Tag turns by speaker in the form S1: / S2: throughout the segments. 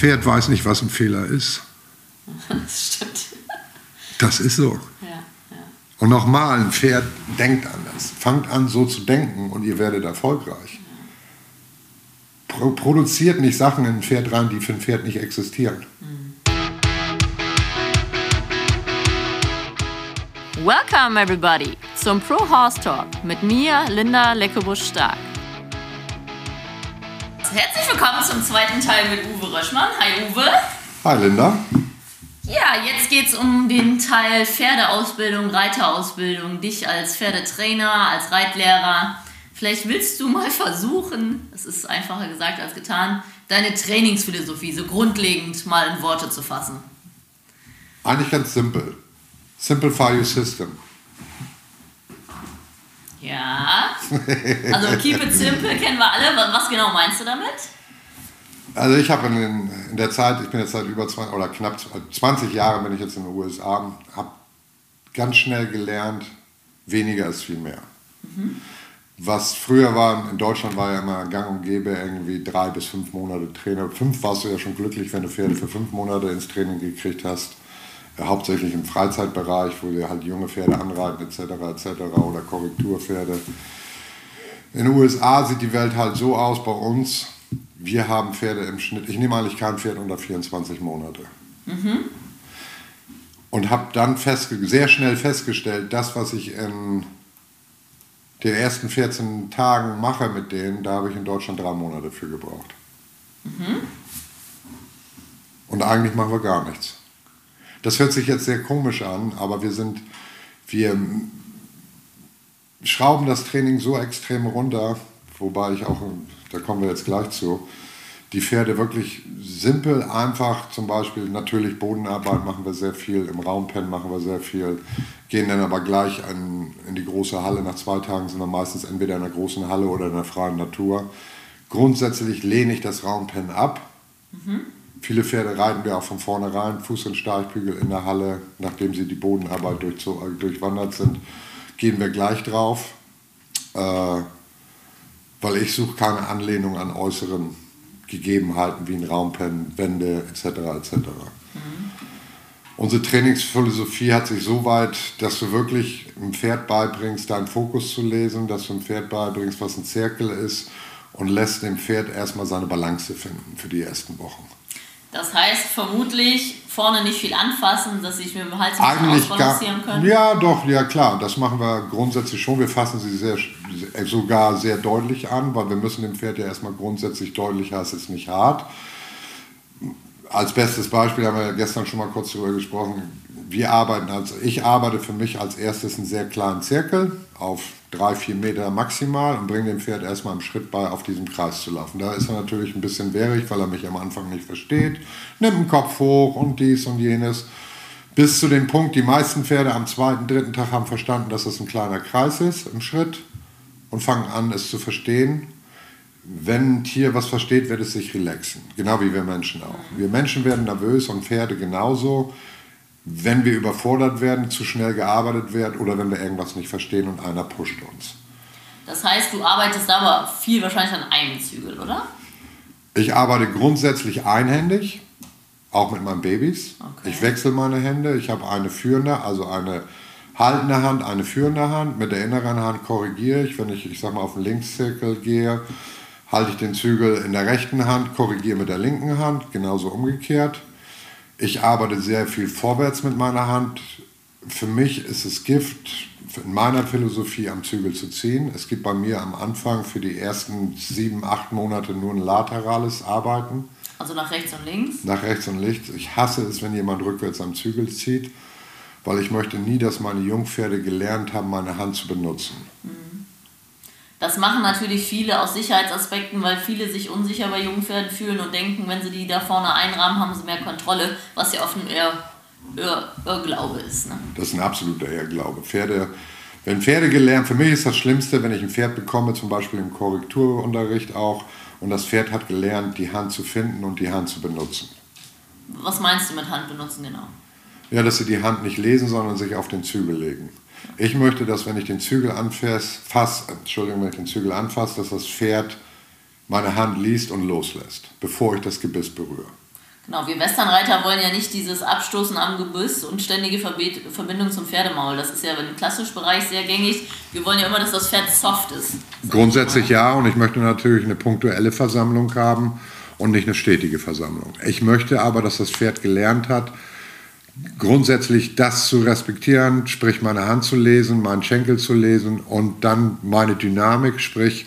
S1: Pferd weiß nicht, was ein Fehler ist.
S2: Das stimmt.
S1: Das ist so.
S2: Ja, ja.
S1: Und nochmal, ein Pferd denkt anders. Fangt an, so zu denken und ihr werdet erfolgreich. Pro produziert nicht Sachen in ein Pferd rein, die für ein Pferd nicht existieren.
S2: Welcome everybody zum Pro Horse Talk mit mir, Linda Leckebusch-Stark. Herzlich willkommen zum zweiten Teil mit Uwe Röschmann. Hi Uwe.
S1: Hi Linda.
S2: Ja, jetzt geht es um den Teil Pferdeausbildung, Reiterausbildung, dich als Pferdetrainer, als Reitlehrer. Vielleicht willst du mal versuchen, das ist einfacher gesagt als getan, deine Trainingsphilosophie so grundlegend mal in Worte zu fassen.
S1: Eigentlich ganz simpel. Simplify your system.
S2: Ja. Also keep it simple kennen wir alle. Was genau meinst du damit?
S1: Also ich habe in, in, der Zeit, ich bin jetzt seit über 20 oder knapp 20 Jahren bin ich jetzt in den USA, habe ganz schnell gelernt, weniger ist viel mehr. Mhm. Was früher war, in Deutschland war ja immer gang und gäbe irgendwie drei bis fünf Monate Trainer. Fünf warst du ja schon glücklich, wenn du Pferde für fünf Monate ins Training gekriegt hast. Hauptsächlich im Freizeitbereich, wo wir halt junge Pferde anreiten etc. etc. oder Korrekturpferde. In den USA sieht die Welt halt so aus bei uns. Wir haben Pferde im Schnitt, ich nehme eigentlich kein Pferd unter 24 Monate. Mhm. Und habe dann sehr schnell festgestellt, das, was ich in den ersten 14 Tagen mache mit denen, da habe ich in Deutschland drei Monate für gebraucht. Mhm. Und eigentlich machen wir gar nichts. Das hört sich jetzt sehr komisch an, aber wir sind, wir schrauben das Training so extrem runter, wobei ich auch, da kommen wir jetzt gleich zu, die Pferde wirklich simpel, einfach, zum Beispiel natürlich Bodenarbeit machen wir sehr viel, im Raumpen machen wir sehr viel, gehen dann aber gleich an, in die große Halle. Nach zwei Tagen sind wir meistens entweder in der großen Halle oder in der freien Natur. Grundsätzlich lehne ich das Raumpen ab. Mhm. Viele Pferde reiten wir auch von vornherein, Fuß- und Steigbügel in der Halle, nachdem sie die Bodenarbeit durch, durchwandert sind, gehen wir gleich drauf, äh, weil ich suche keine Anlehnung an äußeren Gegebenheiten wie ein Raumpen, Wände etc. etc. Mhm. Unsere Trainingsphilosophie hat sich so weit, dass du wirklich einem Pferd beibringst, deinen Fokus zu lesen, dass du einem Pferd beibringst, was ein Zirkel ist und lässt dem Pferd erstmal seine Balance finden für die ersten Wochen.
S2: Das heißt vermutlich vorne nicht viel anfassen, dass sich mit dem Hals bisschen ausbalancieren können?
S1: Ja, doch, ja klar. Das machen wir grundsätzlich schon. Wir fassen sie sehr, sogar sehr deutlich an, weil wir müssen dem Pferd ja erstmal grundsätzlich deutlich heißt es nicht hart. Als bestes Beispiel haben wir ja gestern schon mal kurz darüber gesprochen. Wir arbeiten also, ich arbeite für mich als erstes einen sehr kleinen Zirkel auf drei, vier Meter maximal und bringe dem Pferd erstmal im Schritt bei, auf diesem Kreis zu laufen. Da ist er natürlich ein bisschen wehrig, weil er mich am Anfang nicht versteht. Nimmt den Kopf hoch und dies und jenes. Bis zu dem Punkt, die meisten Pferde am zweiten, dritten Tag haben verstanden, dass das ein kleiner Kreis ist im Schritt und fangen an, es zu verstehen. Wenn ein Tier was versteht, wird es sich relaxen. Genau wie wir Menschen auch. Wir Menschen werden nervös und Pferde genauso wenn wir überfordert werden, zu schnell gearbeitet wird oder wenn wir irgendwas nicht verstehen und einer pusht uns.
S2: Das heißt, du arbeitest aber viel wahrscheinlich an einem Zügel, oder?
S1: Ich arbeite grundsätzlich einhändig, auch mit meinen Babys. Okay. Ich wechsle meine Hände. Ich habe eine führende, also eine haltende Hand, eine führende Hand. Mit der inneren Hand korrigiere ich. Wenn ich, ich sag mal, auf den Linkszirkel gehe, halte ich den Zügel in der rechten Hand, korrigiere mit der linken Hand, genauso umgekehrt. Ich arbeite sehr viel vorwärts mit meiner Hand. Für mich ist es Gift, in meiner Philosophie am Zügel zu ziehen. Es gibt bei mir am Anfang für die ersten sieben, acht Monate nur ein laterales Arbeiten.
S2: Also nach rechts und links?
S1: Nach rechts und links. Ich hasse es, wenn jemand rückwärts am Zügel zieht, weil ich möchte nie, dass meine Jungpferde gelernt haben, meine Hand zu benutzen.
S2: Das machen natürlich viele aus Sicherheitsaspekten, weil viele sich unsicher bei jungen Pferden fühlen und denken, wenn sie die da vorne einrahmen, haben sie mehr Kontrolle, was ja oft ein eher Irrglaube ist. Ne?
S1: Das ist ein absoluter Irrglaube. Pferde, wenn Pferde gelernt, für mich ist das Schlimmste, wenn ich ein Pferd bekomme, zum Beispiel im Korrekturunterricht auch, und das Pferd hat gelernt, die Hand zu finden und die Hand zu benutzen.
S2: Was meinst du mit Hand benutzen genau?
S1: Ja, dass sie die Hand nicht lesen, sondern sich auf den Zügel legen. Ich möchte, dass wenn ich den Zügel anfasse, Entschuldigung, wenn ich den Zügel anfasse, dass das Pferd meine Hand liest und loslässt, bevor ich das Gebiss berühre.
S2: Genau, wir Westernreiter wollen ja nicht dieses Abstoßen am Gebiss und ständige Verbindung zum Pferdemaul. Das ist ja im klassischen Bereich sehr gängig. Wir wollen ja immer, dass das Pferd soft ist.
S1: Grundsätzlich ja, und ich möchte natürlich eine punktuelle Versammlung haben und nicht eine stetige Versammlung. Ich möchte aber, dass das Pferd gelernt hat, grundsätzlich das zu respektieren, sprich meine Hand zu lesen, meinen Schenkel zu lesen und dann meine Dynamik, sprich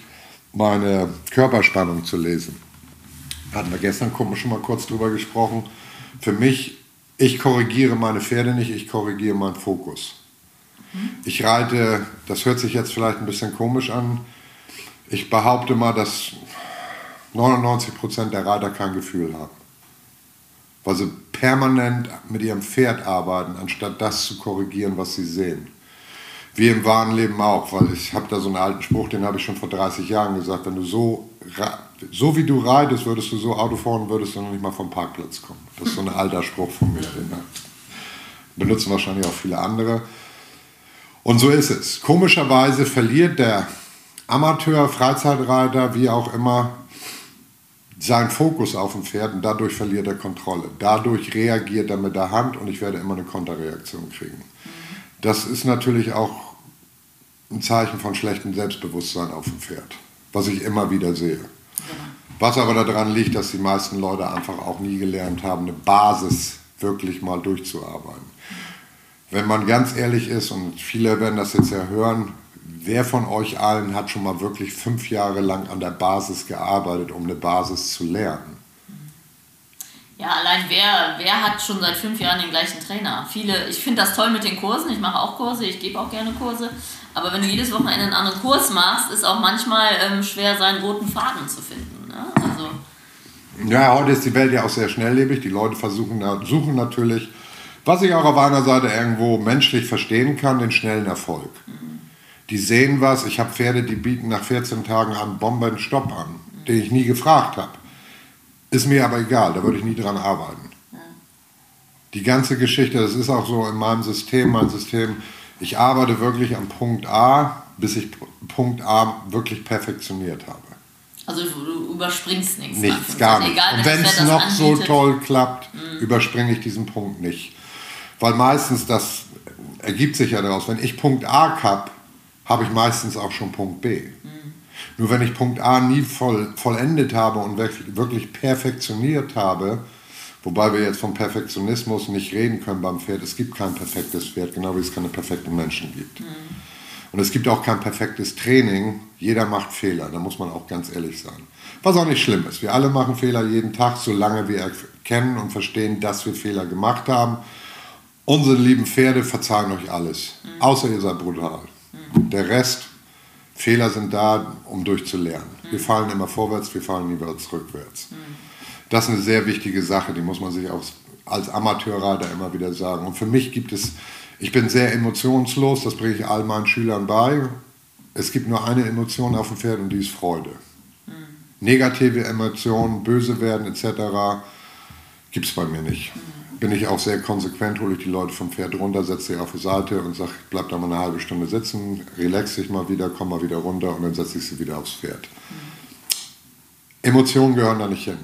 S1: meine Körperspannung zu lesen hatten wir gestern schon mal kurz drüber gesprochen. Für mich, ich korrigiere meine Pferde nicht, ich korrigiere meinen Fokus. Ich reite, das hört sich jetzt vielleicht ein bisschen komisch an, ich behaupte mal, dass 99% der Reiter kein Gefühl haben. Weil sie permanent mit ihrem Pferd arbeiten, anstatt das zu korrigieren, was sie sehen. Wie im wahren Leben auch, weil ich habe da so einen alten Spruch, den habe ich schon vor 30 Jahren gesagt, wenn du so so wie du reitest, würdest du so Auto fahren, würdest du noch nicht mal vom Parkplatz kommen. Das ist so ein alter Spruch von mir. Den benutzen wahrscheinlich auch viele andere. Und so ist es. Komischerweise verliert der Amateur, Freizeitreiter, wie auch immer, seinen Fokus auf dem Pferd und dadurch verliert er Kontrolle. Dadurch reagiert er mit der Hand und ich werde immer eine Konterreaktion kriegen. Das ist natürlich auch ein Zeichen von schlechtem Selbstbewusstsein auf dem Pferd was ich immer wieder sehe. Was aber daran liegt, dass die meisten Leute einfach auch nie gelernt haben, eine Basis wirklich mal durchzuarbeiten. Wenn man ganz ehrlich ist, und viele werden das jetzt ja hören, wer von euch allen hat schon mal wirklich fünf Jahre lang an der Basis gearbeitet, um eine Basis zu lernen?
S2: Ja, allein wer, wer hat schon seit fünf Jahren den gleichen Trainer? Viele, ich finde das toll mit den Kursen, ich mache auch Kurse, ich gebe auch gerne Kurse, aber wenn du jedes Wochenende einen anderen Kurs machst, ist auch manchmal ähm, schwer, seinen roten Faden zu finden. Ne? Also
S1: ja, heute ist die Welt ja auch sehr schnelllebig. Die Leute versuchen, suchen natürlich, was ich auch auf einer Seite irgendwo menschlich verstehen kann, den schnellen Erfolg. Mhm. Die sehen was. Ich habe Pferde, die bieten nach 14 Tagen einen Bombenstopp an, den ich nie gefragt habe. Ist mir aber egal, da würde ich nie dran arbeiten. Die ganze Geschichte, das ist auch so in meinem System, mein System ich arbeite wirklich am Punkt A, bis ich Punkt A wirklich perfektioniert habe.
S2: Also du überspringst nichts.
S1: Nichts, gar nicht. Egal, Und wenn es noch so toll klappt, mhm. überspringe ich diesen Punkt nicht. Weil meistens das ergibt sich ja daraus, wenn ich Punkt A habe, habe ich meistens auch schon Punkt B. Mhm. Nur wenn ich Punkt A nie voll, vollendet habe und wirklich, wirklich perfektioniert habe, Wobei wir jetzt vom Perfektionismus nicht reden können beim Pferd. Es gibt kein perfektes Pferd, genau wie es keine perfekten Menschen gibt. Mhm. Und es gibt auch kein perfektes Training. Jeder macht Fehler, da muss man auch ganz ehrlich sein. Was auch nicht schlimm ist. Wir alle machen Fehler jeden Tag, solange wir erkennen und verstehen, dass wir Fehler gemacht haben. Unsere lieben Pferde verzeihen euch alles, mhm. außer ihr seid brutal. Der Rest, Fehler sind da, um durchzulernen. Wir mhm. fallen immer vorwärts, wir fallen niemals rückwärts. Mhm das ist eine sehr wichtige Sache, die muss man sich auch als Amateurreiter immer wieder sagen. Und für mich gibt es, ich bin sehr emotionslos, das bringe ich all meinen Schülern bei. Es gibt nur eine Emotion auf dem Pferd und die ist Freude. Mhm. Negative Emotionen, böse werden etc. gibt es bei mir nicht. Bin ich auch sehr konsequent, hole ich die Leute vom Pferd runter, setze sie auf die Seite und sage, bleib da mal eine halbe Stunde sitzen, relax dich mal wieder, komm mal wieder runter und dann setze ich sie wieder aufs Pferd. Mhm. Emotionen gehören da nicht hin.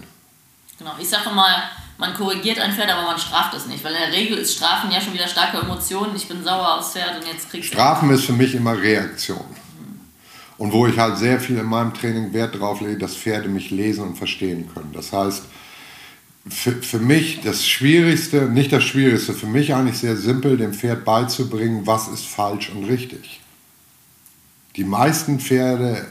S2: Genau, ich sage mal, man korrigiert ein Pferd, aber man straft es nicht, weil in der Regel ist Strafen ja schon wieder starke Emotionen. Ich bin sauer aufs Pferd und jetzt kriegst
S1: du. Strafen ist für mich immer Reaktion. Und wo ich halt sehr viel in meinem Training Wert drauf lege, dass Pferde mich lesen und verstehen können. Das heißt, für, für mich das Schwierigste, nicht das Schwierigste, für mich eigentlich sehr simpel, dem Pferd beizubringen, was ist falsch und richtig. Die meisten Pferde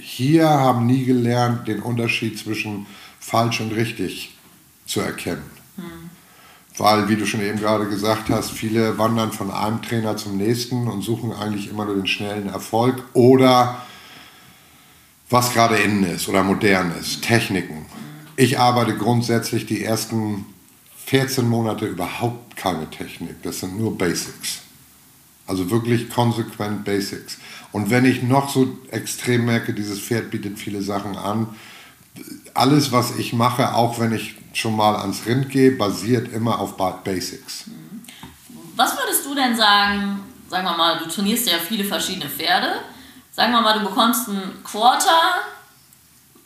S1: hier haben nie gelernt, den Unterschied zwischen falsch und richtig zu erkennen. Hm. Weil, wie du schon eben gerade gesagt hast, viele wandern von einem Trainer zum nächsten und suchen eigentlich immer nur den schnellen Erfolg oder was gerade innen ist oder modern ist, Techniken. Ich arbeite grundsätzlich die ersten 14 Monate überhaupt keine Technik. Das sind nur Basics. Also wirklich konsequent Basics. Und wenn ich noch so extrem merke, dieses Pferd bietet viele Sachen an, alles, was ich mache, auch wenn ich schon mal ans Rind gehe, basiert immer auf Basics.
S2: Was würdest du denn sagen, sagen wir mal, du trainierst ja viele verschiedene Pferde. Sagen wir mal, du bekommst ein Quarter,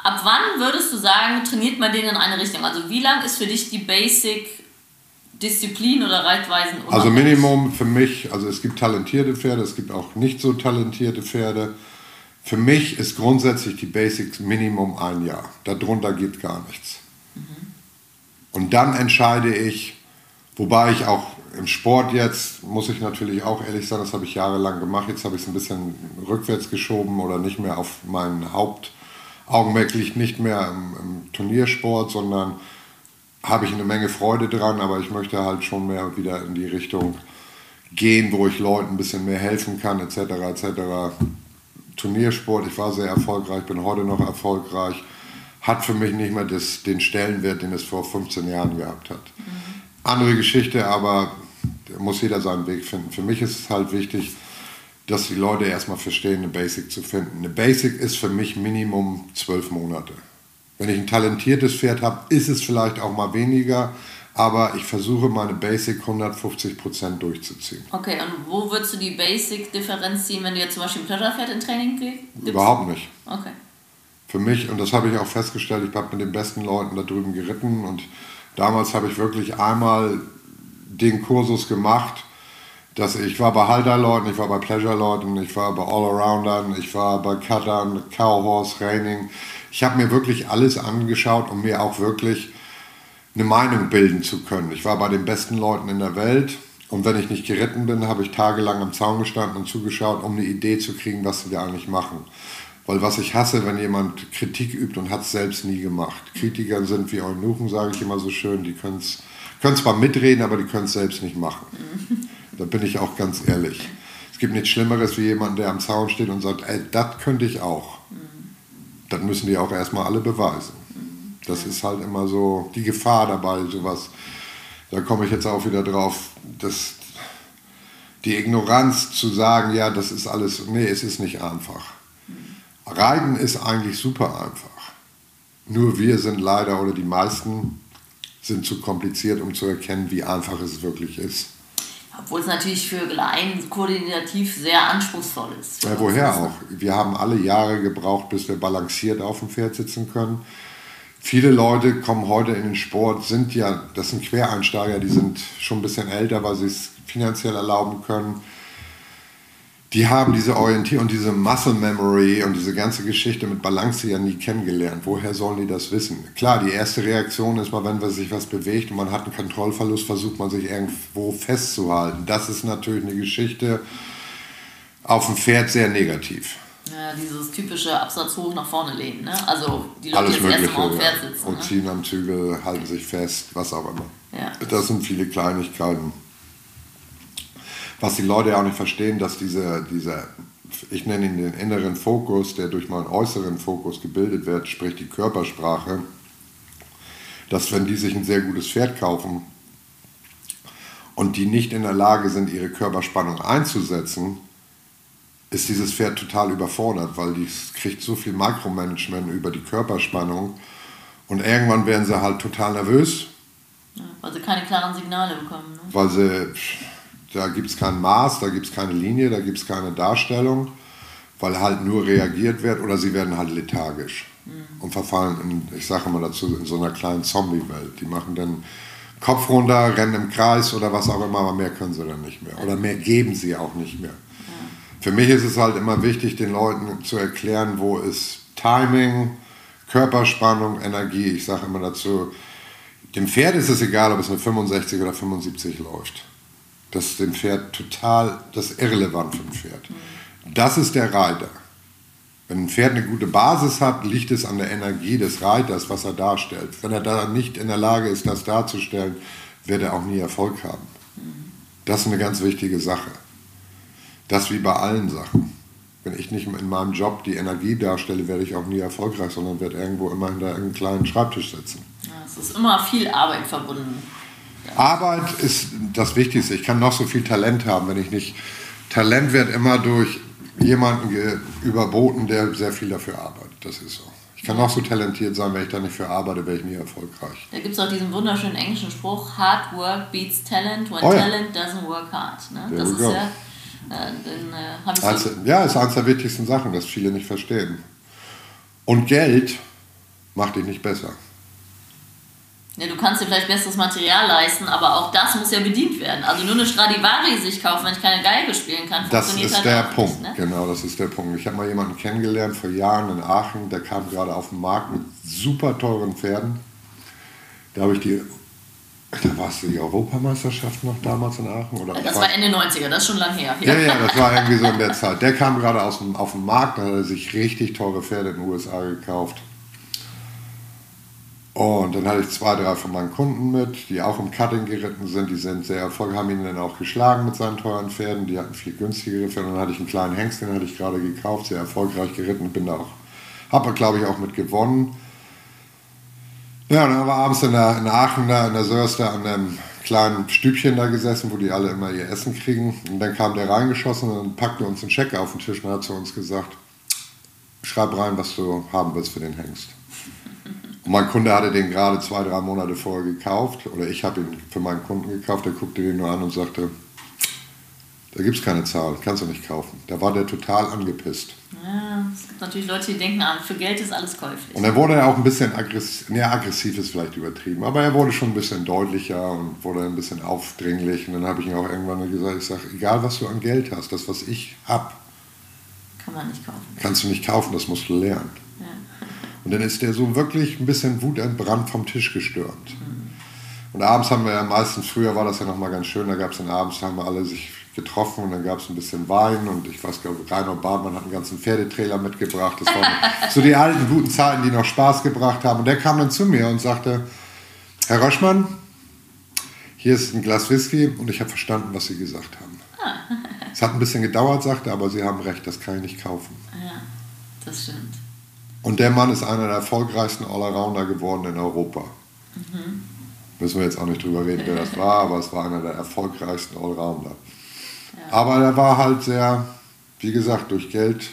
S2: Ab wann würdest du sagen, trainiert man den in eine Richtung? Also wie lang ist für dich die Basic Disziplin oder Reitweisen?
S1: Also Minimum für mich, also es gibt talentierte Pferde, es gibt auch nicht so talentierte Pferde. Für mich ist grundsätzlich die Basics Minimum ein Jahr. Darunter geht gar nichts. Mhm. Und dann entscheide ich, wobei ich auch im Sport jetzt, muss ich natürlich auch ehrlich sein, das habe ich jahrelang gemacht, jetzt habe ich es ein bisschen rückwärts geschoben oder nicht mehr auf mein Liegt nicht mehr im, im Turniersport, sondern habe ich eine Menge Freude dran, aber ich möchte halt schon mehr wieder in die Richtung gehen, wo ich Leuten ein bisschen mehr helfen kann, etc. etc. Turniersport, ich war sehr erfolgreich, bin heute noch erfolgreich, hat für mich nicht mehr das, den Stellenwert, den es vor 15 Jahren gehabt hat. Mhm. Andere Geschichte, aber da muss jeder seinen Weg finden. Für mich ist es halt wichtig, dass die Leute erstmal verstehen, eine Basic zu finden. Eine Basic ist für mich Minimum zwölf Monate. Wenn ich ein talentiertes Pferd habe, ist es vielleicht auch mal weniger, aber ich versuche meine Basic 150% durchzuziehen.
S2: Okay, und wo würdest du die Basic-Differenz ziehen, wenn du jetzt zum Beispiel ein Pleasure-Pferd in Training gibst?
S1: Überhaupt nicht.
S2: Okay.
S1: Für mich, und das habe ich auch festgestellt, ich habe mit den besten Leuten da drüben geritten und damals habe ich wirklich einmal den Kursus gemacht, dass ich war bei Halterleuten, ich war bei Pleasure-Leuten, ich war bei All-Aroundern, ich war bei Cuttern, Cowhorse, Raining. Ich habe mir wirklich alles angeschaut, um mir auch wirklich eine Meinung bilden zu können. Ich war bei den besten Leuten in der Welt und wenn ich nicht geritten bin, habe ich tagelang am Zaun gestanden und zugeschaut, um eine Idee zu kriegen, was sie da eigentlich machen. Weil was ich hasse, wenn jemand Kritik übt und hat es selbst nie gemacht. Kritiker sind wie Eunuchen, sage ich immer so schön, die können zwar mitreden, aber die können es selbst nicht machen. Da bin ich auch ganz ehrlich. Es gibt nichts Schlimmeres wie jemand, der am Zaun steht und sagt, ey, das könnte ich auch das müssen die auch erstmal alle beweisen. Das ist halt immer so die Gefahr dabei, sowas. Da komme ich jetzt auch wieder drauf, dass die Ignoranz zu sagen, ja, das ist alles, nee, es ist nicht einfach. Reiten ist eigentlich super einfach. Nur wir sind leider, oder die meisten sind zu kompliziert, um zu erkennen, wie einfach es wirklich ist.
S2: Obwohl es natürlich für Laien koordinativ sehr anspruchsvoll ist.
S1: Ja, woher auch? Wir haben alle Jahre gebraucht, bis wir balanciert auf dem Pferd sitzen können. Viele Leute kommen heute in den Sport, sind ja, das sind Quereinsteiger, die sind schon ein bisschen älter, weil sie es finanziell erlauben können die haben diese Orientierung und diese Muscle Memory und diese ganze Geschichte mit Balance ja nie kennengelernt. Woher sollen die das wissen? Klar, die erste Reaktion ist mal, wenn sich was bewegt und man hat einen Kontrollverlust, versucht man sich irgendwo festzuhalten. Das ist natürlich eine Geschichte auf dem Pferd sehr negativ.
S2: Ja, dieses typische Absatz hoch nach vorne lehnen. Ne? Also die Leute, Alles die jetzt erst Mal auf Pferd sitzen.
S1: Und ne? ziehen am Zügel, halten sich fest, was auch immer. Ja. Das sind viele Kleinigkeiten was die Leute ja auch nicht verstehen, dass dieser, dieser, ich nenne ihn den inneren Fokus, der durch meinen äußeren Fokus gebildet wird, sprich die Körpersprache, dass wenn die sich ein sehr gutes Pferd kaufen und die nicht in der Lage sind, ihre Körperspannung einzusetzen, ist dieses Pferd total überfordert, weil die kriegt so viel Makromanagement über die Körperspannung und irgendwann werden sie halt total nervös.
S2: Ja, weil sie keine klaren Signale bekommen. Ne?
S1: Weil sie da gibt es kein Maß, da gibt es keine Linie, da gibt es keine Darstellung, weil halt nur reagiert wird oder sie werden halt lethargisch mhm. und verfallen, in, ich sage mal dazu, in so einer kleinen Zombie-Welt. Die machen dann Kopf runter, rennen im Kreis oder was auch immer, aber mehr können sie dann nicht mehr. Oder mehr geben sie auch nicht mehr. Für mich ist es halt immer wichtig, den Leuten zu erklären, wo ist Timing, Körperspannung, Energie. Ich sage immer dazu, dem Pferd ist es egal, ob es mit 65 oder 75 läuft. Das ist dem Pferd total, das irrelevant ein Pferd. Das ist der Reiter. Wenn ein Pferd eine gute Basis hat, liegt es an der Energie des Reiters, was er darstellt. Wenn er da nicht in der Lage ist, das darzustellen, wird er auch nie Erfolg haben. Das ist eine ganz wichtige Sache. Das wie bei allen Sachen. Wenn ich nicht in meinem Job die Energie darstelle, werde ich auch nie erfolgreich, sondern werde irgendwo immer hinter einem kleinen Schreibtisch sitzen.
S2: Ja, es ist immer viel Arbeit verbunden.
S1: Arbeit ist das Wichtigste. Ich kann noch so viel Talent haben, wenn ich nicht. Talent wird immer durch jemanden überboten, der sehr viel dafür arbeitet. Das ist so. Ich kann noch so talentiert sein, wenn ich da nicht für arbeite, wäre ich nie erfolgreich.
S2: Da gibt es auch diesen wunderschönen englischen Spruch: Hard work beats talent when oh ja. talent doesn't work hard. Ne? Das ist go. ja. Äh, den,
S1: äh, also, ja, ist eines der wichtigsten Sachen, das viele nicht verstehen. Und Geld macht dich nicht besser.
S2: Ja, du kannst dir vielleicht besseres Material leisten, aber auch das muss ja bedient werden. Also nur eine Stradivari sich kaufen, wenn ich keine Geige spielen kann,
S1: das ist halt der Punkt. Nicht, ne? Genau, das ist der Punkt. Ich habe mal jemanden kennengelernt vor Jahren in Aachen, der kam gerade auf den Markt mit super teuren Pferden. Da habe ich die, da war es die Europameisterschaft noch damals in Aachen? Oder
S2: das war Ende 90er, das ist schon lange her.
S1: Ja. ja, ja, das war irgendwie so in der Zeit. Der kam gerade aus dem, auf den Markt, da hat er sich richtig teure Pferde in den USA gekauft und dann hatte ich zwei, drei von meinen Kunden mit, die auch im Cutting geritten sind. Die sind sehr erfolgreich, haben ihn dann auch geschlagen mit seinen teuren Pferden. Die hatten viel günstigere Pferde. Und dann hatte ich einen kleinen Hengst, den hatte ich gerade gekauft, sehr erfolgreich geritten. Bin da auch, habe glaube ich auch mit gewonnen. Ja, und dann war abends in, der, in Aachen, da in der Sörster, an einem kleinen Stübchen da gesessen, wo die alle immer ihr Essen kriegen. Und dann kam der reingeschossen und packte uns einen Scheck auf den Tisch und hat zu uns gesagt, schreib rein, was du haben willst für den Hengst. Und mein Kunde hatte den gerade zwei, drei Monate vorher gekauft oder ich habe ihn für meinen Kunden gekauft. Der guckte den nur an und sagte, da gibt es keine Zahl, kannst du nicht kaufen. Da war der total angepisst.
S2: Ja, es gibt natürlich Leute, die denken, ah, für Geld ist alles käuflich.
S1: Und er wurde ja auch ein bisschen aggressiv, ja, aggressiv ist vielleicht übertrieben, aber er wurde schon ein bisschen deutlicher und wurde ein bisschen aufdringlich. Und dann habe ich ihm auch irgendwann gesagt, ich sage, egal was du an Geld hast, das, was ich habe,
S2: kann man nicht kaufen.
S1: Kannst du nicht kaufen, das musst du lernen. Und dann ist der so wirklich ein bisschen wutentbrannt vom Tisch gestürmt. Mhm. Und abends haben wir ja meistens, früher war das ja nochmal ganz schön, da gab es dann abends, haben wir alle sich getroffen und dann gab es ein bisschen Wein und ich weiß gar nicht, Rainer Bartmann hat einen ganzen Pferdetrailer mitgebracht. Das waren so die alten guten Zeiten, die noch Spaß gebracht haben. Und der kam dann zu mir und sagte, Herr Röschmann, hier ist ein Glas Whisky und ich habe verstanden, was Sie gesagt haben. Ah. Es hat ein bisschen gedauert, sagte er, aber Sie haben recht, das kann ich nicht kaufen.
S2: Ja, das stimmt.
S1: Und der Mann ist einer der erfolgreichsten Allrounder geworden in Europa. Mhm. Müssen wir jetzt auch nicht drüber reden, wer das war, aber es war einer der erfolgreichsten Allrounder. Ja. Aber er war halt sehr, wie gesagt, durch Geld.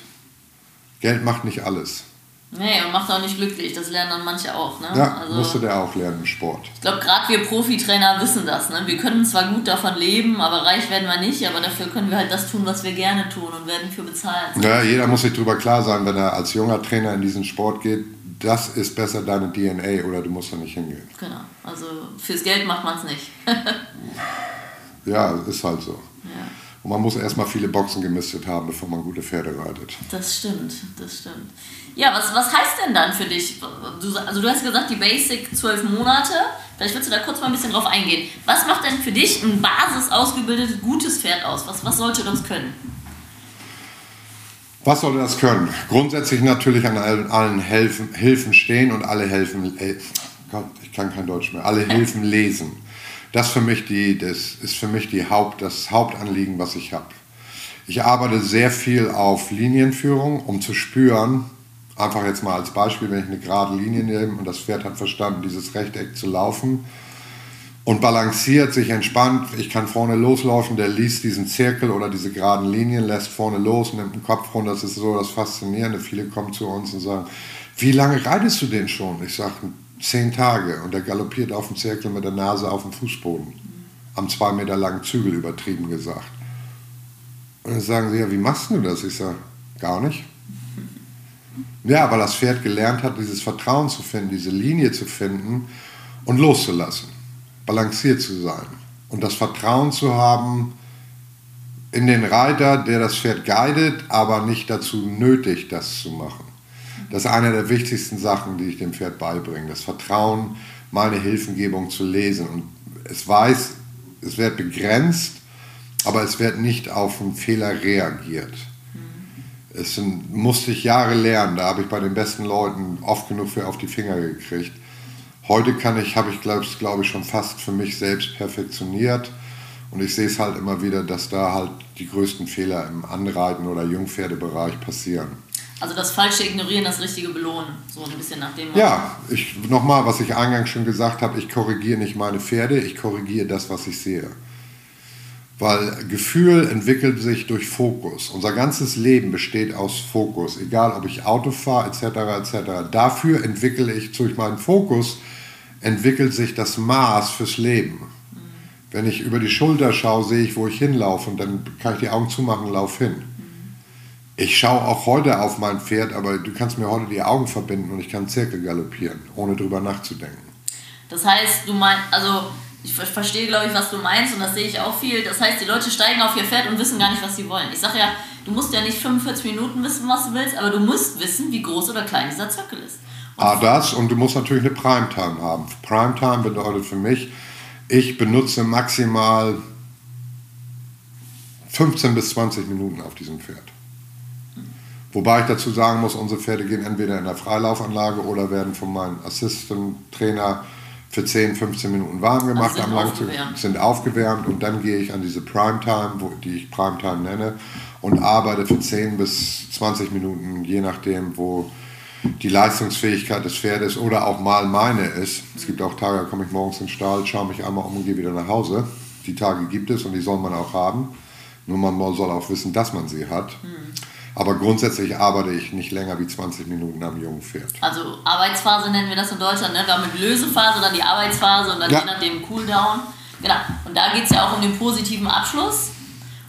S1: Geld macht nicht alles.
S2: Nee, und macht auch nicht glücklich. Das lernen dann manche auch. Ne?
S1: Ja, also, musste der auch lernen im Sport.
S2: Ich glaube, gerade wir Profitrainer wissen das. Ne? Wir können zwar gut davon leben, aber reich werden wir nicht. Aber dafür können wir halt das tun, was wir gerne tun und werden für bezahlt.
S1: Ja, jeder muss sich darüber klar sein, wenn er als junger Trainer in diesen Sport geht, das ist besser deine DNA oder du musst da nicht hingehen.
S2: Genau, also fürs Geld macht man es nicht.
S1: ja, ist halt so. Und man muss erstmal viele Boxen gemistet haben, bevor man gute Pferde reitet.
S2: Das stimmt, das stimmt. Ja, was, was heißt denn dann für dich? Du, also du hast gesagt, die Basic zwölf Monate. Vielleicht willst du da kurz mal ein bisschen drauf eingehen. Was macht denn für dich ein basis ausgebildetes, gutes Pferd aus? Was, was sollte das können?
S1: Was sollte das können? Grundsätzlich natürlich an allen, allen Hilfen, Hilfen stehen und alle helfen. Äh, Gott, ich kann kein Deutsch mehr. Alle Hilfen lesen. Das, für mich die, das ist für mich die Haupt, das Hauptanliegen, was ich habe. Ich arbeite sehr viel auf Linienführung, um zu spüren, einfach jetzt mal als Beispiel, wenn ich eine gerade Linie nehme und das Pferd hat verstanden, dieses Rechteck zu laufen und balanciert sich entspannt. Ich kann vorne loslaufen, der liest diesen Zirkel oder diese geraden Linien, lässt vorne los, nimmt den Kopf runter. Das ist so das Faszinierende. Viele kommen zu uns und sagen, wie lange reitest du denn schon? Ich sage, zehn Tage. Und der galoppiert auf dem Zirkel mit der Nase auf dem Fußboden. Am zwei Meter langen Zügel übertrieben gesagt. Und dann sagen sie, ja, wie machst du das? Ich sage, gar nicht. Ja, weil das Pferd gelernt hat, dieses Vertrauen zu finden, diese Linie zu finden und loszulassen, balanciert zu sein und das Vertrauen zu haben in den Reiter, der das Pferd guidet, aber nicht dazu nötig, das zu machen. Das ist eine der wichtigsten Sachen, die ich dem Pferd beibringe. Das Vertrauen, meine Hilfengebung zu lesen. Und es weiß, es wird begrenzt, aber es wird nicht auf einen Fehler reagiert. Es sind, musste ich Jahre lernen. Da habe ich bei den besten Leuten oft genug für auf die Finger gekriegt. Heute kann ich, habe ich glaube glaub ich schon fast für mich selbst perfektioniert. Und ich sehe es halt immer wieder, dass da halt die größten Fehler im Anreiten- oder Jungpferdebereich passieren.
S2: Also das falsche Ignorieren, das richtige Belohnen, so ein bisschen nach dem.
S1: Ja, ich, nochmal, was ich eingangs schon gesagt habe, ich korrigiere nicht meine Pferde, ich korrigiere das, was ich sehe. Weil Gefühl entwickelt sich durch Fokus. Unser ganzes Leben besteht aus Fokus. Egal, ob ich Auto fahre, etc., etc. Dafür entwickle ich, durch meinen Fokus, entwickelt sich das Maß fürs Leben. Mhm. Wenn ich über die Schulter schaue, sehe ich, wo ich hinlaufe und dann kann ich die Augen zumachen und laufe hin. Ich schaue auch heute auf mein Pferd, aber du kannst mir heute die Augen verbinden und ich kann Zirkel galoppieren, ohne drüber nachzudenken.
S2: Das heißt, du meinst, also ich verstehe, glaube ich, was du meinst und das sehe ich auch viel. Das heißt, die Leute steigen auf ihr Pferd und wissen gar nicht, was sie wollen. Ich sage ja, du musst ja nicht 45 Minuten wissen, was du willst, aber du musst wissen, wie groß oder klein dieser Zirkel ist.
S1: Und ah, das und du musst natürlich eine Primetime haben. Primetime bedeutet für mich, ich benutze maximal 15 bis 20 Minuten auf diesem Pferd. Wobei ich dazu sagen muss, unsere Pferde gehen entweder in der Freilaufanlage oder werden von meinem Assistant-Trainer für 10, 15 Minuten warm gemacht also am Langzug, sind aufgewärmt und dann gehe ich an diese Primetime, wo, die ich Primetime nenne, und arbeite für 10 bis 20 Minuten, je nachdem, wo die Leistungsfähigkeit des Pferdes oder auch mal meine ist. Es gibt auch Tage, da komme ich morgens in den Stall, schaue mich einmal um und gehe wieder nach Hause. Die Tage gibt es und die soll man auch haben. Nur man soll auch wissen, dass man sie hat. Mhm. Aber grundsätzlich arbeite ich nicht länger wie 20 Minuten am jungen Pferd.
S2: Also Arbeitsphase nennen wir das in Deutschland, ne? Wir mit Lösephase, dann die Arbeitsphase und dann ja. je nachdem Cooldown. Genau. Und da geht es ja auch um den positiven Abschluss.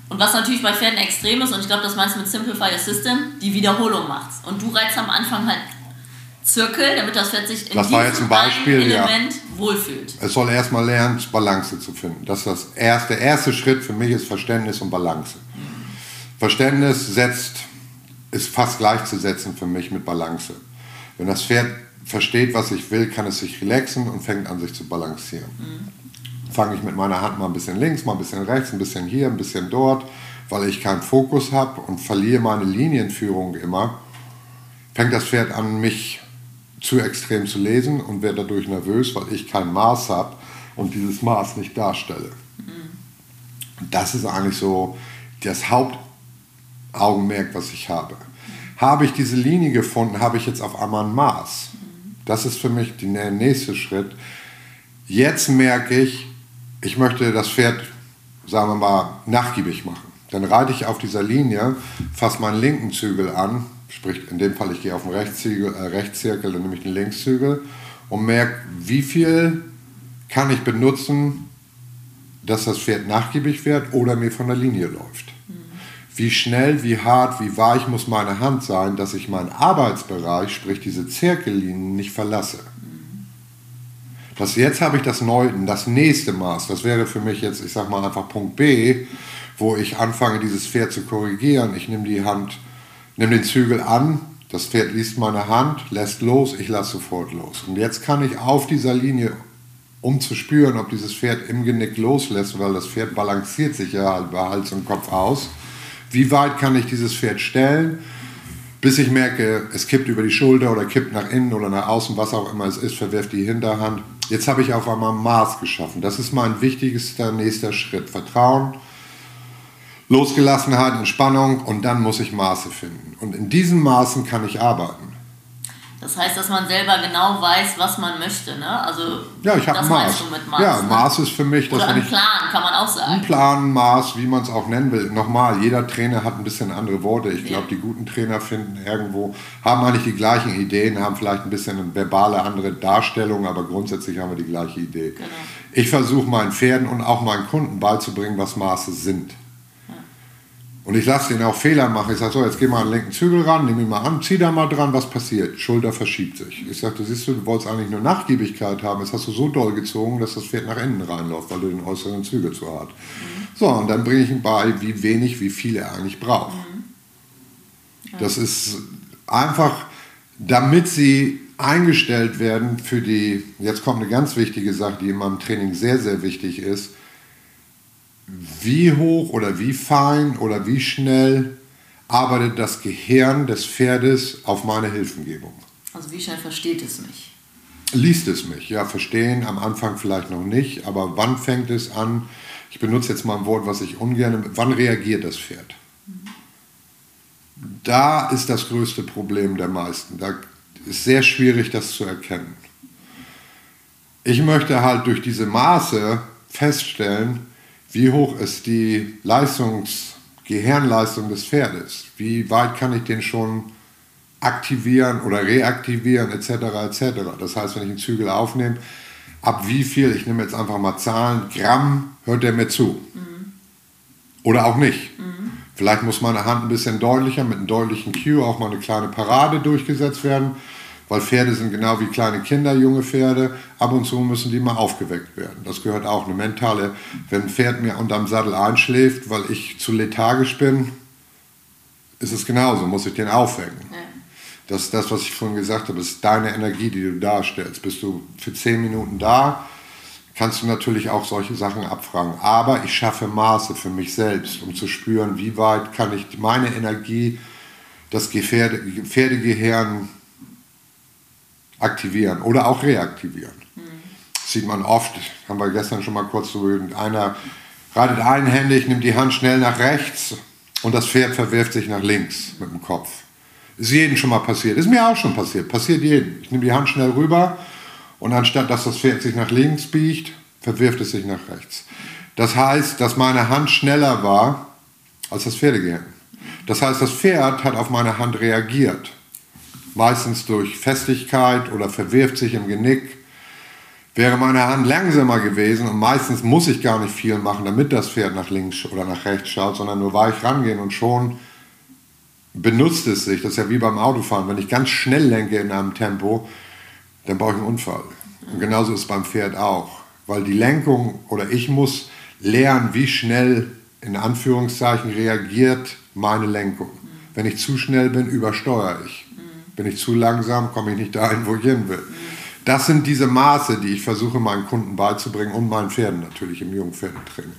S2: Und was natürlich bei Pferden extrem ist, und ich glaube, das meinst du mit Simplify System, die Wiederholung macht. Und du reizt am Anfang halt Zirkel, damit das Pferd sich in
S1: das war jetzt ein Beispiel,
S2: Element
S1: ja.
S2: wohlfühlt.
S1: Es soll erstmal lernen, Balance zu finden. Das ist das erste, der erste Schritt für mich ist Verständnis und Balance. Mhm. Verständnis setzt, ist fast gleichzusetzen für mich mit Balance. Wenn das Pferd versteht, was ich will, kann es sich relaxen und fängt an, sich zu balancieren. Mhm fange ich mit meiner Hand mal ein bisschen links, mal ein bisschen rechts, ein bisschen hier, ein bisschen dort, weil ich keinen Fokus habe und verliere meine Linienführung immer, fängt das Pferd an, mich zu extrem zu lesen und werde dadurch nervös, weil ich kein Maß habe und dieses Maß nicht darstelle. Mhm. Das ist eigentlich so das Hauptaugenmerk, was ich habe. Habe ich diese Linie gefunden, habe ich jetzt auf einmal ein Maß. Das ist für mich der nächste Schritt. Jetzt merke ich, ich möchte das Pferd, sagen wir mal, nachgiebig machen. Dann reite ich auf dieser Linie, fasse meinen linken Zügel an, sprich in dem Fall, ich gehe auf den Rechtszirkel, äh, Rechtszirkel dann nehme ich den Linkszügel und merke, wie viel kann ich benutzen, dass das Pferd nachgiebig wird oder mir von der Linie läuft. Mhm. Wie schnell, wie hart, wie weich muss meine Hand sein, dass ich meinen Arbeitsbereich, sprich diese Zirkellinien, nicht verlasse. Das, jetzt habe ich das neue, das nächste Maß. Das wäre für mich jetzt, ich sage mal einfach Punkt B, wo ich anfange, dieses Pferd zu korrigieren. Ich nehme die Hand, nehme den Zügel an, das Pferd liest meine Hand, lässt los, ich lasse sofort los. Und jetzt kann ich auf dieser Linie, um zu spüren, ob dieses Pferd im Genick loslässt, weil das Pferd balanciert sich ja halt bei Hals und Kopf aus, wie weit kann ich dieses Pferd stellen, bis ich merke, es kippt über die Schulter oder kippt nach innen oder nach außen, was auch immer es ist, verwirft die Hinterhand. Jetzt habe ich auf einmal Maß geschaffen. Das ist mein wichtigster nächster Schritt. Vertrauen, Losgelassenheit, Entspannung und dann muss ich Maße finden. Und in diesen Maßen kann ich arbeiten.
S2: Das heißt, dass man selber genau weiß, was man möchte, ne? Also
S1: ja, ich habe Maß. Maß. Ja, ne? Maß ist für mich,
S2: dass Oder ein Plan kann man auch sagen.
S1: Ein Plan, Maß, wie man es auch nennen will. Nochmal, jeder Trainer hat ein bisschen andere Worte. Ich glaube, die guten Trainer finden irgendwo haben eigentlich die gleichen Ideen, haben vielleicht ein bisschen eine verbale andere Darstellung, aber grundsätzlich haben wir die gleiche Idee. Genau. Ich versuche meinen Pferden und auch meinen Kunden beizubringen, was Maße sind. Und ich lasse den auch Fehler machen. Ich sage so, jetzt geh mal an den linken Zügel ran, nimm ihn mal an, zieh da mal dran, was passiert? Schulter verschiebt sich. Ich sage, siehst du, du wolltest eigentlich nur Nachgiebigkeit haben, jetzt hast du so doll gezogen, dass das Pferd nach innen reinläuft, weil du den äußeren Zügel zu hart. Mhm. So, und dann bringe ich ihm bei, wie wenig, wie viel er eigentlich braucht. Mhm. Ja. Das ist einfach, damit sie eingestellt werden für die, jetzt kommt eine ganz wichtige Sache, die in meinem Training sehr, sehr wichtig ist, wie hoch oder wie fein oder wie schnell arbeitet das Gehirn des Pferdes auf meine Hilfengebung.
S2: Also wie schnell versteht es mich?
S1: Liest es mich, ja, verstehen am Anfang vielleicht noch nicht, aber wann fängt es an? Ich benutze jetzt mal ein Wort, was ich ungern, wann reagiert das Pferd? Da ist das größte Problem der meisten. Da ist sehr schwierig, das zu erkennen. Ich möchte halt durch diese Maße feststellen, wie hoch ist die Leistungs, Gehirnleistung des Pferdes? Wie weit kann ich den schon aktivieren oder reaktivieren etc. etc. Das heißt, wenn ich einen Zügel aufnehme, ab wie viel, ich nehme jetzt einfach mal Zahlen, Gramm, hört er mir zu. Mhm. Oder auch nicht. Mhm. Vielleicht muss meine Hand ein bisschen deutlicher, mit einem deutlichen Cue auch mal eine kleine Parade durchgesetzt werden, weil Pferde sind genau wie kleine Kinder, junge Pferde. Ab und zu müssen die mal aufgeweckt werden. Das gehört auch eine mentale, wenn ein Pferd mir unterm Sattel einschläft, weil ich zu lethargisch bin, ist es genauso, muss ich den aufwecken. Ja. Das ist das, was ich vorhin gesagt habe, ist deine Energie, die du darstellst. Bist du für zehn Minuten da, kannst du natürlich auch solche Sachen abfragen. Aber ich schaffe Maße für mich selbst, um zu spüren, wie weit kann ich meine Energie, das Pferde, Pferdegehirn aktivieren oder auch reaktivieren. Mhm. Sieht man oft, haben wir gestern schon mal kurz so, einer reitet einhändig, nimmt die Hand schnell nach rechts und das Pferd verwirft sich nach links mit dem Kopf. Ist jedem schon mal passiert. Ist mir auch schon passiert. Passiert jedem. Ich nehme die Hand schnell rüber und anstatt dass das Pferd sich nach links biegt, verwirft es sich nach rechts. Das heißt, dass meine Hand schneller war als das Pferdegehirn. Das heißt, das Pferd hat auf meine Hand reagiert. Meistens durch Festigkeit oder verwirft sich im Genick. Wäre meine Hand langsamer gewesen und meistens muss ich gar nicht viel machen, damit das Pferd nach links oder nach rechts schaut, sondern nur weich rangehen und schon benutzt es sich. Das ist ja wie beim Autofahren. Wenn ich ganz schnell lenke in einem Tempo, dann brauche ich einen Unfall. Und genauso ist es beim Pferd auch. Weil die Lenkung oder ich muss lernen, wie schnell in Anführungszeichen reagiert meine Lenkung. Wenn ich zu schnell bin, übersteuere ich. Bin ich zu langsam, komme ich nicht dahin, wo ich hin will. Das sind diese Maße, die ich versuche meinen Kunden beizubringen und meinen Pferden natürlich im Jungpferdetraining.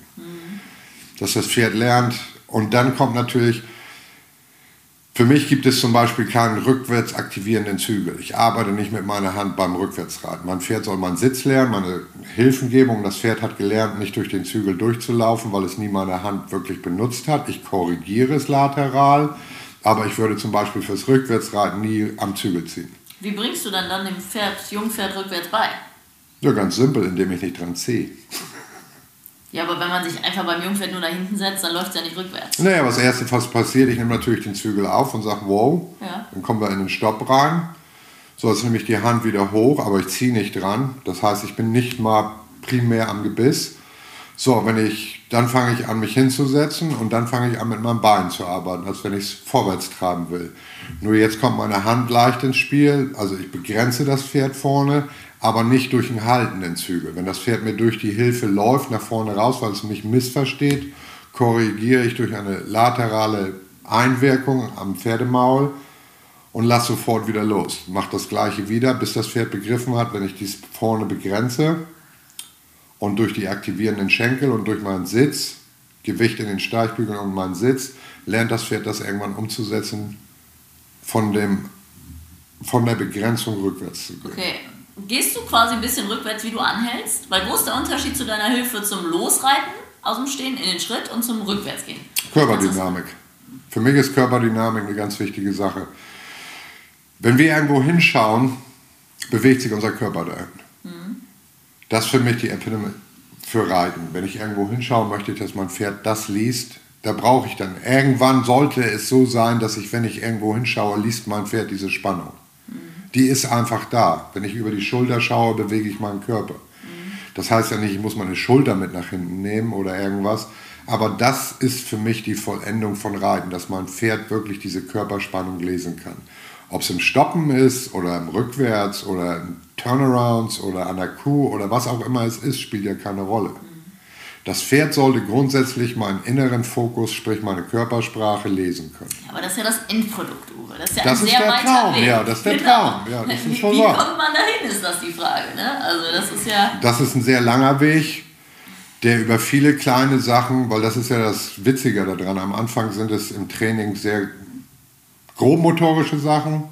S1: Dass das Pferd lernt und dann kommt natürlich für mich gibt es zum Beispiel keinen rückwärts aktivierenden Zügel. Ich arbeite nicht mit meiner Hand beim Rückwärtsreiten. Mein Pferd soll meinen Sitz lernen, meine Hilfen geben. Und das Pferd hat gelernt, nicht durch den Zügel durchzulaufen, weil es nie meine Hand wirklich benutzt hat. Ich korrigiere es lateral, aber ich würde zum Beispiel fürs Rückwärtsreiten nie am Zügel ziehen.
S2: Wie bringst du dann dann dem Pferd, Jungpferd rückwärts bei?
S1: Ja, ganz simpel, indem ich nicht dran ziehe.
S2: Ja, aber wenn man sich einfach beim Jungpferd nur da hinten setzt, dann läuft es ja nicht rückwärts.
S1: Naja, was erste was passiert, ich nehme natürlich den Zügel auf und sage, wow, ja. dann kommen wir in den Stopp rein. So, jetzt nehme ich die Hand wieder hoch, aber ich ziehe nicht dran. Das heißt, ich bin nicht mal primär am Gebiss. So, wenn ich, dann fange ich an, mich hinzusetzen und dann fange ich an, mit meinem Bein zu arbeiten, als wenn ich es vorwärts treiben will. Nur jetzt kommt meine Hand leicht ins Spiel, also ich begrenze das Pferd vorne, aber nicht durch einen haltenden Zügel. Wenn das Pferd mir durch die Hilfe läuft, nach vorne raus, weil es mich missversteht, korrigiere ich durch eine laterale Einwirkung am Pferdemaul und lasse sofort wieder los. Mache das gleiche wieder, bis das Pferd begriffen hat, wenn ich dies vorne begrenze und durch die aktivierenden Schenkel und durch meinen Sitz, Gewicht in den Steigbügeln und meinen Sitz, lernt das Pferd das irgendwann umzusetzen, von, dem, von der Begrenzung rückwärts zu
S2: gehen. Okay gehst du quasi ein bisschen rückwärts, wie du anhältst? Weil wo ist der Unterschied zu deiner Hilfe zum Losreiten aus dem Stehen in den Schritt und zum Rückwärtsgehen?
S1: Körperdynamik. Für mich ist Körperdynamik eine ganz wichtige Sache. Wenn wir irgendwo hinschauen, bewegt sich unser Körper dahin. Das ist für mich die Epidemie für Reiten. Wenn ich irgendwo hinschaue, möchte ich, dass mein Pferd das liest. Da brauche ich dann. Irgendwann sollte es so sein, dass ich, wenn ich irgendwo hinschaue, liest mein Pferd diese Spannung die ist einfach da. Wenn ich über die Schulter schaue, bewege ich meinen Körper. Das heißt ja nicht, ich muss meine Schulter mit nach hinten nehmen oder irgendwas. Aber das ist für mich die Vollendung von Reiten, dass mein Pferd wirklich diese Körperspannung lesen kann. Ob es im Stoppen ist oder im Rückwärts oder im Turnarounds oder an der Kuh oder was auch immer es ist, spielt ja keine Rolle. Das Pferd sollte grundsätzlich meinen inneren Fokus, sprich meine Körpersprache, lesen können.
S2: Ja, aber das ist ja das Endprodukt, Uwe. Das ist ja
S1: das
S2: ein
S1: ist
S2: sehr
S1: der Traum. Weg. Ja, das ist der genau. Traum. Ja, das ist
S2: wie, wie kommt man dahin, ist das die Frage. Ne? Also das ist ja...
S1: Das ist ein sehr langer Weg, der über viele kleine Sachen, weil das ist ja das Witzige daran, am Anfang sind es im Training sehr grobmotorische Sachen,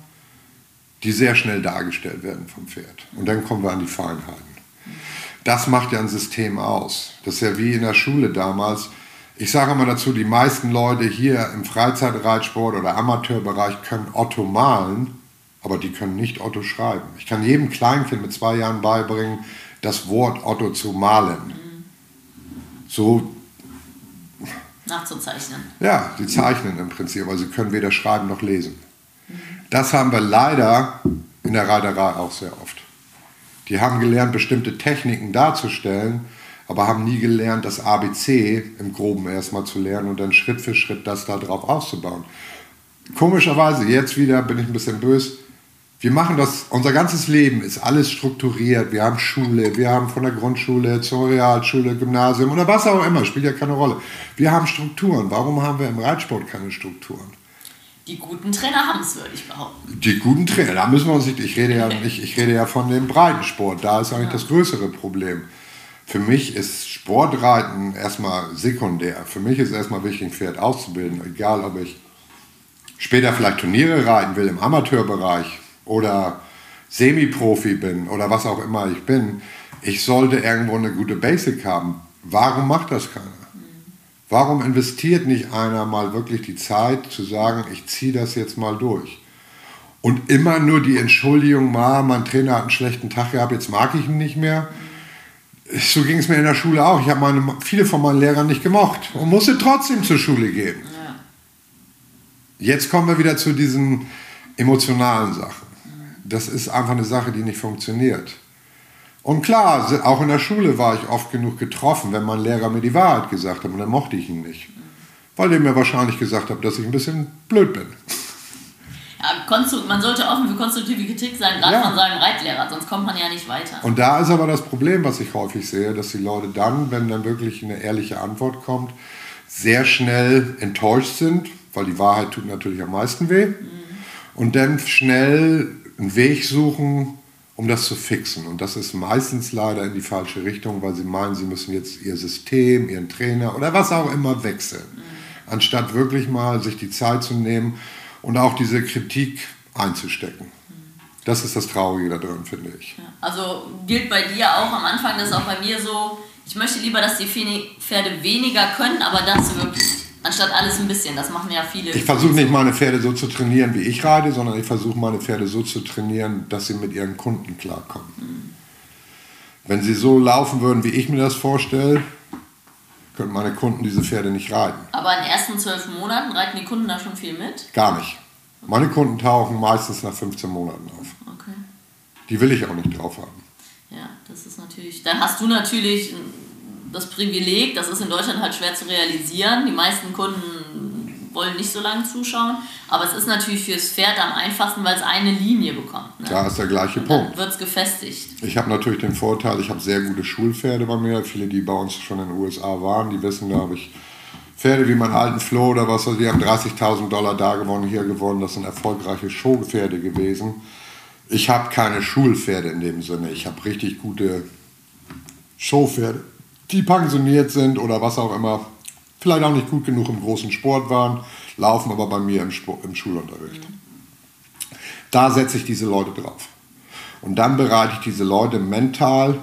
S1: die sehr schnell dargestellt werden vom Pferd. Und dann kommen wir an die Feinheiten das macht ja ein System aus. Das ist ja wie in der Schule damals. Ich sage immer dazu, die meisten Leute hier im Freizeitreitsport oder Amateurbereich können Otto malen, aber die können nicht Otto schreiben. Ich kann jedem Kleinkind mit zwei Jahren beibringen, das Wort Otto zu malen. So
S2: nachzuzeichnen.
S1: Ja, sie zeichnen im Prinzip, aber sie können weder schreiben noch lesen. Das haben wir leider in der Reiterei auch sehr oft. Die haben gelernt, bestimmte Techniken darzustellen, aber haben nie gelernt, das ABC im Groben erstmal zu lernen und dann Schritt für Schritt das da drauf auszubauen. Komischerweise, jetzt wieder bin ich ein bisschen böse, wir machen das, unser ganzes Leben ist alles strukturiert. Wir haben Schule, wir haben von der Grundschule zur Realschule, Gymnasium oder was auch immer, spielt ja keine Rolle. Wir haben Strukturen. Warum haben wir im Reitsport keine Strukturen?
S2: Die guten Trainer haben es, würde ich behaupten.
S1: Die guten Trainer, da müssen wir uns nicht, ich rede ja, nicht, ich rede ja von dem Breitensport, da ist eigentlich ja. das größere Problem. Für mich ist Sportreiten erstmal sekundär. Für mich ist erstmal wichtig, ein Pferd auszubilden, egal ob ich später vielleicht Turniere reiten will im Amateurbereich oder Semi-Profi bin oder was auch immer ich bin. Ich sollte irgendwo eine gute Basic haben. Warum macht das keiner? Warum investiert nicht einer mal wirklich die Zeit zu sagen, ich ziehe das jetzt mal durch? Und immer nur die Entschuldigung, mal, mein Trainer hat einen schlechten Tag gehabt, jetzt mag ich ihn nicht mehr. So ging es mir in der Schule auch. Ich habe viele von meinen Lehrern nicht gemocht und musste trotzdem zur Schule gehen. Jetzt kommen wir wieder zu diesen emotionalen Sachen. Das ist einfach eine Sache, die nicht funktioniert. Und klar, auch in der Schule war ich oft genug getroffen, wenn mein Lehrer mir die Wahrheit gesagt hat und dann mochte ich ihn nicht. Weil er mir wahrscheinlich gesagt hat, dass ich ein bisschen blöd bin.
S2: Ja, man sollte offen für konstruktive Kritik sein, gerade ja. von seinem Reitlehrer, sonst kommt man ja nicht weiter.
S1: Und da ist aber das Problem, was ich häufig sehe, dass die Leute dann, wenn dann wirklich eine ehrliche Antwort kommt, sehr schnell enttäuscht sind, weil die Wahrheit tut natürlich am meisten weh. Mhm. Und dann schnell einen Weg suchen, um das zu fixen. Und das ist meistens leider in die falsche Richtung, weil sie meinen, sie müssen jetzt ihr System, ihren Trainer oder was auch immer wechseln. Mhm. Anstatt wirklich mal sich die Zeit zu nehmen und auch diese Kritik einzustecken. Das ist das Traurige da drin, finde ich.
S2: Also gilt bei dir auch am Anfang, das ist auch bei mir so, ich möchte lieber, dass die Pferde weniger können, aber das wirklich Anstatt alles ein bisschen, das machen ja viele.
S1: Ich versuche nicht meine Pferde so zu trainieren, wie ich reite, sondern ich versuche meine Pferde so zu trainieren, dass sie mit ihren Kunden klarkommen. Mhm. Wenn sie so laufen würden, wie ich mir das vorstelle, könnten meine Kunden diese Pferde nicht reiten.
S2: Aber in den ersten zwölf Monaten reiten die Kunden da schon viel mit?
S1: Gar nicht. Meine Kunden tauchen meistens nach 15 Monaten auf. Okay. Die will ich auch nicht drauf haben.
S2: Ja, das ist natürlich. Dann hast du natürlich das Privileg, das ist in Deutschland halt schwer zu realisieren. Die meisten Kunden wollen nicht so lange zuschauen, aber es ist natürlich fürs Pferd am einfachsten, weil es eine Linie bekommt.
S1: Ne? Da ist der gleiche Punkt.
S2: wird es gefestigt.
S1: Ich habe natürlich den Vorteil, ich habe sehr gute Schulpferde bei mir. Viele, die bei uns schon in den USA waren, die wissen, da habe ich Pferde wie meinen alten Flo oder was, die haben 30.000 Dollar da gewonnen, hier gewonnen. Das sind erfolgreiche Showpferde gewesen. Ich habe keine Schulpferde in dem Sinne. Ich habe richtig gute Showpferde die pensioniert sind oder was auch immer, vielleicht auch nicht gut genug im großen Sport waren, laufen aber bei mir im, Sport, im Schulunterricht. Da setze ich diese Leute drauf. Und dann bereite ich diese Leute mental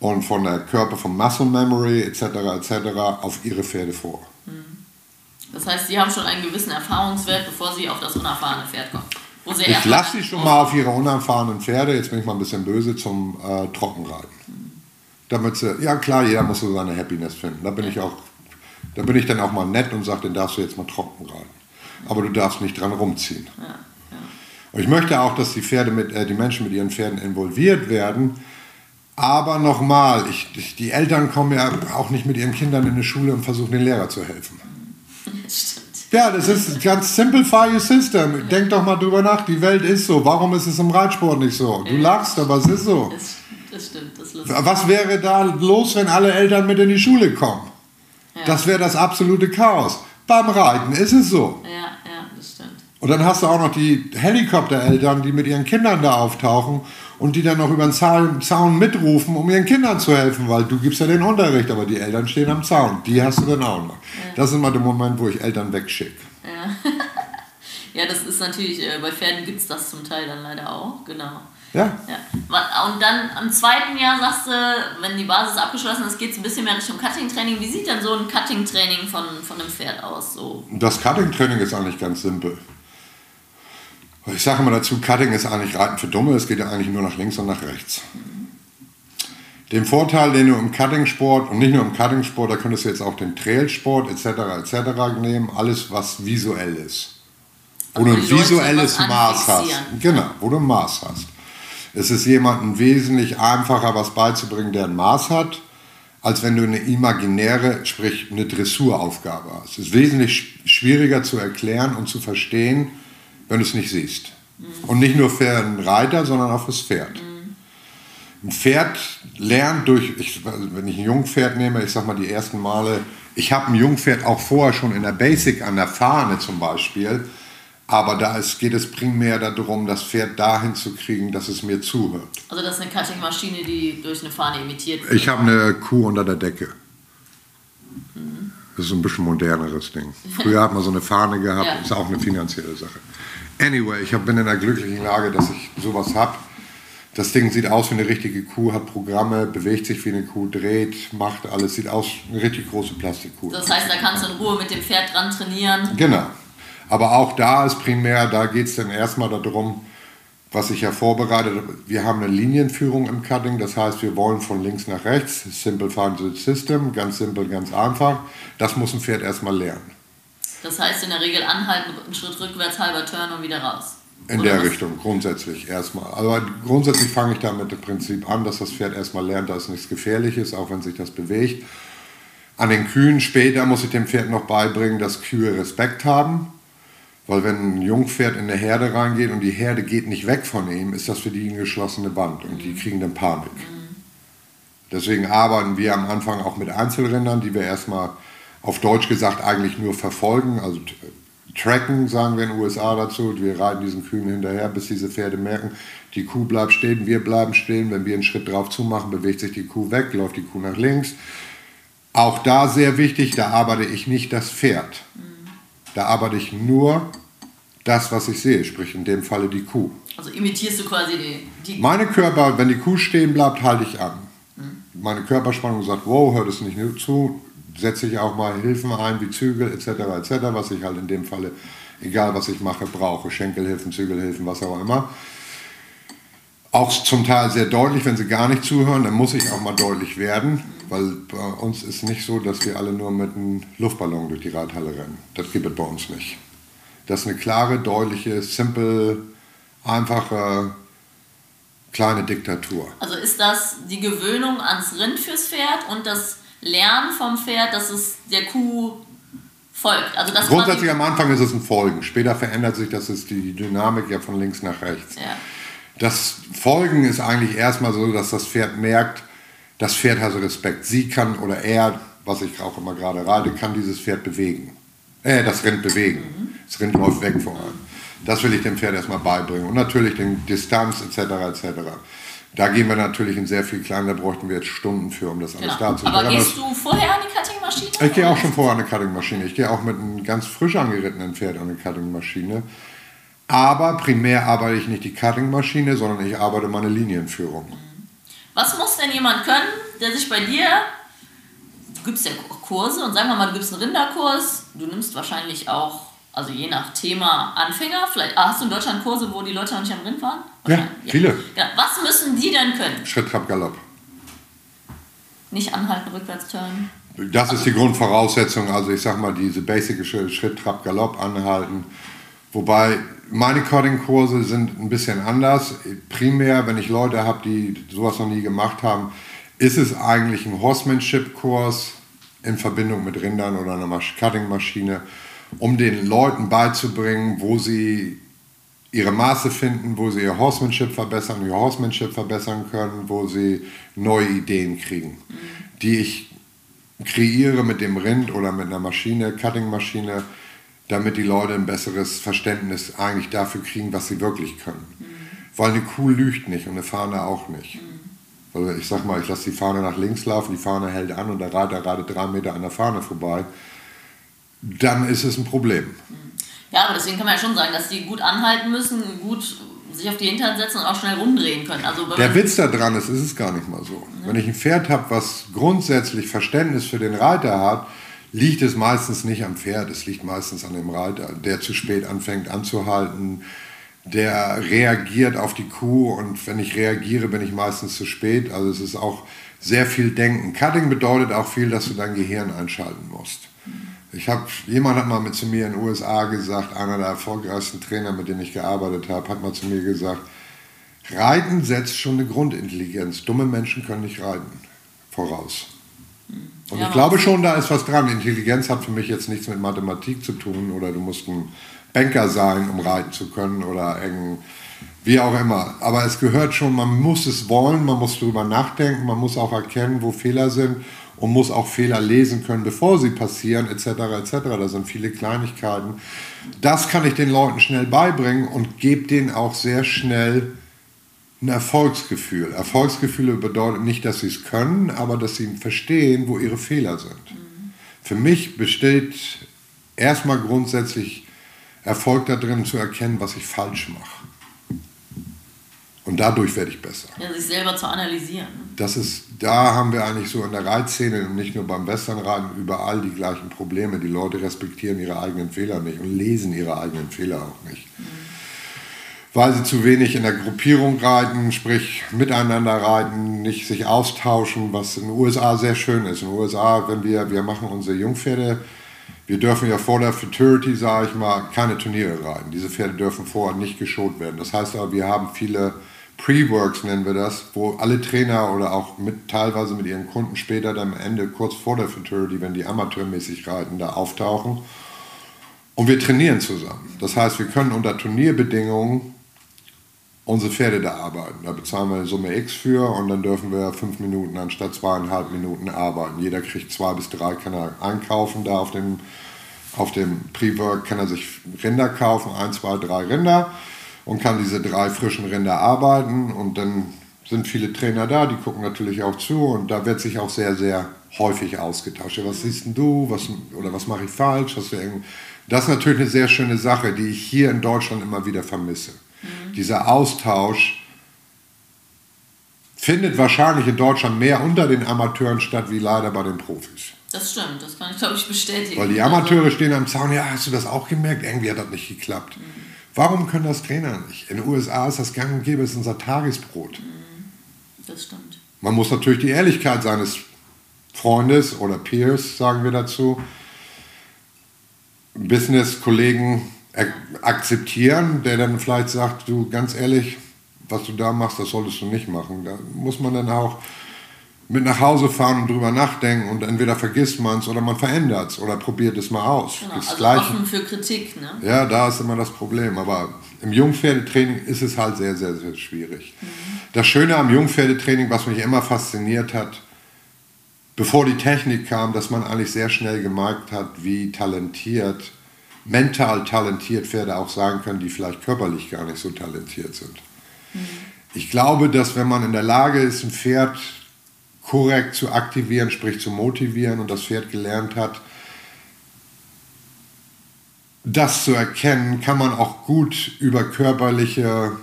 S1: und von der Körper, vom Muscle Memory etc. etc. auf ihre Pferde vor.
S2: Das heißt, sie haben schon einen gewissen Erfahrungswert, bevor sie auf das unerfahrene Pferd kommen.
S1: ich lasse sie schon mal auf ihre unerfahrenen Pferde, jetzt bin ich mal ein bisschen böse, zum äh, Trockenreiten damit sie, ja klar, jeder muss so seine Happiness finden. Da bin ich auch, da bin ich dann auch mal nett und sage, den darfst du jetzt mal trocken reiten. Aber du darfst nicht dran rumziehen. Ja, ja. Und ich möchte auch, dass die Pferde mit, äh, die Menschen mit ihren Pferden involviert werden. Aber nochmal, die Eltern kommen ja auch nicht mit ihren Kindern in die Schule und versuchen den Lehrer zu helfen. Ja, das ist ganz simplify your system. Denk doch mal drüber nach, die Welt ist so. Warum ist es im Reitsport nicht so? Du lachst, aber es ist so. Das stimmt, das lustig. Was wäre da los, wenn alle Eltern mit in die Schule kommen? Ja. Das wäre das absolute Chaos. Beim Reiten ist es so.
S2: Ja, ja, das stimmt.
S1: Und dann hast du auch noch die Helikoptereltern, die mit ihren Kindern da auftauchen und die dann noch über den Zaun mitrufen, um ihren Kindern zu helfen, weil du gibst ja den Unterricht, aber die Eltern stehen am Zaun. Die hast du dann auch noch. Ja. Das ist immer der Moment, wo ich Eltern wegschicke.
S2: Ja. ja, das ist natürlich, äh, bei Pferden gibt es das zum Teil dann leider auch, genau.
S1: Ja.
S2: ja. Und dann am zweiten Jahr sagst du, wenn die Basis abgeschlossen ist, geht es ein bisschen mehr Richtung Cutting-Training. Wie sieht denn so ein Cutting-Training von, von einem Pferd aus? So?
S1: Das Cutting-Training ist eigentlich ganz simpel. Ich sage immer dazu, Cutting ist eigentlich Reiten für Dumme, es geht ja eigentlich nur nach links und nach rechts. Mhm. Den Vorteil, den du im Cutting-Sport und nicht nur im Cutting-Sport, da könntest du jetzt auch den Trail-Sport etc. etc. nehmen, alles was visuell ist. Wo du ein visuelles Maß hast. Genau, wo du ein Maß hast. Es ist jemandem wesentlich einfacher, was beizubringen, der ein Maß hat, als wenn du eine imaginäre, sprich eine Dressuraufgabe hast. Es ist wesentlich schwieriger zu erklären und zu verstehen, wenn du es nicht siehst. Mhm. Und nicht nur für einen Reiter, sondern auch fürs Pferd. Mhm. Ein Pferd lernt durch, ich, wenn ich ein Jungpferd nehme, ich sag mal die ersten Male, ich habe ein Jungpferd auch vorher schon in der Basic an der Fahne zum Beispiel, aber da ist, geht es primär darum, das Pferd dahin zu kriegen, dass es mir zuhört.
S2: Also das ist eine Cutting-Maschine, die durch eine Fahne imitiert
S1: wird? Ich habe eine Kuh unter der Decke. Mhm. Das ist ein bisschen moderneres Ding. Früher hat man so eine Fahne gehabt, ja. ist auch eine finanzielle Sache. Anyway, ich bin in der glücklichen Lage, dass ich sowas habe. Das Ding sieht aus wie eine richtige Kuh, hat Programme, bewegt sich wie eine Kuh, dreht, macht alles, sieht aus wie eine richtig große Plastikkuh.
S2: Das heißt, da kannst du in Ruhe mit dem Pferd dran trainieren.
S1: Genau. Aber auch da ist primär, da geht es dann erstmal darum, was ich ja vorbereitet habe. Wir haben eine Linienführung im Cutting, das heißt, wir wollen von links nach rechts, Simple Final System, ganz simpel, ganz einfach. Das muss ein Pferd erstmal lernen.
S2: Das heißt in der Regel anhalten, einen Schritt rückwärts, halber Turn und wieder raus.
S1: In Oder der was? Richtung, grundsätzlich erstmal. Aber grundsätzlich fange ich damit im Prinzip an, dass das Pferd erstmal lernt, dass nichts Gefährliches, auch wenn sich das bewegt. An den Kühen später muss ich dem Pferd noch beibringen, dass Kühe Respekt haben weil wenn ein Jungpferd in eine Herde reingeht und die Herde geht nicht weg von ihm, ist das für die ein geschlossene Band und die kriegen dann Panik. Deswegen arbeiten wir am Anfang auch mit Einzelrindern, die wir erstmal auf Deutsch gesagt eigentlich nur verfolgen, also tracken, sagen wir in den USA dazu. Wir reiten diesen Kühen hinterher, bis diese Pferde merken, die Kuh bleibt stehen, wir bleiben stehen. Wenn wir einen Schritt drauf zumachen, bewegt sich die Kuh weg, läuft die Kuh nach links. Auch da sehr wichtig, da arbeite ich nicht das Pferd. Da arbeite ich nur das, was ich sehe, sprich in dem Falle die Kuh.
S2: Also imitierst du quasi die, die
S1: Meine Körper, wenn die Kuh stehen bleibt, halte ich an. Mhm. Meine Körperspannung sagt, wow, hört es nicht zu, setze ich auch mal Hilfen ein, wie Zügel etc. etc., was ich halt in dem Falle, egal was ich mache, brauche, Schenkelhilfen, Zügelhilfen, was auch immer. Auch zum Teil sehr deutlich, wenn sie gar nicht zuhören, dann muss ich auch mal deutlich werden, weil bei uns ist nicht so, dass wir alle nur mit einem Luftballon durch die Reithalle rennen. Das gibt es bei uns nicht. Das ist eine klare, deutliche, simple, einfache, kleine Diktatur.
S2: Also ist das die Gewöhnung ans Rind fürs Pferd und das Lernen vom Pferd, dass es der Kuh folgt? Also
S1: Grundsätzlich am Anfang ist es ein Folgen. Später verändert sich das ist die Dynamik ja von links nach rechts. Ja. Das Folgen ist eigentlich erstmal so, dass das Pferd merkt, das Pferd hat Respekt. Sie kann oder er, was ich auch immer gerade reite, kann dieses Pferd bewegen. Äh, das Rind bewegen. Mhm. Das Rind läuft weg vor allem. Das will ich dem Pferd erstmal beibringen. Und natürlich den Distanz etc. etc. Da gehen wir natürlich in sehr viel kleiner, da bräuchten wir jetzt Stunden für, um das alles genau. darzustellen.
S2: Aber gehst du vorher an die Cutting-Maschine?
S1: Ich gehe auch schon vorher an eine Cutting-Maschine. Ich gehe auch mit einem ganz frisch angerittenen Pferd an eine Cutting-Maschine. Aber primär arbeite ich nicht die Cutting-Maschine, sondern ich arbeite meine Linienführung.
S2: Was muss denn jemand können, der sich bei dir, du gibst ja Kurse und sagen wir mal, du gibst einen Rinderkurs, du nimmst wahrscheinlich auch, also je nach Thema Anfänger, vielleicht ah, hast du in Deutschland Kurse, wo die Leute noch nicht am Rind waren?
S1: Ja, ja, viele.
S2: Ja. Was müssen die denn können?
S1: Schritt, Trab, Galopp.
S2: Nicht anhalten, rückwärts turnen.
S1: Das ist die Grundvoraussetzung. Also ich sag mal, diese basic Schritt, Trab, Galopp anhalten. Wobei meine Coding-Kurse sind ein bisschen anders. Primär, wenn ich Leute habe, die sowas noch nie gemacht haben, ist es eigentlich ein Horsemanship-Kurs in Verbindung mit Rindern oder einer Cutting-Maschine, um den Leuten beizubringen, wo sie ihre Maße finden, wo sie ihr Horsemanship verbessern, ihr Horsemanship verbessern können, wo sie neue Ideen kriegen, die ich kreiere mit dem Rind oder mit einer Maschine, Cutting-Maschine, damit die Leute ein besseres Verständnis eigentlich dafür kriegen, was sie wirklich können. Weil eine Kuh lügt nicht und eine Fahne auch nicht. Also ich sag mal, ich lasse die Fahne nach links laufen, die Fahne hält an und der Reiter gerade drei Meter an der Fahne vorbei. Dann ist es ein Problem.
S2: Ja, aber deswegen kann man ja schon sagen, dass die gut anhalten müssen, gut sich auf die Hintern setzen und auch schnell rumdrehen können. Also
S1: der Witz daran ist, ist es gar nicht mal so. Mhm. Wenn ich ein Pferd habe, was grundsätzlich Verständnis für den Reiter hat, liegt es meistens nicht am Pferd, es liegt meistens an dem Reiter, der zu spät anfängt anzuhalten, der reagiert auf die Kuh und wenn ich reagiere, bin ich meistens zu spät. Also es ist auch sehr viel Denken. Cutting bedeutet auch viel, dass du dein Gehirn einschalten musst. Ich habe, jemand hat mal mit zu mir in den USA gesagt, einer der erfolgreichsten Trainer, mit denen ich gearbeitet habe, hat mal zu mir gesagt, Reiten setzt schon eine Grundintelligenz. Dumme Menschen können nicht reiten. Voraus. Und ja, ich glaube schon, da ist was dran. Intelligenz hat für mich jetzt nichts mit Mathematik zu tun oder du musst ein Banker sein, um reiten zu können oder eng, wie auch immer. Aber es gehört schon, man muss es wollen, man muss darüber nachdenken, man muss auch erkennen, wo Fehler sind und muss auch Fehler lesen können, bevor sie passieren, etc. etc. Da sind viele Kleinigkeiten. Das kann ich den Leuten schnell beibringen und gebe denen auch sehr schnell ein Erfolgsgefühl. Erfolgsgefühle bedeutet nicht, dass sie es können, aber dass sie verstehen, wo ihre Fehler sind. Mhm. Für mich besteht erstmal grundsätzlich Erfolg darin zu erkennen, was ich falsch mache. Und dadurch werde ich besser.
S2: Ja, sich selber zu analysieren.
S1: Das ist, da haben wir eigentlich so in der Reitszene und nicht nur beim Westernreiten überall die gleichen Probleme. Die Leute respektieren ihre eigenen Fehler nicht und lesen ihre eigenen Fehler auch nicht. Mhm. Weil sie zu wenig in der Gruppierung reiten, sprich miteinander reiten, nicht sich austauschen, was in den USA sehr schön ist. In den USA, wenn wir, wir machen unsere Jungpferde, wir dürfen ja vor der Futurity, sage ich mal, keine Turniere reiten. Diese Pferde dürfen vorher nicht geschont werden. Das heißt aber, wir haben viele Pre-Works nennen wir das, wo alle Trainer oder auch mit, teilweise mit ihren Kunden später dann am Ende, kurz vor der Futurity, wenn die amateurmäßig reiten, da auftauchen. Und wir trainieren zusammen. Das heißt, wir können unter Turnierbedingungen unsere Pferde da arbeiten. Da bezahlen wir eine Summe X für und dann dürfen wir fünf Minuten anstatt zweieinhalb Minuten arbeiten. Jeder kriegt zwei bis drei, kann er einkaufen da auf dem, auf dem Pre-Work, kann er sich Rinder kaufen, ein, zwei, drei Rinder und kann diese drei frischen Rinder arbeiten. Und dann sind viele Trainer da, die gucken natürlich auch zu und da wird sich auch sehr, sehr häufig ausgetauscht. Was siehst denn du? Was, oder was mache ich falsch? Hast du das ist natürlich eine sehr schöne Sache, die ich hier in Deutschland immer wieder vermisse. Mhm. Dieser Austausch findet wahrscheinlich in Deutschland mehr unter den Amateuren statt, wie leider bei den Profis.
S2: Das stimmt, das kann ich glaube ich bestätigen.
S1: Weil die Amateure stehen am Zaun, ja, hast du das auch gemerkt? Irgendwie hat das nicht geklappt. Mhm. Warum können das Trainer nicht? In den USA ist das gang und gäbe, ist unser Tagesbrot.
S2: Mhm. Das stimmt.
S1: Man muss natürlich die Ehrlichkeit seines Freundes oder Peers, sagen wir dazu, Business-Kollegen akzeptieren, der dann vielleicht sagt, du ganz ehrlich, was du da machst, das solltest du nicht machen. Da muss man dann auch mit nach Hause fahren und drüber nachdenken und entweder vergisst man es oder man verändert es oder probiert es mal aus.
S2: Genau, das also Gleiche. offen für Kritik. Ne?
S1: Ja, da ist immer das Problem. Aber im Jungpferdetraining ist es halt sehr, sehr, sehr schwierig. Mhm. Das Schöne am Jungpferdetraining, was mich immer fasziniert hat, bevor die Technik kam, dass man eigentlich sehr schnell gemerkt hat, wie talentiert, mental talentiert Pferde auch sein können, die vielleicht körperlich gar nicht so talentiert sind. Mhm. Ich glaube, dass wenn man in der Lage ist, ein Pferd korrekt zu aktivieren, sprich zu motivieren und das Pferd gelernt hat, das zu erkennen, kann man auch gut über körperliche,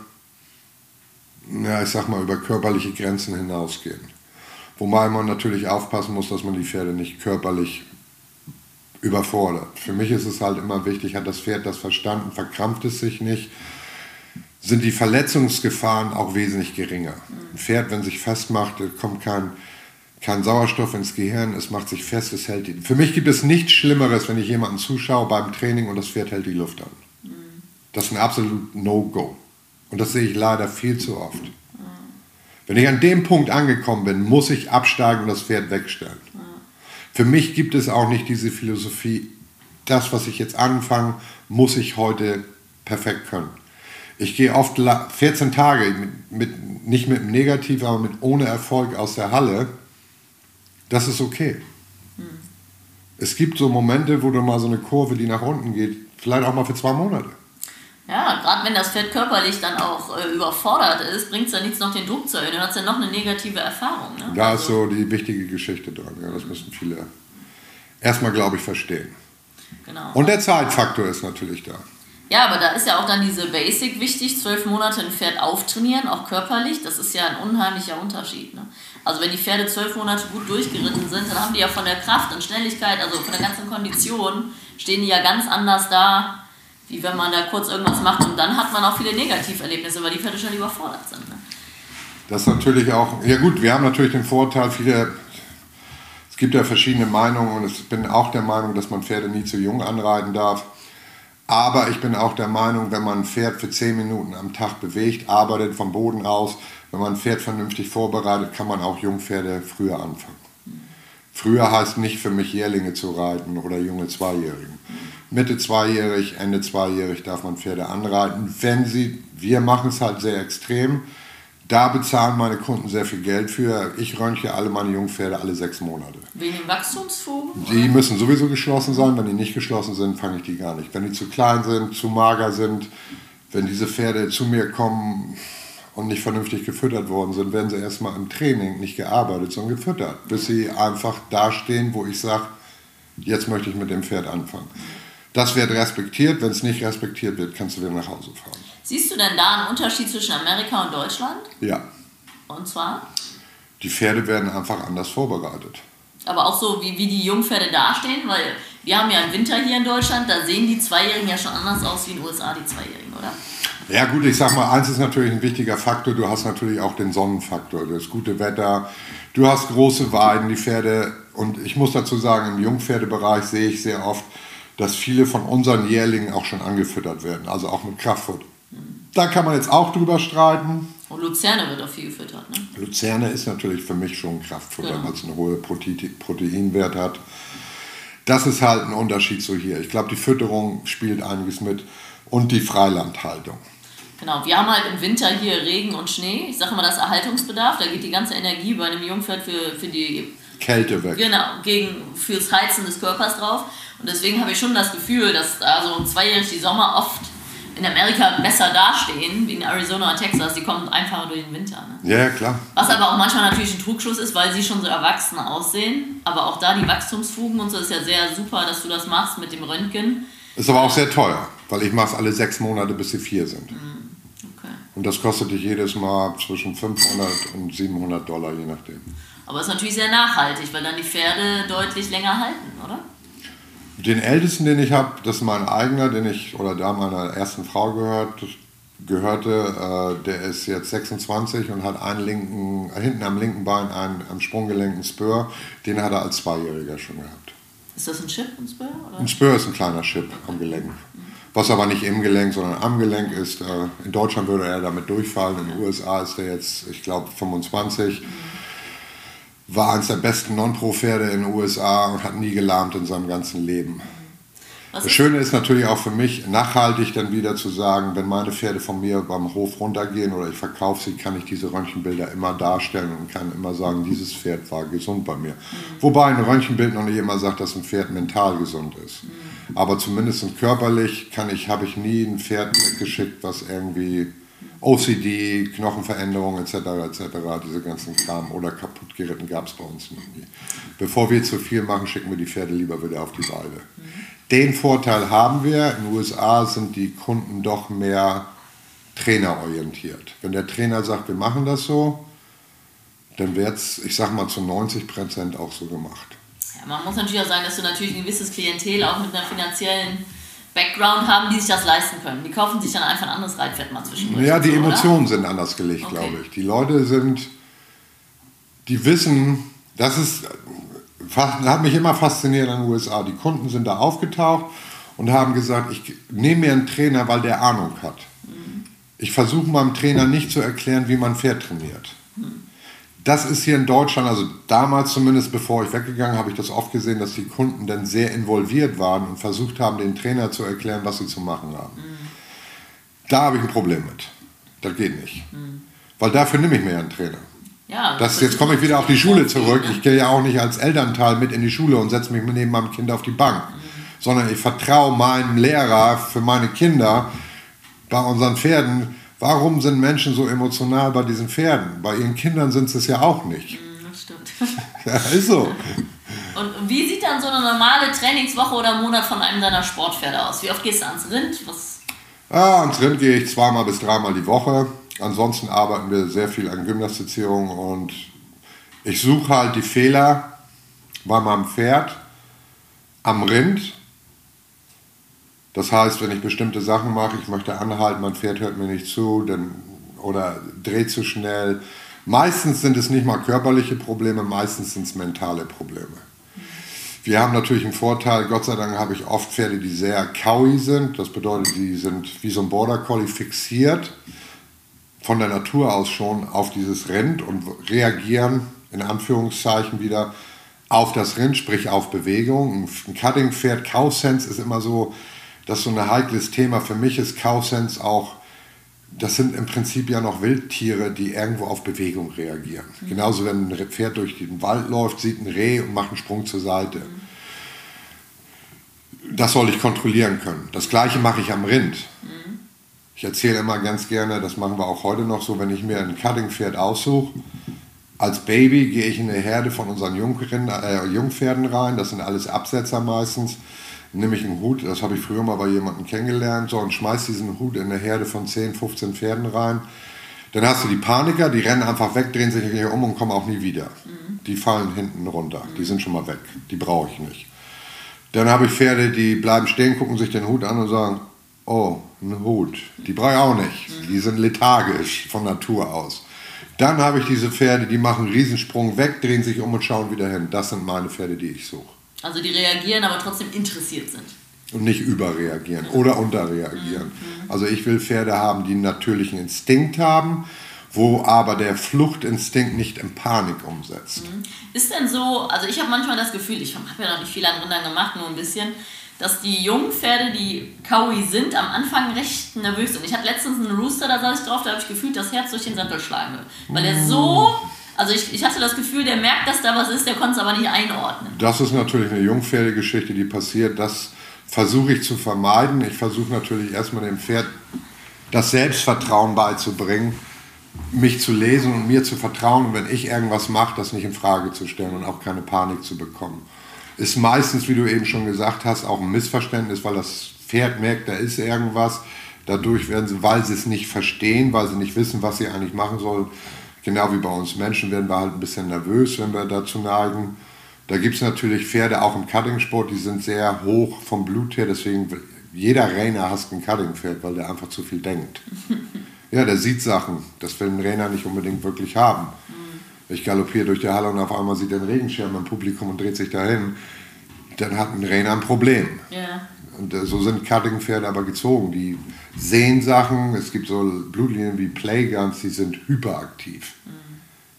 S1: ja, ich sag mal, über körperliche Grenzen hinausgehen. Wobei man natürlich aufpassen muss, dass man die Pferde nicht körperlich überfordert. Für mich ist es halt immer wichtig, hat das Pferd das verstanden, verkrampft es sich nicht, sind die Verletzungsgefahren auch wesentlich geringer. Ein Pferd, wenn sich festmacht, kommt kein, kein Sauerstoff ins Gehirn, es macht sich fest, es hält die. Für mich gibt es nichts Schlimmeres, wenn ich jemanden zuschaue beim Training und das Pferd hält die Luft an. Das ist ein absolut No-Go. Und das sehe ich leider viel zu oft. Wenn ich an dem Punkt angekommen bin, muss ich absteigen und das Pferd wegstellen. Für mich gibt es auch nicht diese Philosophie, das, was ich jetzt anfange, muss ich heute perfekt können. Ich gehe oft 14 Tage, mit, mit, nicht mit einem Negativ, aber mit ohne Erfolg aus der Halle. Das ist okay. Hm. Es gibt so Momente, wo du mal so eine Kurve, die nach unten geht, vielleicht auch mal für zwei Monate.
S2: Ja, gerade wenn das Pferd körperlich dann auch äh, überfordert ist, bringt es ja nichts, noch den Druck zu erhöhen. Dann hat es ja noch eine negative Erfahrung. Ne?
S1: Da also, ist so die wichtige Geschichte dran. Ja, das müssen viele erstmal, glaube ich, verstehen. Genau. Und der Zeitfaktor ist natürlich da.
S2: Ja, aber da ist ja auch dann diese Basic wichtig, zwölf Monate ein Pferd auftrainieren, auch körperlich, das ist ja ein unheimlicher Unterschied. Ne? Also wenn die Pferde zwölf Monate gut durchgeritten sind, dann haben die ja von der Kraft und Schnelligkeit, also von der ganzen Kondition, stehen die ja ganz anders da, wie wenn man da kurz irgendwas macht und dann hat man auch viele Negativerlebnisse, weil die Pferde schon überfordert sind. Ne?
S1: Das ist natürlich auch, ja gut, wir haben natürlich den Vorteil, viele es gibt ja verschiedene Meinungen und ich bin auch der Meinung, dass man Pferde nie zu jung anreiten darf. Aber ich bin auch der Meinung, wenn man ein Pferd für 10 Minuten am Tag bewegt, arbeitet vom Boden aus, wenn man ein Pferd vernünftig vorbereitet, kann man auch Jungpferde früher anfangen. Früher heißt nicht für mich Jährlinge zu reiten oder junge Zweijährigen. Mitte zweijährig, Ende zweijährig darf man Pferde anreiten, wenn sie, wir machen es halt sehr extrem, da bezahlen meine Kunden sehr viel Geld für. Ich röntge alle meine Jungpferde alle sechs Monate.
S2: Wegen Wachstumsfugen?
S1: Die müssen sowieso geschlossen sein. Wenn die nicht geschlossen sind, fange ich die gar nicht. Wenn die zu klein sind, zu mager sind, wenn diese Pferde zu mir kommen und nicht vernünftig gefüttert worden sind, werden sie erstmal im Training nicht gearbeitet, sondern gefüttert, bis sie einfach dastehen, wo ich sage, jetzt möchte ich mit dem Pferd anfangen. Das wird respektiert. Wenn es nicht respektiert wird, kannst du wieder nach Hause fahren.
S2: Siehst du denn da einen Unterschied zwischen Amerika und Deutschland?
S1: Ja.
S2: Und zwar?
S1: Die Pferde werden einfach anders vorbereitet.
S2: Aber auch so, wie, wie die Jungpferde dastehen, weil wir haben ja einen Winter hier in Deutschland, da sehen die Zweijährigen ja schon anders aus wie in den USA, die Zweijährigen, oder?
S1: Ja gut, ich sag mal, eins ist natürlich ein wichtiger Faktor, du hast natürlich auch den Sonnenfaktor, das gute Wetter, du hast große Weiden, die Pferde und ich muss dazu sagen, im Jungpferdebereich sehe ich sehr oft, dass viele von unseren Jährlingen auch schon angefüttert werden, also auch mit Kraftfutter. Da kann man jetzt auch drüber streiten.
S2: Und Luzerne wird auch viel gefüttert, ne?
S1: Luzerne ist natürlich für mich schon Kraftfutter, genau. weil es einen hohen Proteinwert hat. Das ist halt ein Unterschied zu hier. Ich glaube, die Fütterung spielt einiges mit und die Freilandhaltung.
S2: Genau, wir haben halt im Winter hier Regen und Schnee. Ich sage mal, das Erhaltungsbedarf, da geht die ganze Energie bei einem Jungpferd für, für die
S1: Kälte weg.
S2: Genau, gegen, fürs Heizen des Körpers drauf. Und deswegen habe ich schon das Gefühl, dass also zweijährig die Sommer oft in Amerika besser dastehen, wie in Arizona und Texas. Die kommen einfacher durch den Winter.
S1: Ne? Ja, klar.
S2: Was aber auch manchmal natürlich ein Trugschluss ist, weil sie schon so erwachsen aussehen. Aber auch da die Wachstumsfugen und so ist ja sehr super, dass du das machst mit dem Röntgen.
S1: Ist aber auch sehr teuer, weil ich mache es alle sechs Monate, bis sie vier sind.
S2: Mhm. Okay.
S1: Und das kostet dich jedes Mal zwischen 500 und 700 Dollar, je nachdem.
S2: Aber es ist natürlich sehr nachhaltig, weil dann die Pferde deutlich länger halten, oder?
S1: Den ältesten, den ich habe, das ist mein eigener, den ich oder da meiner ersten Frau gehört, gehörte, äh, der ist jetzt 26 und hat einen linken, hinten am linken Bein einen am Sprunggelenk einen Spur. Den hat er als Zweijähriger schon gehabt.
S2: Ist das ein Chip, ein Spur? Oder?
S1: Ein Spur ist ein kleiner Chip am Gelenk. Was aber nicht im Gelenk, sondern am Gelenk ist. Äh, in Deutschland würde er damit durchfallen, in den USA ist er jetzt, ich glaube, 25. Mhm war eines der besten Non-Pro-Pferde in den USA und hat nie gelahmt in seinem ganzen Leben. Was das Schöne ist natürlich auch für mich, nachhaltig dann wieder zu sagen, wenn meine Pferde von mir beim Hof runtergehen oder ich verkaufe sie, kann ich diese Röntgenbilder immer darstellen und kann immer sagen, dieses Pferd war gesund bei mir. Mhm. Wobei ein Röntgenbild noch nicht immer sagt, dass ein Pferd mental gesund ist. Mhm. Aber zumindest körperlich kann ich, habe ich nie ein Pferd geschickt, was irgendwie OCD, Knochenveränderungen etc. etc. Diese ganzen Kram oder kaputt geritten gab es bei uns noch nie. Bevor wir zu viel machen, schicken wir die Pferde lieber wieder auf die Weide. Den Vorteil haben wir. In den USA sind die Kunden doch mehr trainerorientiert. Wenn der Trainer sagt, wir machen das so, dann wird es, ich sag mal, zu 90 Prozent auch so gemacht.
S2: Ja, man muss natürlich auch sagen, dass du natürlich ein gewisses Klientel auch mit einer finanziellen Background haben, die sich das leisten können. Die kaufen sich dann einfach ein anderes Reitpferd mal zwischendurch.
S1: Ja, die so, Emotionen oder? sind anders gelegt, okay. glaube ich. Die Leute sind, die wissen, das ist, hat mich immer fasziniert in den USA. Die Kunden sind da aufgetaucht und haben gesagt, ich nehme mir einen Trainer, weil der Ahnung hat. Mhm. Ich versuche meinem Trainer nicht zu erklären, wie man Pferd trainiert. Mhm das ist hier in Deutschland, also damals zumindest, bevor ich weggegangen habe ich das oft gesehen, dass die Kunden dann sehr involviert waren und versucht haben, den Trainer zu erklären, was sie zu machen haben. Mhm. Da habe ich ein Problem mit. Das geht nicht. Mhm. Weil dafür nehme ich mir ja einen Trainer.
S2: Ja,
S1: das, jetzt komme ich wieder auf die Schule zurück. Ich gehe ja auch nicht als Elternteil mit in die Schule und setze mich neben meinem Kind auf die Bank, mhm. sondern ich vertraue meinem Lehrer für meine Kinder bei unseren Pferden, Warum sind Menschen so emotional bei diesen Pferden? Bei ihren Kindern sind sie es ja auch nicht.
S2: Mm, das stimmt.
S1: ja, ist so.
S2: Und wie sieht dann so eine normale Trainingswoche oder Monat von einem deiner Sportpferde aus? Wie oft gehst du ans Rind? Was?
S1: Ja, ans Rind gehe ich zweimal bis dreimal die Woche. Ansonsten arbeiten wir sehr viel an Gymnastizierung und ich suche halt die Fehler bei meinem Pferd am Rind das heißt, wenn ich bestimmte Sachen mache, ich möchte anhalten, mein Pferd hört mir nicht zu dann, oder dreht zu schnell. Meistens sind es nicht mal körperliche Probleme, meistens sind es mentale Probleme. Wir haben natürlich einen Vorteil, Gott sei Dank habe ich oft Pferde, die sehr cowy sind. Das bedeutet, die sind wie so ein Border Collie fixiert, von der Natur aus schon auf dieses Rind und reagieren in Anführungszeichen wieder auf das Rind, sprich auf Bewegung. Ein Cutting-Pferd, Cow-Sense ist immer so, das ist so ein heikles Thema. Für mich ist Cow-Sense auch, das sind im Prinzip ja noch Wildtiere, die irgendwo auf Bewegung reagieren. Mhm. Genauso, wenn ein Pferd durch den Wald läuft, sieht ein Reh und macht einen Sprung zur Seite. Mhm das soll ich kontrollieren können. Das gleiche mache ich am Rind. Mhm. Ich erzähle immer ganz gerne, das machen wir auch heute noch so, wenn ich mir ein Cutting-Pferd aussuche, als Baby gehe ich in eine Herde von unseren Jungrind, äh, Jungpferden rein, das sind alles Absetzer meistens, nehme ich einen Hut, das habe ich früher mal bei jemandem kennengelernt, so, und schmeiß diesen Hut in eine Herde von 10, 15 Pferden rein. Dann hast du die Paniker, die rennen einfach weg, drehen sich hier um und kommen auch nie wieder. Mhm. Die fallen hinten runter, die sind schon mal weg, die brauche ich nicht. Dann habe ich Pferde, die bleiben stehen, gucken sich den Hut an und sagen, oh, ein Hut. Die brauche ich auch nicht. Die sind lethargisch von Natur aus. Dann habe ich diese Pferde, die machen einen Riesensprung weg, drehen sich um und schauen wieder hin. Das sind meine Pferde, die ich suche.
S2: Also die reagieren, aber trotzdem interessiert sind.
S1: Und nicht überreagieren oder unterreagieren. Mhm. Also ich will Pferde haben, die einen natürlichen Instinkt haben, wo aber der Fluchtinstinkt nicht in Panik umsetzt. Mhm.
S2: Ist denn so, also ich habe manchmal das Gefühl, ich habe ja noch nicht viel an Rindern gemacht, nur ein bisschen, dass die jungen Pferde, die Kaui sind, am Anfang recht nervös sind. Ich hatte letztens einen Rooster, da saß ich drauf, da habe ich gefühlt das Herz durch den Sattel schlagen will. Weil er so, also ich, ich hatte das Gefühl, der merkt, dass da was ist, der konnte es aber nicht einordnen.
S1: Das ist natürlich eine Jungpferdegeschichte, die passiert. Das versuche ich zu vermeiden. Ich versuche natürlich erstmal dem Pferd das Selbstvertrauen beizubringen mich zu lesen und mir zu vertrauen und wenn ich irgendwas mache, das nicht in Frage zu stellen und auch keine Panik zu bekommen. Ist meistens, wie du eben schon gesagt hast, auch ein Missverständnis, weil das Pferd merkt, da ist irgendwas. Dadurch werden sie, weil sie es nicht verstehen, weil sie nicht wissen, was sie eigentlich machen sollen, genau wie bei uns Menschen, werden wir halt ein bisschen nervös, wenn wir dazu neigen. Da gibt es natürlich Pferde auch im Cutting-Sport, die sind sehr hoch vom Blut her, deswegen jeder Rainer hasst ein Cutting-Pferd, weil der einfach zu viel denkt. Ja, der sieht Sachen. Das will ein Trainer nicht unbedingt wirklich haben. Mhm. Ich galoppiere durch die Halle und auf einmal sieht er einen Regenschirm im Publikum und dreht sich dahin. Dann hat ein Trainer ein Problem. Ja. Und äh, so sind Cutting-Pferde aber gezogen. Die sehen Sachen. Es gibt so Blutlinien wie Playguns, die sind hyperaktiv. Mhm.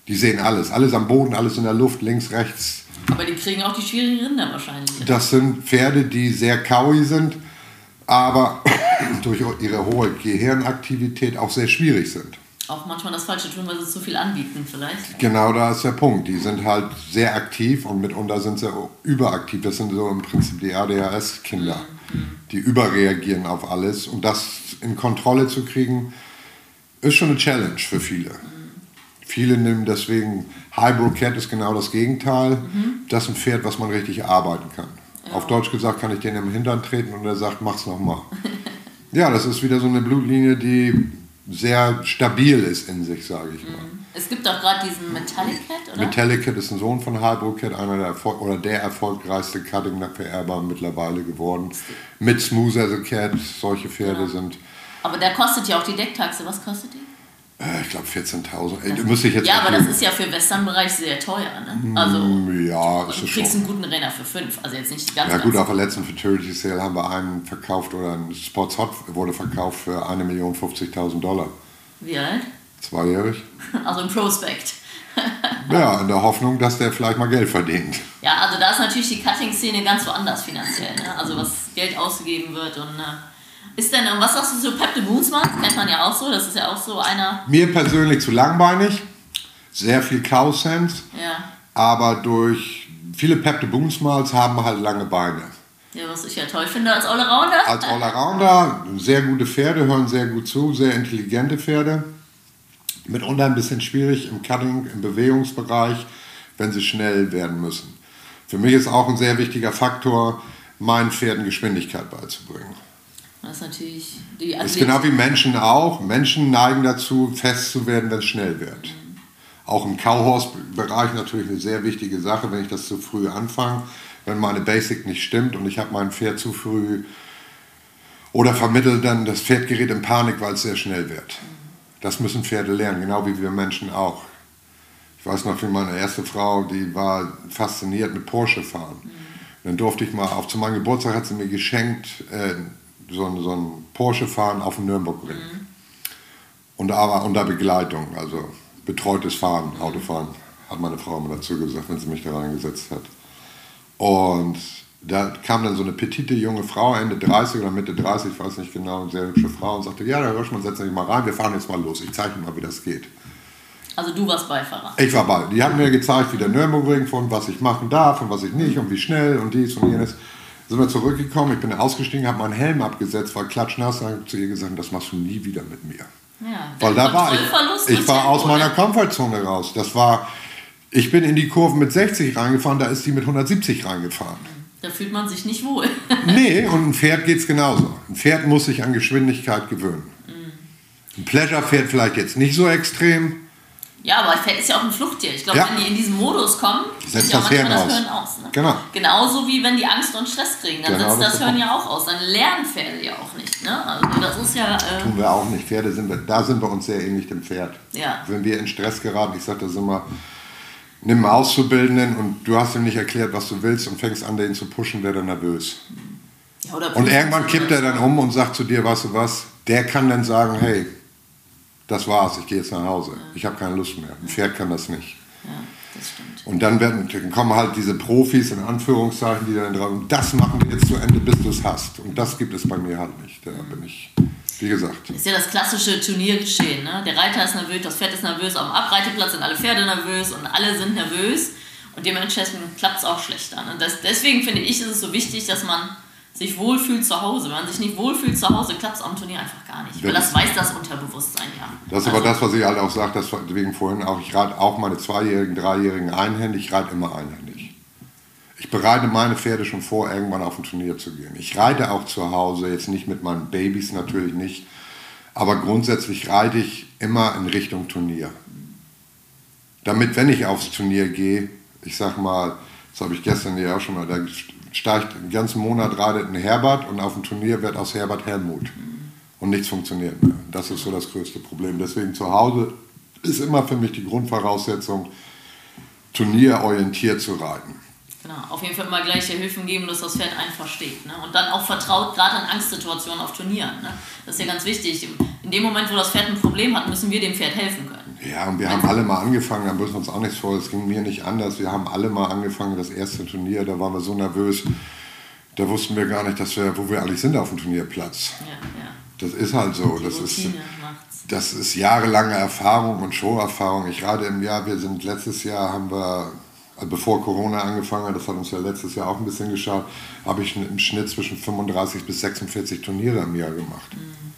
S1: Die sehen alles. Alles am Boden, alles in der Luft, links, rechts.
S2: Aber die kriegen auch die schwierigen Rinder wahrscheinlich.
S1: Das sind Pferde, die sehr kaui sind, aber durch ihre hohe Gehirnaktivität auch sehr schwierig sind.
S2: Auch manchmal das Falsche tun, weil sie zu viel anbieten vielleicht.
S1: Genau, da ist der Punkt. Die sind halt sehr aktiv und mitunter sind sie überaktiv. Das sind so im Prinzip die ADHS-Kinder, mhm. die überreagieren auf alles. Und das in Kontrolle zu kriegen, ist schon eine Challenge für viele. Mhm. Viele nehmen deswegen, Hybrid Cat ist genau das Gegenteil. Mhm. Das ist ein Pferd, was man richtig arbeiten kann. Ja. Auf Deutsch gesagt kann ich den im Hintern treten und er sagt, mach's nochmal. Ja, das ist wieder so eine Blutlinie, die sehr stabil ist in sich, sage ich mal. Mhm.
S2: Es gibt auch gerade diesen Metallic Cat, oder?
S1: Metallic Cat ist ein Sohn von Hybro Cat, einer der Erfolg oder der erfolgreichste Cutting-Vererber mittlerweile geworden. Mit Smooth as a Cat, solche Pferde ja. sind.
S2: Aber der kostet ja auch die Decktaxe. Was kostet die?
S1: Äh, ich glaube 14.000. Muss ich jetzt
S2: ja, aber das ist ja für Western-Bereich sehr teuer. Ne? Also,
S1: mm, ja, ist
S2: du kriegst schon. einen guten Renner für 5. Also jetzt nicht
S1: ganz. Ja, gut, auf der letzten Futurity Sale haben wir einen verkauft oder ein Sports Hot wurde verkauft für 1.050.000 Dollar.
S2: Wie alt?
S1: Zweijährig.
S2: Also im Prospect.
S1: ja, in der Hoffnung, dass der vielleicht mal Geld verdient.
S2: Ja, also da ist natürlich die Cutting-Szene ganz woanders finanziell. Ne? Also was Geld ausgegeben wird und. Äh, ist denn, was sagst du so, Pep de Boonsmann? Kennt man ja auch so, das ist ja auch so einer.
S1: Mir persönlich zu langbeinig, sehr viel Cow Sense, ja. aber durch viele Pep de Boonsmals haben halt lange Beine.
S2: Ja, was ich ja toll finde als Allrounder.
S1: Als Allrounder, sehr gute Pferde, hören sehr gut zu, sehr intelligente Pferde. Mitunter ein bisschen schwierig im Cutting, im Bewegungsbereich, wenn sie schnell werden müssen. Für mich ist auch ein sehr wichtiger Faktor, meinen Pferden Geschwindigkeit beizubringen.
S2: Das ist natürlich die
S1: Das ist genau wie Menschen auch. Menschen neigen dazu, fest zu werden, wenn es schnell wird. Mhm. Auch im Cowhorse-Bereich natürlich eine sehr wichtige Sache, wenn ich das zu früh anfange. Wenn meine Basic nicht stimmt und ich habe mein Pferd zu früh oder vermittle dann das Pferd gerät in Panik, weil es sehr schnell wird. Mhm. Das müssen Pferde lernen, genau wie wir Menschen auch. Ich weiß noch, wie meine erste Frau, die war fasziniert mit Porsche fahren. Mhm. Dann durfte ich mal, auf zu meinem Geburtstag hat sie mir geschenkt, äh, so ein, so ein Porsche fahren auf dem Nürnbergring. Mhm. Und aber unter Begleitung, also betreutes Fahren, Autofahren, hat meine Frau immer dazu gesagt, wenn sie mich da reingesetzt hat. Und da kam dann so eine petite junge Frau, Ende 30 oder Mitte 30, ich weiß nicht genau, eine sehr hübsche Frau und sagte, ja, Herr Hirschmann, setzen Sie sich mal rein, wir fahren jetzt mal los, ich zeige Ihnen mal, wie das geht.
S2: Also du warst Beifahrer?
S1: Ich war bei. Die haben mir gezeigt, wie der Nürburgring von was ich machen darf und was ich nicht und wie schnell und dies und jenes. Sind wir zurückgekommen, ich bin ausgestiegen, habe meinen Helm abgesetzt, war klatschnass, habe zu ihr gesagt, das machst du nie wieder mit mir.
S2: Ja,
S1: Weil da war ich, ich war aus meiner Komfortzone raus. Das war, ich bin in die Kurven mit 60 reingefahren, da ist sie mit 170 reingefahren.
S2: Da fühlt man sich nicht wohl.
S1: nee, und ein Pferd geht es genauso. Ein Pferd muss sich an Geschwindigkeit gewöhnen. Ein Pleasure-Pferd vielleicht jetzt nicht so extrem.
S2: Ja, aber Pferd ist ja auch ein Fluchttier. Ich glaube, ja. wenn die in diesen Modus kommen,
S1: setzt das, Hirn
S2: das
S1: aus.
S2: Hören aus. Ne?
S1: Genau.
S2: Genauso wie wenn die Angst und Stress kriegen, dann genau, setzt das, das Hören ja auch aus. Dann lernen Pferde ja auch nicht. Ne? Also das ist ja. Äh
S1: Tun wir auch nicht. Pferde sind wir, da sind wir uns sehr ähnlich dem Pferd.
S2: Ja.
S1: Wenn wir in Stress geraten, ich sage das immer, nimm einen Auszubildenden und du hast ihm nicht erklärt, was du willst und fängst an, den zu pushen, wird er nervös. Ja, und irgendwann kippt er dann um und sagt zu dir, weißt du was, der kann dann sagen, hey, das war's, ich gehe jetzt nach Hause. Ich habe keine Lust mehr. Ein Pferd kann das nicht.
S2: Ja, das stimmt.
S1: Und dann, werden, dann kommen halt diese Profis in Anführungszeichen, die dann und das machen wir jetzt zu Ende, bis du es hast. Und das gibt es bei mir halt nicht. Da bin ich wie gesagt.
S2: Das ist ja das klassische Turniergeschehen. Ne? Der Reiter ist nervös, das Pferd ist nervös, auf dem Abreiteplatz sind alle Pferde nervös und alle sind nervös. Und dementsprechend klappt es auch schlechter. Und das, deswegen finde ich, ist es so wichtig, dass man sich wohlfühlt zu Hause. Wenn man sich nicht wohlfühlt zu Hause, klappt es am Turnier einfach gar nicht. Weil das weiß das Unterbewusstsein ja.
S1: Das ist also, aber das, was ich halt auch sage, deswegen vorhin auch, ich reite auch meine Zweijährigen, Dreijährigen einhändig, ich reite immer einhändig. Ich bereite meine Pferde schon vor, irgendwann auf ein Turnier zu gehen. Ich reite auch zu Hause, jetzt nicht mit meinen Babys natürlich nicht, aber grundsätzlich reite ich immer in Richtung Turnier. Damit, wenn ich aufs Turnier gehe, ich sag mal, das habe ich gestern ja auch schon mal, da steigt den ganzen Monat reitet ein Herbert und auf dem Turnier wird aus Herbert Helmut. Und nichts funktioniert mehr. Das ist so das größte Problem. Deswegen zu Hause ist immer für mich die Grundvoraussetzung, turnierorientiert zu reiten.
S2: Genau, auf jeden Fall immer gleiche Hilfen geben, dass das Pferd einen versteht. Ne? Und dann auch vertraut, gerade in Angstsituationen auf Turnieren. Ne? Das ist ja ganz wichtig. In dem Moment, wo das Pferd ein Problem hat, müssen wir dem Pferd helfen können.
S1: Ja, und wir haben alle mal angefangen, da müssen wir uns auch nichts vor, es ging mir nicht anders. Wir haben alle mal angefangen, das erste Turnier, da waren wir so nervös, da wussten wir gar nicht, dass wir, wo wir eigentlich sind auf dem Turnierplatz.
S2: Ja, ja.
S1: Das ist halt so. das ist, das ist jahrelange Erfahrung und Showerfahrung. Ich rate im Jahr, wir sind letztes Jahr, haben wir also bevor Corona angefangen hat, das hat uns ja letztes Jahr auch ein bisschen geschaut, habe ich im Schnitt zwischen 35 bis 46 Turniere im Jahr gemacht. Mhm.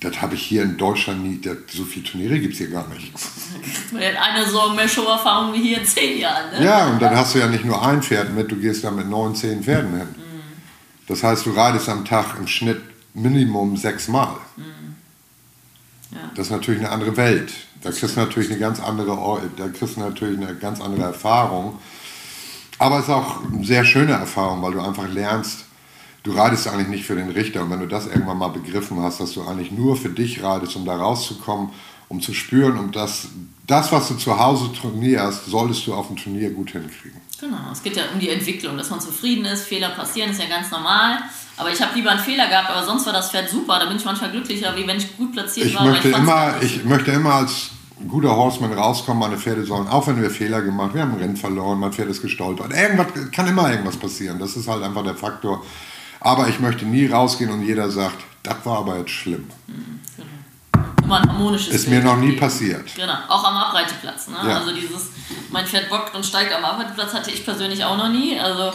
S1: Das habe ich hier in Deutschland nie, das, so viele Turniere gibt es hier gar nicht.
S2: Eine Saison mehr Showerfahrung wie hier in zehn Jahren. Ne?
S1: Ja, und dann hast du ja nicht nur ein Pferd mit, du gehst da mit neun, zehn Pferden hin. Mhm. Das heißt, du reitest am Tag im Schnitt Minimum sechsmal. Mhm. Ja. Das ist natürlich eine andere Welt. Da kriegst du natürlich eine ganz andere, da kriegst du natürlich eine ganz andere Erfahrung. Aber es ist auch eine sehr schöne Erfahrung, weil du einfach lernst, du reitest eigentlich nicht für den Richter. Und wenn du das irgendwann mal begriffen hast, dass du eigentlich nur für dich reitest, um da rauszukommen, um zu spüren, um das, das, was du zu Hause trainierst, solltest du auf dem Turnier gut hinkriegen.
S2: Genau, es geht ja um die Entwicklung, dass man zufrieden ist, Fehler passieren, ist ja ganz normal. Aber ich habe lieber einen Fehler gehabt, aber sonst war das Pferd super. Da bin ich manchmal glücklicher, wie wenn ich gut platziert
S1: ich
S2: war.
S1: Möchte ich, immer, ich möchte immer als guter Horseman rauskommen, meine Pferde sollen, auch wenn wir Fehler gemacht, wir haben ein Rennen verloren, mein Pferd ist gestolpert. Irgendwas kann immer irgendwas passieren. Das ist halt einfach der Faktor. Aber ich möchte nie rausgehen und jeder sagt, das war aber jetzt schlimm. Mhm,
S2: genau. Ein harmonisches
S1: Ist mir noch nie passiert.
S2: Genau, auch am Abreiteplatz. Ne? Ja. Also dieses, mein Pferd bockt und steigt am Abreiteplatz hatte ich persönlich auch noch nie. Also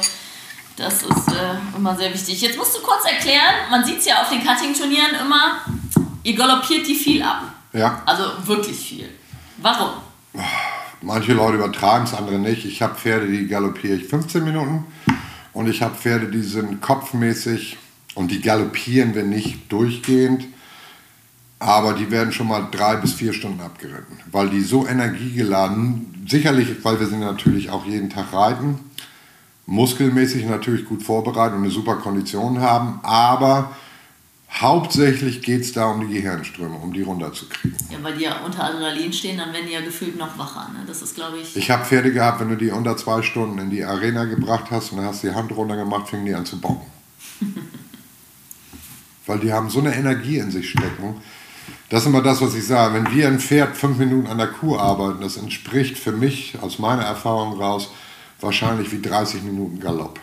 S2: das ist äh, immer sehr wichtig. Jetzt musst du kurz erklären, man sieht es ja auf den Cutting-Turnieren immer, ihr galoppiert die viel ab.
S1: Ja.
S2: Also wirklich viel. Warum?
S1: Manche Leute übertreiben es, andere nicht. Ich habe Pferde, die galoppiere ich 15 Minuten und ich habe Pferde, die sind kopfmäßig und die galoppieren wir nicht durchgehend, aber die werden schon mal drei bis vier Stunden abgeritten, weil die so energiegeladen, sicherlich, weil wir sie natürlich auch jeden Tag reiten, muskelmäßig natürlich gut vorbereitet und eine super Kondition haben, aber hauptsächlich geht es da um die Gehirnströme, um die runterzukriegen.
S2: Ja, weil die ja unter Adrenalin stehen, dann werden die ja gefühlt noch wacher. Ne? Das ist, glaube ich.
S1: Ich habe Pferde gehabt, wenn du die unter zwei Stunden in die Arena gebracht hast und dann hast die Hand runter gemacht, fingen die an zu bocken. weil die haben so eine Energie in sich stecken. Das ist immer das, was ich sage. Wenn wir ein Pferd fünf Minuten an der Kuh arbeiten, das entspricht für mich aus meiner Erfahrung raus wahrscheinlich wie 30 Minuten Galopp.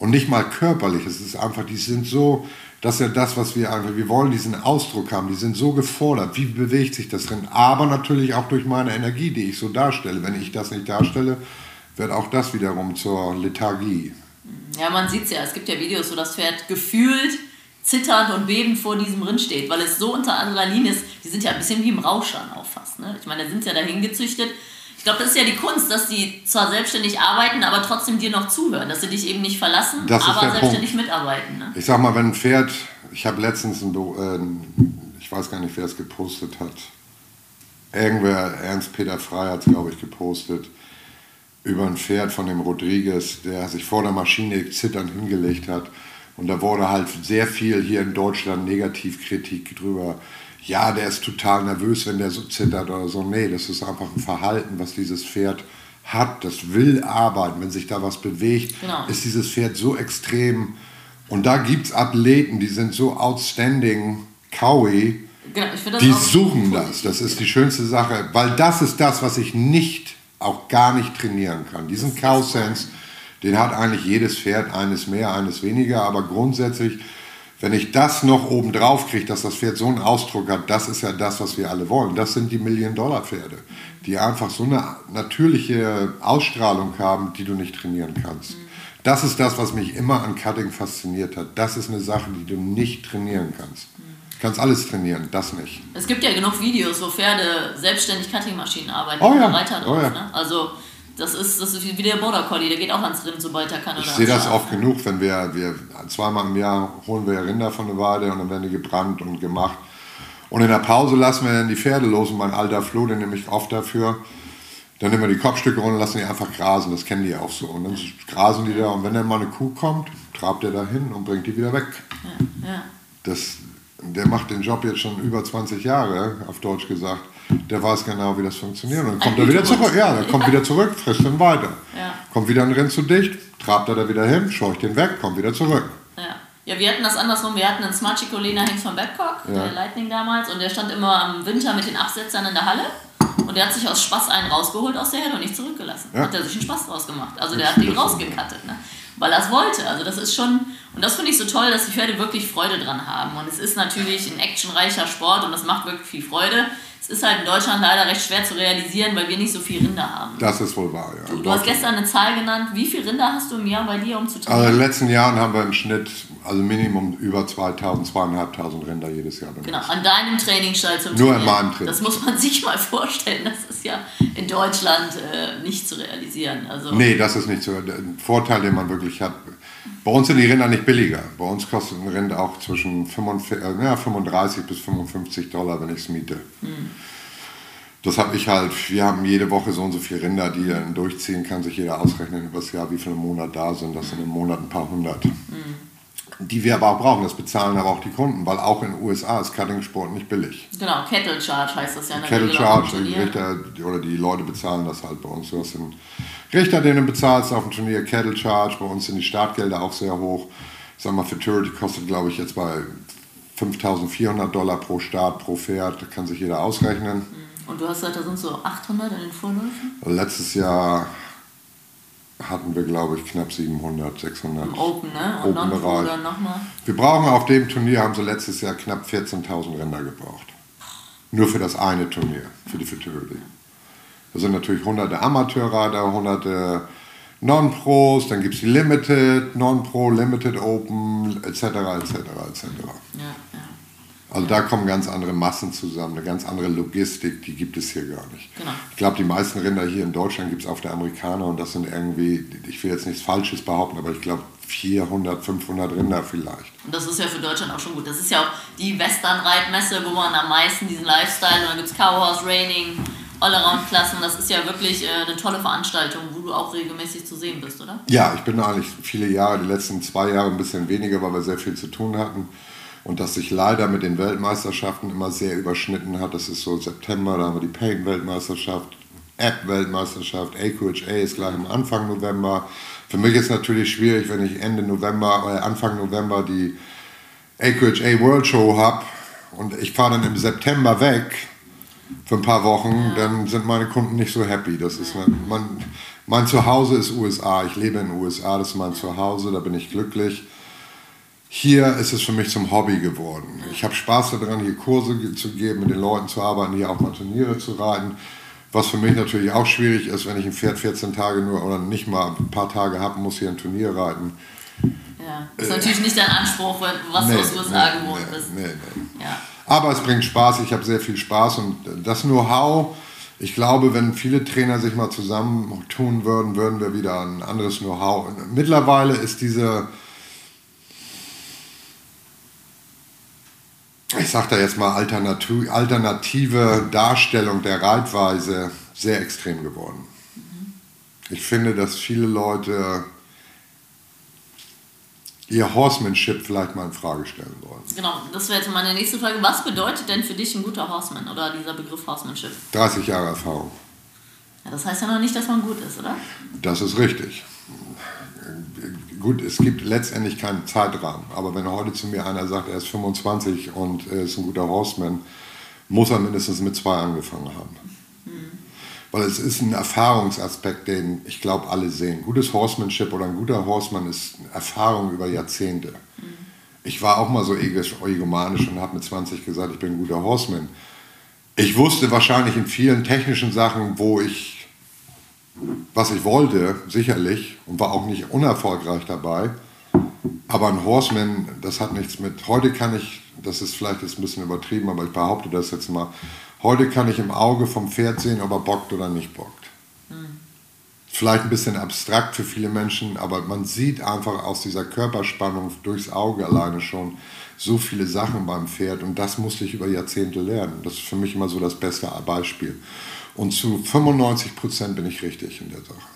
S1: Und nicht mal körperlich, es ist einfach, die sind so, das ist ja das, was wir einfach, wir wollen diesen Ausdruck haben, die sind so gefordert, wie bewegt sich das drin, aber natürlich auch durch meine Energie, die ich so darstelle. Wenn ich das nicht darstelle, wird auch das wiederum zur Lethargie.
S2: Ja, man sieht es ja, es gibt ja Videos, wo das Pferd gefühlt zitternd und bebend vor diesem Rind steht, weil es so unter Adrenalin ist, die sind ja ein bisschen wie im Rauschern auch fast. Ne? Ich meine, da sind ja dahin gezüchtet. Ich glaube, das ist ja die Kunst, dass die zwar selbstständig arbeiten, aber trotzdem dir noch zuhören, dass sie dich eben nicht verlassen,
S1: Das
S2: aber selbstständig
S1: Punkt.
S2: mitarbeiten. Ne?
S1: Ich sag mal, wenn ein Pferd, ich habe letztens ein, äh, ich weiß gar nicht, wer es gepostet hat. Irgendwer, Ernst-Peter Frey hat es, glaube ich, gepostet, über ein Pferd von dem Rodriguez, der sich vor der Maschine zitternd hingelegt hat. Und da wurde halt sehr viel hier in Deutschland Negativkritik drüber. Ja, der ist total nervös, wenn der so zittert oder so. Nee, das ist einfach ein Verhalten, was dieses Pferd hat. Das will arbeiten. Wenn sich da was bewegt,
S2: Genau.
S1: ist dieses Pferd so extrem. Und da gibt es Athleten, die sind so outstanding, Cowie,
S2: Genau,
S1: die suchen das. Das ist die schönste Sache, weil das ist das, was ich nicht, auch gar nicht trainieren kann. Diesen Cow Sense, den hat eigentlich jedes Pferd, eines mehr, eines weniger, aber grundsätzlich, wenn ich das noch oben drauf kriege, dass das Pferd so einen Ausdruck hat, das ist ja das, was wir alle wollen. Das sind die Million-Dollar-Pferde, die einfach so eine natürliche Ausstrahlung haben, die du nicht trainieren kannst. Das ist das, was mich immer an Cutting fasziniert hat. Das ist eine Sache, die du nicht trainieren kannst. Du kannst alles trainieren, das nicht.
S2: Es gibt ja genug Videos, wo Pferde selbstständig Cuttingmaschinen arbeiten,
S1: Oh ja,
S2: Reiter drauf.
S1: oh ja.
S2: ne? Also das ist, das ist wie der Border Collie, der geht auch ans Rind, sobald er kann.
S1: Ich sehe das oft genug, wenn wir, wir zweimal im Jahr holen wir Rinder von der Weide und dann werden die gebrannt und gemacht. Und in der Pause lassen wir dann die Pferde los und mein alter Flo, den nehme ich oft dafür. Dann nehmen wir die Kopfstücke runter und lassen die einfach grasen. Das kennen die auch so. Und dann grasen die da und wenn dann mal eine Kuh kommt, trabt er da hin und bringt die wieder weg.
S2: Ja, ja.
S1: Das, der macht den Job jetzt schon über 20 Jahre, auf Deutsch gesagt. Der weiß genau, wie das funktioniert. Und dann kommt er wieder zurück. Ja, dann kommt
S2: Ja.
S1: wieder zurück, frisst dann weiter.
S2: Ja.
S1: Kommt wieder ein Rind zu dicht, trabt er da wieder hin, scheucht den weg, kommt wieder zurück.
S2: Ja. ja, wir hatten das andersrum. Wir hatten einen Smart Chicolina Hengst von Babcock,
S1: Ja.
S2: der Lightning damals, und der stand immer am Winter mit den Absetzern in der Halle. Und der hat sich aus Spaß einen rausgeholt aus der Herde und nicht zurückgelassen.
S1: Ja.
S2: Hat er sich einen Spaß draus gemacht. Also der hat den rausgekattet, ne? weil er es wollte. Also das ist schon, und das finde ich so toll, dass die Pferde wirklich Freude dran haben. Und es ist natürlich ein actionreicher Sport und das macht wirklich viel Freude. Es ist halt in Deutschland leider recht schwer zu realisieren, weil wir nicht so viel Rinder haben.
S1: Das ist wohl wahr, ja.
S2: Du, du hast gestern eine Zahl genannt. Wie viele Rinder hast du im Jahr bei dir, um zu
S1: Also in
S2: trainieren?
S1: den letzten Jahren haben wir im Schnitt, also Minimum über 2000, 2500 Rinder jedes Jahr. benutzt.
S2: Genau, an deinem Trainingsstall zum
S1: Nur in
S2: Trainieren.
S1: meinem Training.
S2: Das muss man sich mal vorstellen. Das ist ja in Deutschland äh, nicht zu realisieren. Also,
S1: Nee, das ist nicht so. Der Vorteil, den man wirklich hat. Bei uns sind die Rinder nicht billiger. Bei uns kostet ein Rind auch zwischen 45, äh, ja, 35 bis 55 Dollar, wenn ich es miete. Das habe ich halt, wir haben jede Woche so und so viele Rinder, die dann durchziehen, kann sich jeder ausrechnen über das Jahr, wie viele Monate da sind. Das sind im Monat ein paar hundert. Die wir aber auch brauchen, das bezahlen aber auch die Kunden, weil auch in den USA ist Cutting-Sport nicht billig.
S2: Genau, Kettle Charge heißt das ja in der
S1: Kettle Charge, die. Richter oder die Leute bezahlen das halt bei uns. Du hast einen Richter, den du bezahlst auf dem Turnier, Kettle Charge. Bei uns sind die Startgelder auch sehr hoch. Ich sag mal, Futurity kostet, glaube ich, jetzt bei 5400 Dollar pro Start, pro Pferd. Da kann sich jeder ausrechnen.
S2: Und du hast gesagt, da sind so 800 in den Vorläufen?
S1: Letztes Jahr hatten wir, glaube ich, knapp 700, 600.
S2: Im Open, ne? Und dann nochmal.
S1: Wir brauchen auf dem Turnier, haben sie letztes Jahr knapp 14.000 Rinder gebraucht. Nur für das eine Turnier, für die Futurity. Da sind natürlich hunderte Amateurreiter, hunderte Non-Pros, dann gibt es die Limited, Non-Pro, Limited Open, etc., etc., etc.
S2: Ja, ja.
S1: Also da kommen ganz andere Massen zusammen, eine ganz andere Logistik, die gibt es hier gar nicht.
S2: Genau.
S1: Ich glaube, die meisten Rinder hier in Deutschland gibt es auf der Amerikaner und das sind irgendwie, ich will jetzt nichts Falsches behaupten, aber ich glaube 400, 500 Rinder vielleicht.
S2: Und das ist ja für Deutschland auch schon gut. Das ist ja auch die Western-Reitmesse, wo man am meisten diesen Lifestyle, und dann gibt es Cowhorse, Raining, Allround-Klassen. Das ist ja wirklich äh, eine tolle Veranstaltung, wo du auch regelmäßig zu sehen bist, oder?
S1: Ja, ich bin eigentlich viele Jahre, die letzten zwei Jahre ein bisschen weniger, weil wir sehr viel zu tun hatten. Und dass sich leider mit den Weltmeisterschaften immer sehr überschnitten hat. Das ist so September, da haben wir die Paint-Weltmeisterschaft, App-Weltmeisterschaft, AQHA ist gleich am Anfang November. Für mich ist natürlich schwierig, wenn ich Ende November, äh, Anfang November die AQHA World Show habe und ich fahre dann im September weg für ein paar Wochen, dann sind meine Kunden nicht so happy. Das ist man, man, Mein Zuhause ist USA. Ich lebe in den USA, das ist mein Zuhause, da bin ich glücklich. Hier ist es für mich zum Hobby geworden. Ich habe Spaß daran, hier Kurse zu geben, mit den Leuten zu arbeiten, hier auch mal Turniere zu reiten. Was für mich natürlich auch schwierig ist, wenn ich ein Pferd 14 Tage nur oder nicht mal ein paar Tage habe, muss hier ein Turnier reiten.
S2: Ja, das ist natürlich nicht dein Anspruch, was nee, du aus USA nee, gewohnt
S1: nee,
S2: bist.
S1: Nee, nee. Ja. Aber es bringt Spaß, ich habe sehr viel Spaß und das Know-how, ich glaube, wenn viele Trainer sich mal zusammentun würden, würden wir wieder ein anderes Know-how. Mittlerweile ist diese ich sage da jetzt mal, alternative Darstellung der Reitweise sehr extrem geworden. Mhm. Ich finde, dass viele Leute ihr Horsemanship vielleicht mal in Frage stellen wollen.
S2: Genau, das wäre jetzt meine nächste Frage. Was bedeutet denn für dich ein guter Horseman oder dieser Begriff Horsemanship?
S1: 30 Jahre Erfahrung.
S2: Ja, das heißt ja noch nicht, dass man gut ist, oder?
S1: Das ist richtig gut, es gibt letztendlich keinen Zeitrahmen, aber wenn heute zu mir einer sagt, er ist 25 und er ist ein guter Horseman, muss er mindestens mit zwei angefangen haben. Mhm. Weil es ist ein Erfahrungsaspekt, den ich glaube alle sehen. Gutes Horsemanship oder ein guter Horseman ist Erfahrung über Jahrzehnte. Mhm. Ich war auch mal so egomanisch und habe mit 20 gesagt, ich bin ein guter Horseman. Ich wusste wahrscheinlich in vielen technischen Sachen, wo ich was ich wollte, sicherlich, und war auch nicht unerfolgreich dabei. Aber ein Horseman, das hat nichts mit. Heute kann ich, das ist vielleicht jetzt ein bisschen übertrieben, aber ich behaupte das jetzt mal. Heute kann ich im Auge vom Pferd sehen, ob er bockt oder nicht bockt. Mhm. Vielleicht ein bisschen abstrakt für viele Menschen, aber man sieht einfach aus dieser Körperspannung durchs Auge alleine schon so viele Sachen beim Pferd und das musste ich über Jahrzehnte lernen. Das ist für mich immer so das beste Beispiel. Und zu 95 Prozent bin ich richtig in der Sache.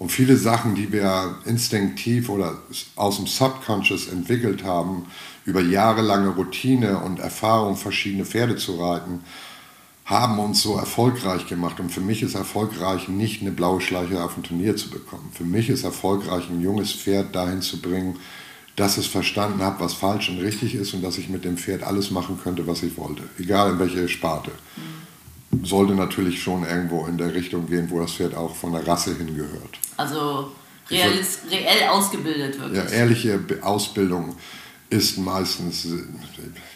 S1: Und viele Sachen, die wir instinktiv oder aus dem Subconscious entwickelt haben, über jahrelange Routine und Erfahrung, verschiedene Pferde zu reiten, haben uns so erfolgreich gemacht. Und für mich ist erfolgreich, nicht eine blaue Schleiche auf ein Turnier zu bekommen. Für mich ist erfolgreich, ein junges Pferd dahin zu bringen, dass es verstanden hat, was falsch und richtig ist und dass ich mit dem Pferd alles machen könnte, was ich wollte. Egal in welche Sparte. Mhm sollte natürlich schon irgendwo in der Richtung gehen, wo das Pferd auch von der Rasse hingehört.
S2: Also reell, reell ausgebildet
S1: wirklich. Ja, ehrliche Ausbildung ist meistens,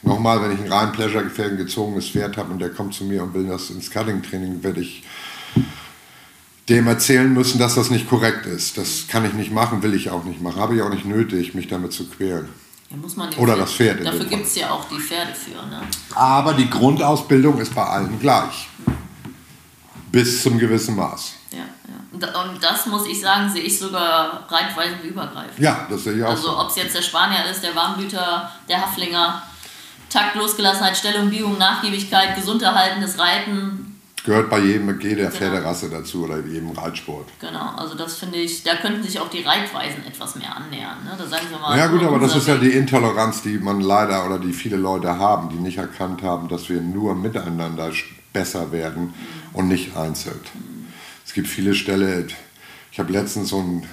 S1: nochmal, wenn ich ein rein Pleasure-Gefährden gezogenes Pferd habe und der kommt zu mir und will das ins Cutting-Training, werde ich dem erzählen müssen, dass das nicht korrekt ist. Das kann ich nicht machen, will ich auch nicht machen. Habe ich auch nicht nötig, mich damit zu quälen.
S2: Ja, muss man
S1: Oder das Pferd.
S2: Dafür gibt es ja auch die Pferde für. Ne?
S1: Aber die Grundausbildung ist bei allen gleich. Bis zum gewissen Maß.
S2: Ja, ja. Und das muss ich sagen, sehe ich sogar reitweisenübergreifend.
S1: Ja, das sehe ich auch.
S2: Also, ob es jetzt der Spanier ist, der Warmblüter, der Haflinger, Takt, Losgelassenheit, Stellung, Biegung, Nachgiebigkeit, gesund erhaltenes Reiten,
S1: gehört bei jedem, jeder genau. Pferderasse dazu oder jedem Reitsport.
S2: Genau, also das finde ich, da könnten sich auch die Reitweisen etwas mehr annähern. Ne? Da sagen wir mal.
S1: Ja gut, aber das ist ja die Intoleranz, die man leider oder die viele Leute haben, die nicht erkannt haben, dass wir nur miteinander besser werden mhm. und nicht einzeln. Mhm. Es gibt viele Stellen, ich habe letztens so einen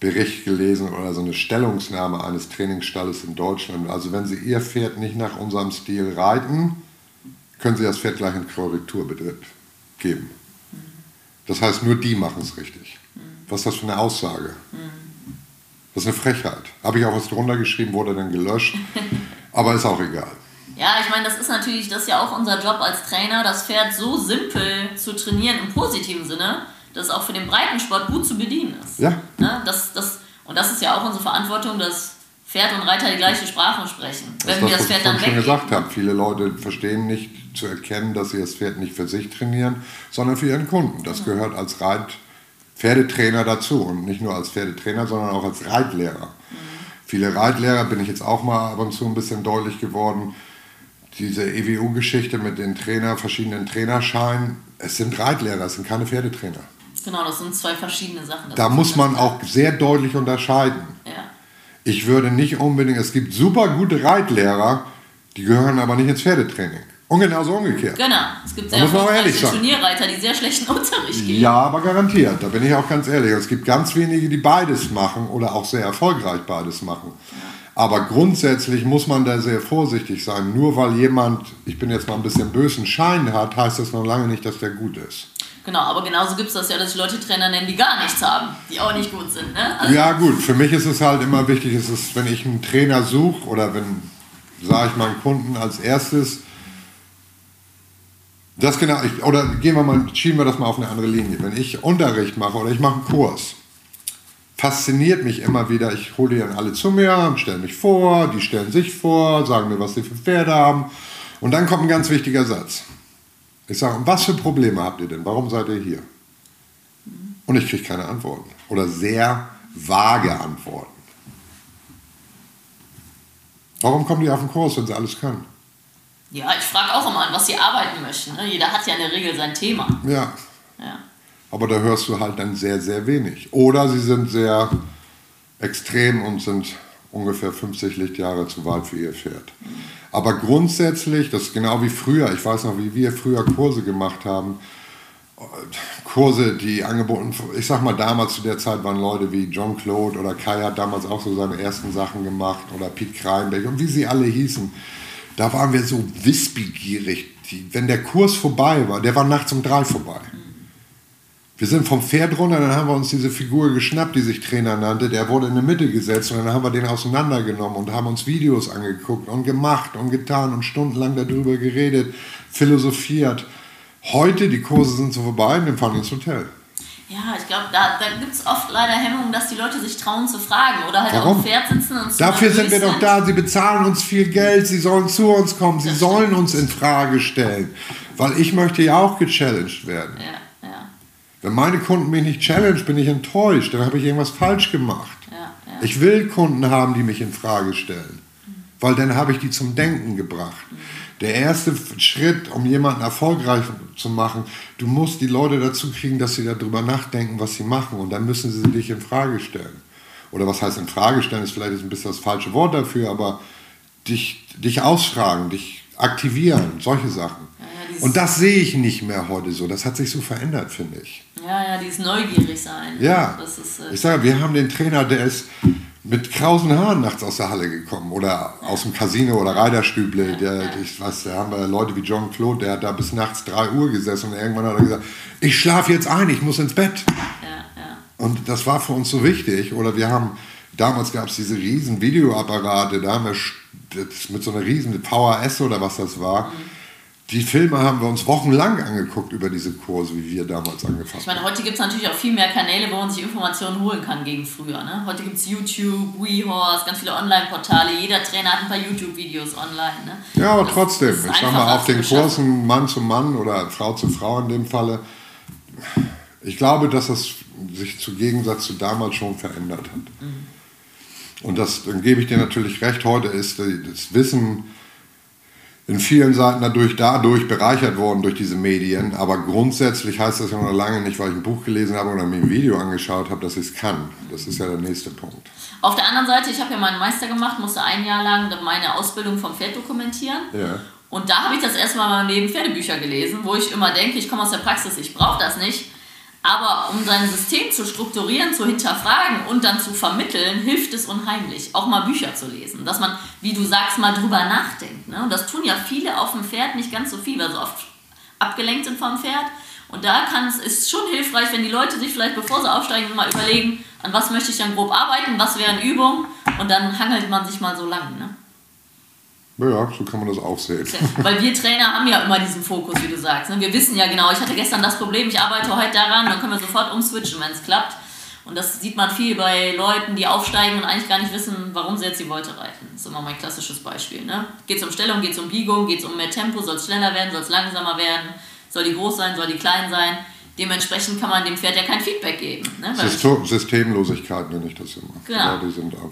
S1: Bericht gelesen oder so eine Stellungnahme eines Trainingsstalles in Deutschland. Also wenn Sie Ihr Pferd nicht nach unserem Stil reiten, können Sie das Pferd gleich in Korrektur geben. Das heißt, nur die machen es richtig. Was ist das für eine Aussage? Das ist eine Frechheit. Habe ich auch was drunter geschrieben, wurde dann gelöscht. Aber ist auch egal.
S2: Ja, ich meine, das ist natürlich, das ist ja auch unser Job als Trainer, das Pferd so simpel zu trainieren im positiven Sinne, dass es auch für den Breitensport gut zu bedienen ist.
S1: Ja.
S2: Ne? Das, das, und das ist ja auch unsere Verantwortung, dass Pferd und Reiter die gleiche Sprache sprechen.
S1: Wenn das wir das Pferd dann schon gesagt habe, viele Leute verstehen nicht zu erkennen, dass sie das Pferd nicht für sich trainieren, sondern für ihren Kunden. Das gehört als Reit Pferdetrainer dazu und nicht nur als Pferdetrainer, sondern auch als Reitlehrer. Mhm. Viele Reitlehrer bin ich jetzt auch mal ab und zu ein bisschen deutlich geworden. Diese EWU-Geschichte mit den Trainer, verschiedenen Trainerscheinen, es sind Reitlehrer, es sind keine Pferdetrainer.
S2: Genau, das sind zwei verschiedene Sachen.
S1: Da muss man auch sehr deutlich unterscheiden.
S2: Ja.
S1: Ich würde nicht unbedingt, es gibt super gute Reitlehrer, die gehören aber nicht ins Pferdetraining. Und genauso umgekehrt.
S2: Genau. Es gibt sehr erfolgreiche Turnierreiter, die sehr schlechten Unterricht geben.
S1: Ja, aber garantiert. Da bin ich auch ganz ehrlich. Es gibt ganz wenige, die beides machen oder auch sehr erfolgreich beides machen. Aber grundsätzlich muss man da sehr vorsichtig sein. Nur weil jemand, ich bin jetzt mal ein bisschen bösen Schein hat, heißt das noch lange nicht, dass der gut ist.
S2: Genau, aber genauso gibt es das ja, dass ich Leute Trainer nennen, die gar nichts haben, die auch nicht gut sind. Ne? Also
S1: ja, gut, für mich ist es halt immer wichtig, ist es, wenn ich einen Trainer suche oder wenn, sage ich meinen Kunden als erstes, das genau, ich, oder gehen wir mal, schieben wir das mal auf eine andere Linie. Wenn ich Unterricht mache oder ich mache einen Kurs, fasziniert mich immer wieder, ich hole die dann alle zu mir, stelle mich vor, die stellen sich vor, sagen mir, was sie für Pferde haben. Und dann kommt ein ganz wichtiger Satz. Ich sage, was für Probleme habt ihr denn? Warum seid ihr hier? Und ich kriege keine Antworten. Oder sehr vage Antworten. Warum kommen die auf den Kurs, wenn sie alles können?
S2: Ja, ich frage auch immer an, was sie arbeiten möchten. Ne? Jeder hat ja in der Regel sein Thema.
S1: Ja. ja. Aber da hörst du halt dann sehr, sehr wenig. Oder sie sind sehr extrem und sind ungefähr 50 Lichtjahre zu weit für ihr Pferd. Aber grundsätzlich, das ist genau wie früher, ich weiß noch, wie wir früher Kurse gemacht haben. Kurse, die angeboten, ich sag mal, damals zu der Zeit waren Leute wie John Claude oder Kai hat damals auch so seine ersten Sachen gemacht oder Pete Kreinbeck und wie sie alle hießen. Da waren wir so wissbegierig. wenn der Kurs vorbei war, der war nachts um drei vorbei. Wir sind vom Pferd runter, dann haben wir uns diese Figur geschnappt, die sich Trainer nannte. Der wurde in die Mitte gesetzt und dann haben wir den auseinandergenommen und haben uns Videos angeguckt und gemacht und getan und stundenlang darüber geredet, philosophiert. Heute, die Kurse sind so vorbei und wir fahren ins Hotel.
S2: Ja, ich glaube, da, da gibt es oft leider Hemmungen, dass die Leute sich trauen zu fragen oder halt Warum? auf dem Pferd sitzen und
S1: Dafür sind wir doch da. Sie bezahlen uns viel Geld, sie sollen zu uns kommen, sie das sollen stimmt. uns in Frage stellen. Weil ich möchte ja auch gechallenged werden. Ja. Wenn meine Kunden mich nicht challenge, bin ich enttäuscht. Dann habe ich irgendwas falsch gemacht. Ja, ja. Ich will Kunden haben, die mich in Frage stellen. Mhm. Weil dann habe ich die zum Denken gebracht. Mhm. Der erste Schritt, um jemanden erfolgreich zu machen, du musst die Leute dazu kriegen, dass sie darüber nachdenken, was sie machen. Und dann müssen sie dich in Frage stellen. Oder was heißt in Frage stellen, ist vielleicht ein bisschen das falsche Wort dafür, aber dich, dich ausfragen, dich aktivieren, solche Sachen. Und das sehe ich nicht mehr heute so. Das hat sich so verändert, finde ich.
S2: Ja, ja, dieses neugierig sein.
S1: Ja. Ist, äh ich sage, wir haben den Trainer, der ist mit krausen Haaren nachts aus der Halle gekommen oder aus dem Casino oder Reiterstüble. Ja, der. Ich weiß, da haben wir Leute wie John Claude, der hat da bis nachts 3 Uhr gesessen und irgendwann hat er gesagt, ich schlafe jetzt ein, ich muss ins Bett. Ja, ja. Und das war für uns so wichtig. Oder wir haben, damals gab es diese riesen Videoapparate, da haben wir mit so einer riesen VHS oder was das war. Mhm die Filme haben wir uns wochenlang angeguckt über diese Kurse, wie wir damals angefangen haben.
S2: Ich meine, heute gibt es natürlich auch viel mehr Kanäle, wo man sich Informationen holen kann gegen früher. Ne? Heute gibt es YouTube, WeHorse, ganz viele Online-Portale. Jeder Trainer hat ein paar YouTube-Videos online. Ne?
S1: Ja, aber das trotzdem. Ich sag mal, auf den Kursen Mann zu Mann oder Frau zu Frau in dem Falle, ich glaube, dass das sich zu Gegensatz zu damals schon verändert hat. Mhm. Und das, dann gebe ich dir natürlich recht, heute ist das Wissen in vielen Seiten dadurch, dadurch bereichert worden durch diese Medien. Aber grundsätzlich heißt das ja noch lange nicht, weil ich ein Buch gelesen habe oder mir ein Video angeschaut habe, dass ich es kann. Das ist ja der nächste Punkt.
S2: Auf der anderen Seite, ich habe ja meinen Meister gemacht, musste ein Jahr lang meine Ausbildung vom Pferd dokumentieren. Ja. Und da habe ich das erstmal mal neben Pferdebücher gelesen, wo ich immer denke, ich komme aus der Praxis, ich brauche das nicht. Aber um sein System zu strukturieren, zu hinterfragen und dann zu vermitteln, hilft es unheimlich, auch mal Bücher zu lesen. Dass man, wie du sagst, mal drüber nachdenkt. Ne? Und das tun ja viele auf dem Pferd nicht ganz so viel, weil sie oft abgelenkt sind vom Pferd. Und da kann es, ist schon hilfreich, wenn die Leute sich vielleicht, bevor sie aufsteigen, mal überlegen, an was möchte ich dann grob arbeiten, was wären Übungen. Und dann hangelt man sich mal so lang. Ne?
S1: Ja, so kann man das auch sehen.
S2: Weil wir Trainer haben ja immer diesen Fokus, wie du sagst. Ne? Wir wissen ja genau, ich hatte gestern das Problem, ich arbeite heute daran, dann können wir sofort umswitchen, wenn es klappt. Und das sieht man viel bei Leuten, die aufsteigen und eigentlich gar nicht wissen, warum sie jetzt die Wolte reiten. Das ist immer mein klassisches Beispiel. Ne? Geht es um Stellung, geht es um Biegung, geht es um mehr Tempo, soll es schneller werden, soll es langsamer werden, soll die groß sein, soll die klein sein. Dementsprechend kann man dem Pferd ja kein Feedback geben. Ne?
S1: Systemlosigkeit nenne ich das immer.
S2: Genau. Ja,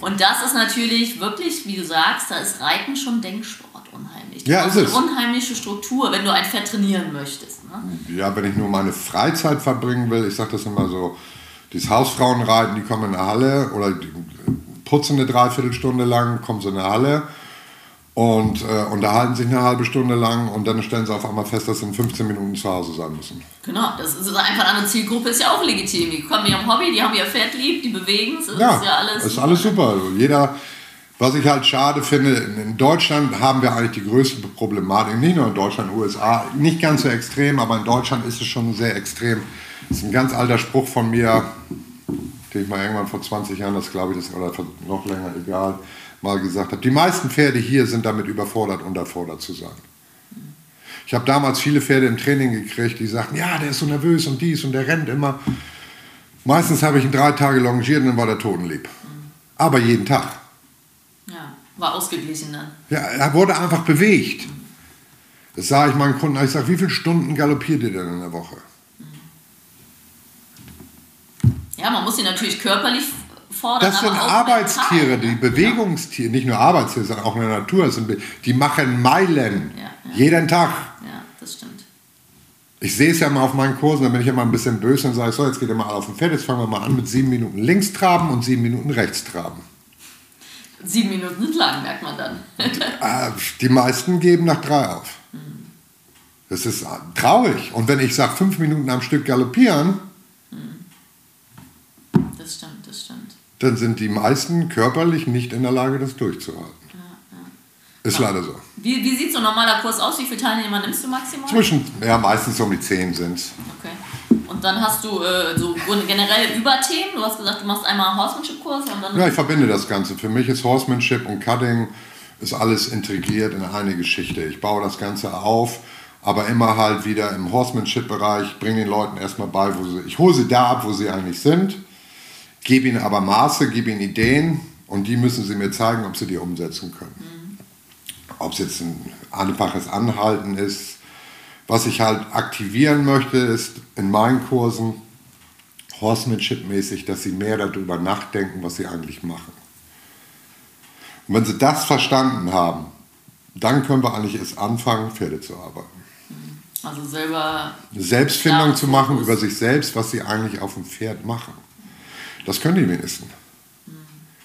S2: und das ist natürlich wirklich, wie du sagst, da ist Reiten schon Denksport unheimlich.
S1: Ja, ist es.
S2: Eine unheimliche Struktur, wenn du ein Pferd trainieren möchtest. Ne?
S1: Ja, wenn ich nur meine Freizeit verbringen will, ich sage das immer so, dieses Hausfrauenreiten, die kommen in eine Halle oder putzen eine Dreiviertelstunde lang, kommen sie in eine Halle und äh, unterhalten sich eine halbe Stunde lang und dann stellen sie auf einmal fest, dass sie in 15 Minuten zu Hause sein müssen.
S2: Genau, das ist einfach eine Zielgruppe, ist ja auch legitim. Die kommen ihrem Hobby, die haben ihr Pferd lieb, die bewegen es,
S1: ja, ist ja alles. Ist super. alles super. Also jeder, Was ich halt schade finde, in Deutschland haben wir eigentlich die größte Problematik, nicht nur in Deutschland, USA, nicht ganz so extrem, aber in Deutschland ist es schon sehr extrem. Das ist ein ganz alter Spruch von mir, den ich mal irgendwann vor 20 Jahren, das glaube ich, das, oder noch länger, egal, mal gesagt habe. Die meisten Pferde hier sind damit überfordert, unterfordert zu sein. Ich habe damals viele Pferde im Training gekriegt, die sagten, ja, der ist so nervös und dies und der rennt immer. Meistens habe ich ihn drei Tage longiert und dann war der totenlieb. Aber jeden Tag.
S2: Ja, war ausgeglichen dann.
S1: Ja, er wurde einfach bewegt. Das sage ich meinen Kunden, ich sage, wie viele Stunden galoppiert ihr denn in der Woche?
S2: Ja, man muss sie natürlich körperlich fordern.
S1: Das sind Arbeitstiere, die Bewegungstiere, nicht nur Arbeitstiere, sondern auch in der Natur. Die machen Meilen. Jeden Tag.
S2: Ja, das stimmt.
S1: Ich sehe es ja mal auf meinen Kursen, da bin ich immer ein bisschen böse und sage, so, jetzt geht ihr mal auf den Pferd, jetzt fangen wir mal an mit sieben Minuten links traben und sieben Minuten rechts traben.
S2: Sieben Minuten sind lang, merkt man dann.
S1: Äh, die meisten geben nach drei auf. Das ist traurig. Und wenn ich sage, fünf Minuten am Stück galoppieren,
S2: das stimmt, das stimmt.
S1: Dann sind die meisten körperlich nicht in der Lage, das durchzuhalten. Ist ja. leider so.
S2: Wie, wie sieht so ein normaler Kurs aus? Wie viele Teilnehmer nimmst du maximal?
S1: Zwischen, ja, meistens um die 10 sind es.
S2: Okay. Und dann hast du äh, so generell Überthemen. Du hast gesagt, du machst einmal Horsemanship-Kurs und dann.
S1: Ja, ich verbinde das Ganze. Für mich ist Horsemanship und Cutting ist alles integriert in eine Geschichte. Ich baue das Ganze auf, aber immer halt wieder im Horsemanship-Bereich, bringe den Leuten erstmal bei, wo sie. Ich hole sie da ab, wo sie eigentlich sind, gebe ihnen aber Maße, gebe ihnen Ideen und die müssen sie mir zeigen, ob sie die umsetzen können. Mhm ob es jetzt ein einfaches Anhalten ist. Was ich halt aktivieren möchte, ist in meinen Kursen Horsemanship-mäßig, dass sie mehr darüber nachdenken, was sie eigentlich machen. Und wenn sie das verstanden haben, dann können wir eigentlich erst anfangen, Pferde zu arbeiten.
S2: Also selber.
S1: Selbstfindung zu machen über sich selbst, was sie eigentlich auf dem Pferd machen. Das können die wenigsten.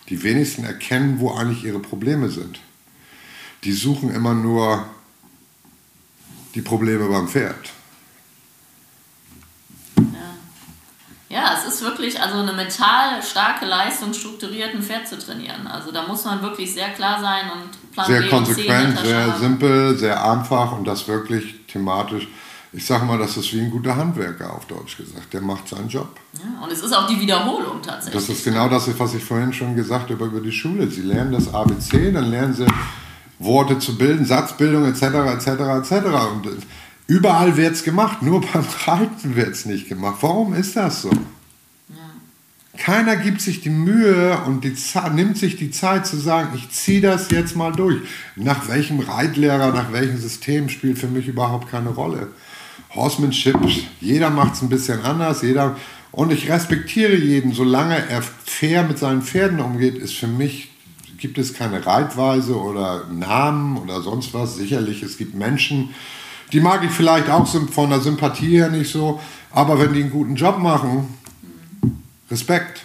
S1: Die wenigsten erkennen, wo eigentlich ihre Probleme sind die suchen immer nur die Probleme beim Pferd.
S2: Ja. es ist wirklich also eine mental starke Leistung, strukturiert ein Pferd zu trainieren. Also da muss man wirklich sehr klar sein und
S1: Plan Sehr B konsequent, sehr simpel, sehr einfach und das wirklich thematisch. Ich sage mal, das ist wie ein guter Handwerker auf Deutsch gesagt. Der macht seinen Job.
S2: Ja, und es ist auch die Wiederholung tatsächlich.
S1: Das ist genau das, was ich vorhin schon gesagt habe über die Schule. Sie lernen das ABC, dann lernen sie Worte zu bilden, Satzbildung etc. etc. etc. Und überall wird es gemacht, nur beim Reiten wird es nicht gemacht. Warum ist das so? Keiner gibt sich die Mühe und die nimmt sich die Zeit zu sagen, ich ziehe das jetzt mal durch. Nach welchem Reitlehrer, nach welchem System spielt für mich überhaupt keine Rolle. Horsemanship, jeder macht es ein bisschen anders, jeder und ich respektiere jeden, solange er fair mit seinen Pferden umgeht, ist für mich gibt es keine Reitweise oder Namen oder sonst was. Sicherlich, es gibt Menschen, die mag ich vielleicht auch von der Sympathie her nicht so, aber wenn die einen guten Job machen, Respekt.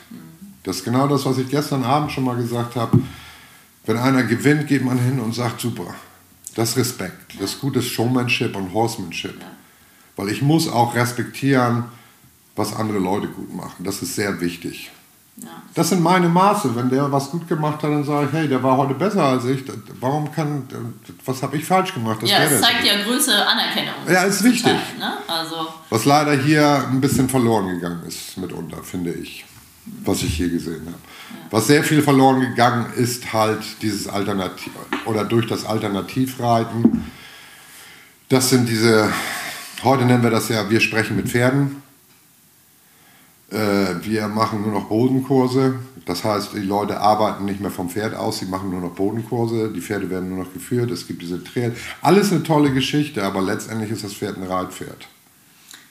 S1: Das ist genau das, was ich gestern Abend schon mal gesagt habe. Wenn einer gewinnt, geht man hin und sagt, super. Das ist Respekt. Das ist gutes Showmanship und Horsemanship. Weil ich muss auch respektieren, was andere Leute gut machen. Das ist sehr wichtig. Ja. Das sind meine Maße. Wenn der was gut gemacht hat, dann sage ich, hey, der war heute besser als ich. Warum kann, was habe ich falsch gemacht?
S2: Das ja, es zeigt ja Größe, Anerkennung.
S1: Ja, ist wichtig.
S2: Teil, ne? also
S1: was leider hier ein bisschen verloren gegangen ist mitunter, finde ich, was ich hier gesehen habe. Ja. Was sehr viel verloren gegangen ist, halt dieses Alternativ oder durch das Alternativreiten. Das sind diese, heute nennen wir das ja, wir sprechen mit Pferden äh, wir machen nur noch Bodenkurse. Das heißt, die Leute arbeiten nicht mehr vom Pferd aus, sie machen nur noch Bodenkurse. Die Pferde werden nur noch geführt. Es gibt diese Trail. Alles eine tolle Geschichte, aber letztendlich ist das Pferd ein Reitpferd.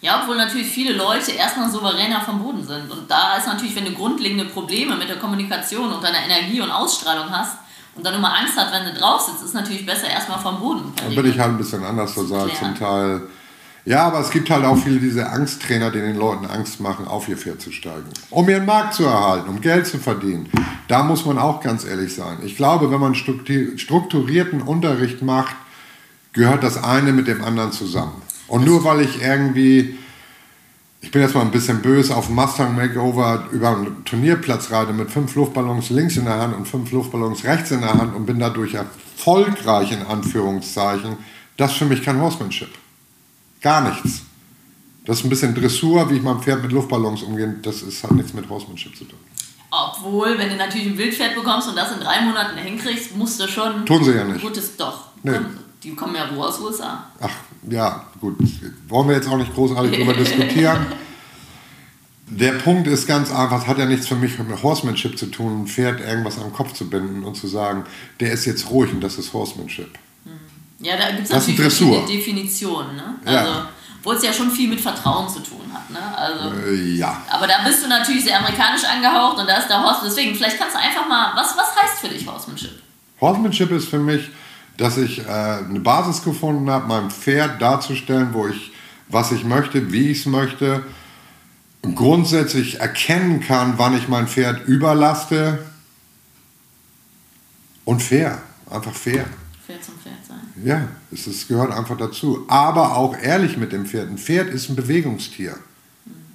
S2: Ja, obwohl natürlich viele Leute erstmal souveräner vom Boden sind. Und da ist natürlich, wenn du grundlegende Probleme mit der Kommunikation und deiner Energie und Ausstrahlung hast und dann immer Angst hast, wenn du drauf sitzt, ist natürlich besser erstmal vom Boden.
S1: Da bin ich halt ein bisschen anders sagen. Zum Teil ja, aber es gibt halt auch viele diese Angsttrainer, die den Leuten Angst machen, auf ihr Pferd zu steigen. Um ihren Markt zu erhalten, um Geld zu verdienen. Da muss man auch ganz ehrlich sein. Ich glaube, wenn man strukturierten Unterricht macht, gehört das eine mit dem anderen zusammen. Und nur weil ich irgendwie ich bin jetzt mal ein bisschen böse, auf Mustang Makeover über einen Turnierplatz reite mit fünf Luftballons links in der Hand und fünf Luftballons rechts in der Hand und bin dadurch erfolgreich in Anführungszeichen, das ist für mich kein Horsemanship. Gar nichts. Das ist ein bisschen Dressur, wie ich mit dem Pferd mit Luftballons umgehe. Das ist, hat nichts mit Horsemanship zu tun.
S2: Obwohl, wenn du natürlich ein Wildpferd bekommst und das in drei Monaten hinkriegst, musst du schon.
S1: Tun sie ja nicht.
S2: Gutes doch.
S1: Nee.
S2: Die kommen ja wo aus USA.
S1: Ach, ja, gut. Wollen wir jetzt auch nicht großartig darüber diskutieren. Der Punkt ist ganz einfach, es hat ja nichts für mich mit Horsemanship zu tun, ein Pferd irgendwas am Kopf zu binden und zu sagen, der ist jetzt ruhig und das ist Horsemanship.
S2: Ja, da gibt es natürlich
S1: Dressur.
S2: Definitionen. Ne?
S1: Ja.
S2: Also, wo es ja schon viel mit Vertrauen zu tun hat. Ne? Also,
S1: Äh, ja.
S2: Aber da bist du natürlich sehr amerikanisch angehaucht und da ist der Horse. Deswegen, vielleicht kannst du einfach mal, was, was heißt für dich Horsemanship?
S1: Horsemanship ist für mich, dass ich äh, eine Basis gefunden habe, meinem Pferd darzustellen, wo ich, was ich möchte, wie ich es möchte. Und grundsätzlich erkennen kann, wann ich mein Pferd überlaste. Und fair, einfach fair.
S2: Pferd zum Pferd sein.
S1: Ja, es ist, gehört einfach dazu. Aber auch ehrlich mit dem Pferd. Ein Pferd ist ein Bewegungstier.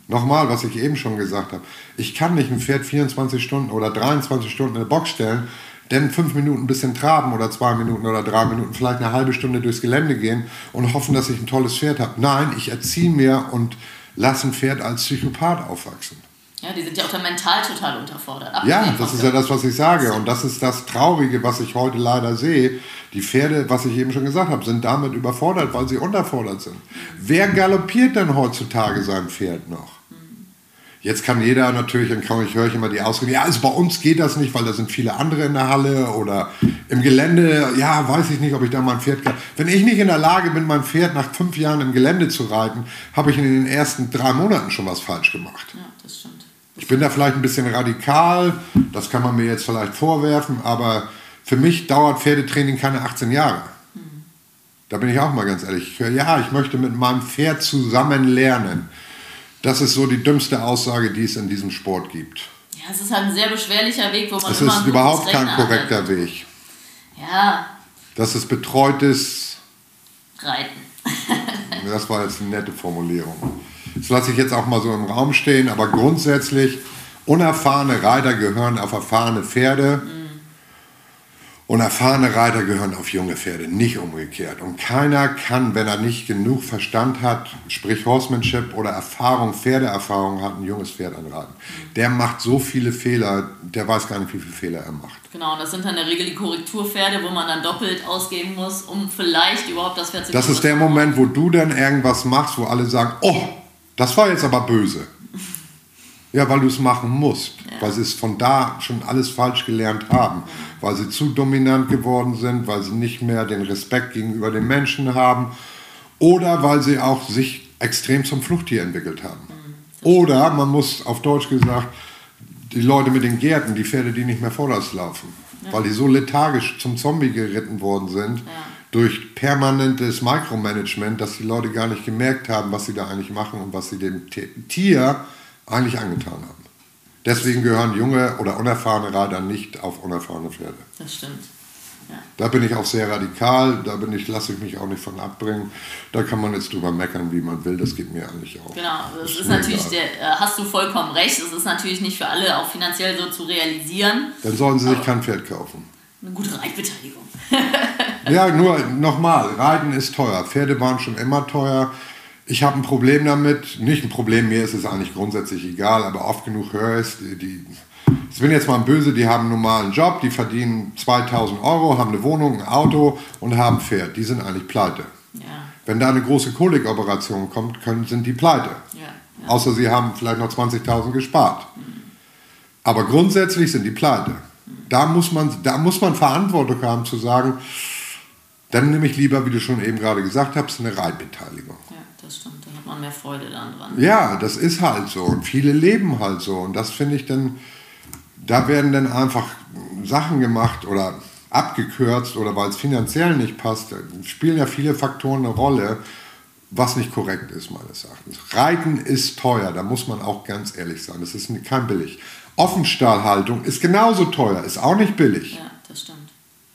S1: Nochmal, was ich eben schon gesagt habe. Ich kann nicht ein Pferd 24 Stunden oder 23 Stunden in eine Box stellen, denn fünf Minuten ein bisschen traben oder zwei Minuten oder drei Minuten, vielleicht eine halbe Stunde durchs Gelände gehen und hoffen, dass ich ein tolles Pferd habe. Nein, ich erziehe mir und lasse ein Pferd als Psychopath aufwachsen.
S2: Ja, die sind ja auch dann mental total unterfordert.
S1: Ja, das ist ja das, was ich sage. Und das ist das Traurige, was ich heute leider sehe. Die Pferde, was ich eben schon gesagt habe, sind damit überfordert, weil sie unterfordert sind. Wer galoppiert denn heutzutage sein Pferd noch? Jetzt kann jeder natürlich, dann kann ich, höre ich immer die Ausrede, ja, also bei uns geht das nicht, weil da sind viele andere in der Halle oder im Gelände, ja, weiß ich nicht, ob ich da mein Pferd kann. Wenn ich nicht in der Lage bin, mein Pferd nach fünf Jahren im Gelände zu reiten, habe ich in den ersten drei Monaten schon was falsch gemacht.
S2: Ja, das stimmt.
S1: Ich bin da vielleicht ein bisschen radikal, das kann man mir jetzt vielleicht vorwerfen, aber für mich dauert Pferdetraining keine 18 Jahre. Da bin ich auch mal ganz ehrlich. Ja, ich möchte mit meinem Pferd zusammen lernen. Das ist so die dümmste Aussage, die es in diesem Sport gibt.
S2: Ja, es ist halt ein sehr beschwerlicher Weg, wo man
S1: Es ist überhaupt kein korrekter
S2: arbeitet.
S1: Weg.
S2: Ja,
S1: Das ist betreutes,
S2: reiten.
S1: das war jetzt eine nette Formulierung. Das lasse ich jetzt auch mal so im Raum stehen, aber grundsätzlich, unerfahrene Reiter gehören auf erfahrene Pferde. Und erfahrene Reiter gehören auf junge Pferde, nicht umgekehrt. Und keiner kann, wenn er nicht genug Verstand hat, sprich Horsemanship oder Erfahrung, Pferdeerfahrung hat, ein junges Pferd anreiten. Der macht so viele Fehler, der weiß gar nicht, wie viele Fehler er macht.
S2: Genau, und das sind dann in der Regel die Korrekturpferde, wo man dann doppelt ausgeben muss, um vielleicht überhaupt das Pferd zu
S1: Das ist der Moment, wo du dann irgendwas machst, wo alle sagen, oh, das war jetzt aber böse. Ja, weil du es machen musst, weil sie es von da schon alles falsch gelernt haben, weil sie zu dominant geworden sind, weil sie nicht mehr den Respekt gegenüber den Menschen haben oder weil sie auch sich extrem zum Fluchttier entwickelt haben. Oder man muss auf Deutsch gesagt, die Leute mit den Gärten, die Pferde, die nicht mehr vorwärts laufen, weil die so lethargisch zum Zombie geritten worden sind durch permanentes Micromanagement, dass die Leute gar nicht gemerkt haben, was sie da eigentlich machen und was sie dem Ti- Tier eigentlich angetan haben. Deswegen gehören junge oder unerfahrene Reiter nicht auf unerfahrene Pferde.
S2: Das stimmt. Ja.
S1: Da bin ich auch sehr radikal, da bin ich, lasse ich mich auch nicht von abbringen. Da kann man jetzt drüber meckern, wie man will, das geht mir eigentlich auch.
S2: Genau, das ist,
S1: mir
S2: natürlich, der, äh, hast du vollkommen recht, das ist natürlich nicht für alle auch finanziell so zu realisieren.
S1: Dann sollen sie sich kein Pferd kaufen.
S2: Eine gute Reitbeteiligung.
S1: Ja, nur nochmal, Reiten ist teuer. Pferde waren schon immer teuer. Ich habe ein Problem damit, nicht ein Problem, mir ist es eigentlich grundsätzlich egal, aber oft genug höre ich es, die, die, ich bin jetzt mal böse, die haben einen normalen Job, die verdienen 2000 Euro, haben eine Wohnung, ein Auto und haben ein Pferd. Die sind eigentlich pleite.
S2: Ja,
S1: Wenn da eine große Kolikoperation kommt, können, sind die pleite.
S2: ja, ja.
S1: Außer sie haben vielleicht noch 20.000 gespart. Aber grundsätzlich sind die pleite. Da muss, man, da muss man Verantwortung haben zu sagen, dann nehme ich lieber, wie du schon eben gerade gesagt hast, eine Reitbeteiligung.
S2: ja, das stimmt. Da hat man mehr Freude dann dran.
S1: Ja, das ist halt so. Und viele leben halt so. Und das finde ich dann, da werden dann einfach Sachen gemacht oder abgekürzt oder weil es finanziell nicht passt, da spielen ja viele Faktoren eine Rolle, was nicht korrekt ist, meines Erachtens. Reiten ist teuer, da muss man auch ganz ehrlich sein. Das ist kein billig. Offenstahlhaltung ist genauso teuer, ist auch nicht billig.
S2: Ja, das stimmt.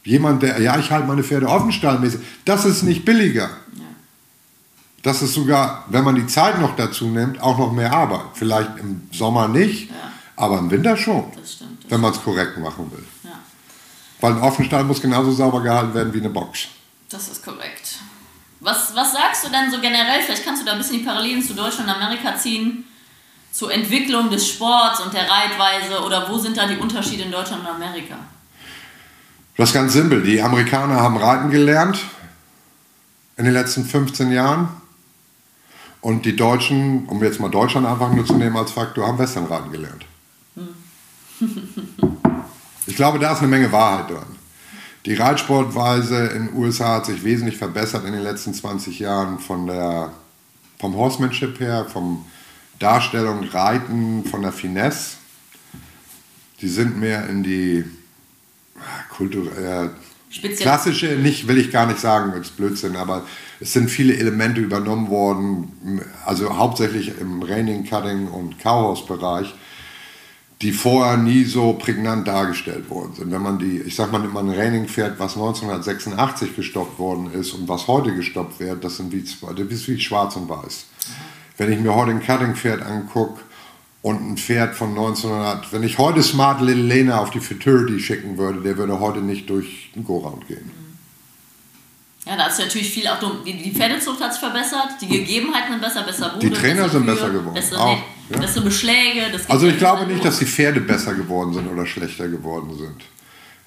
S1: Jemand, der, ja, ich halte meine Pferde offenstahlmäßig, das ist nicht billiger.
S2: Ja.
S1: Das ist sogar, wenn man die Zeit noch dazu nimmt, auch noch mehr Arbeit. Vielleicht im Sommer nicht, ja. aber im Winter schon. Das stimmt, das wenn man es korrekt machen will. Ja. Weil ein Offenstall muss genauso sauber gehalten werden wie eine Box.
S2: Das ist korrekt. Was, was sagst du denn so generell? Vielleicht kannst du da ein bisschen die Parallelen zu Deutschland und Amerika ziehen. Zur Entwicklung des Sports und der Reitweise oder wo sind da die Unterschiede in Deutschland und Amerika?
S1: Das ist ganz simpel. Die Amerikaner haben Reiten gelernt in den letzten 15 Jahren. Und die Deutschen, um jetzt mal Deutschland einfach nur zu nehmen als Faktor, haben Westernreiten gelernt. ich glaube, da ist eine Menge Wahrheit dran. Die Reitsportweise in den USA hat sich wesentlich verbessert in den letzten 20 Jahren von der, vom Horsemanship her, vom Darstellung, Reiten, von der Finesse. Die sind mehr in die Kultur, äh, klassische, nicht will ich gar nicht sagen, ist Blödsinn, aber es sind viele Elemente übernommen worden, also hauptsächlich im Reining, Cutting und Cowhouse-Bereich, die vorher nie so prägnant dargestellt worden sind. Wenn man die, ich sag mal, man ein Reining-Pferd, was 1986 gestoppt worden ist und was heute gestoppt wird, das sind wie, das ist wie schwarz und weiß. Wenn ich mir heute ein Cutting-Pferd angucke, und ein Pferd von 1900, wenn ich heute Smart Little Lena auf die Futurity schicken würde, der würde heute nicht durch den Go-Round gehen.
S2: Ja, da ist natürlich viel auch, die, Pferdezucht hat sich verbessert, die Gegebenheiten sind besser, besser
S1: Bude, Die Trainer sind besser geworden.
S2: Bessere, auch, ja. bessere Beschläge.
S1: also ich glaube nicht, dass die Pferde besser geworden sind oder schlechter geworden sind.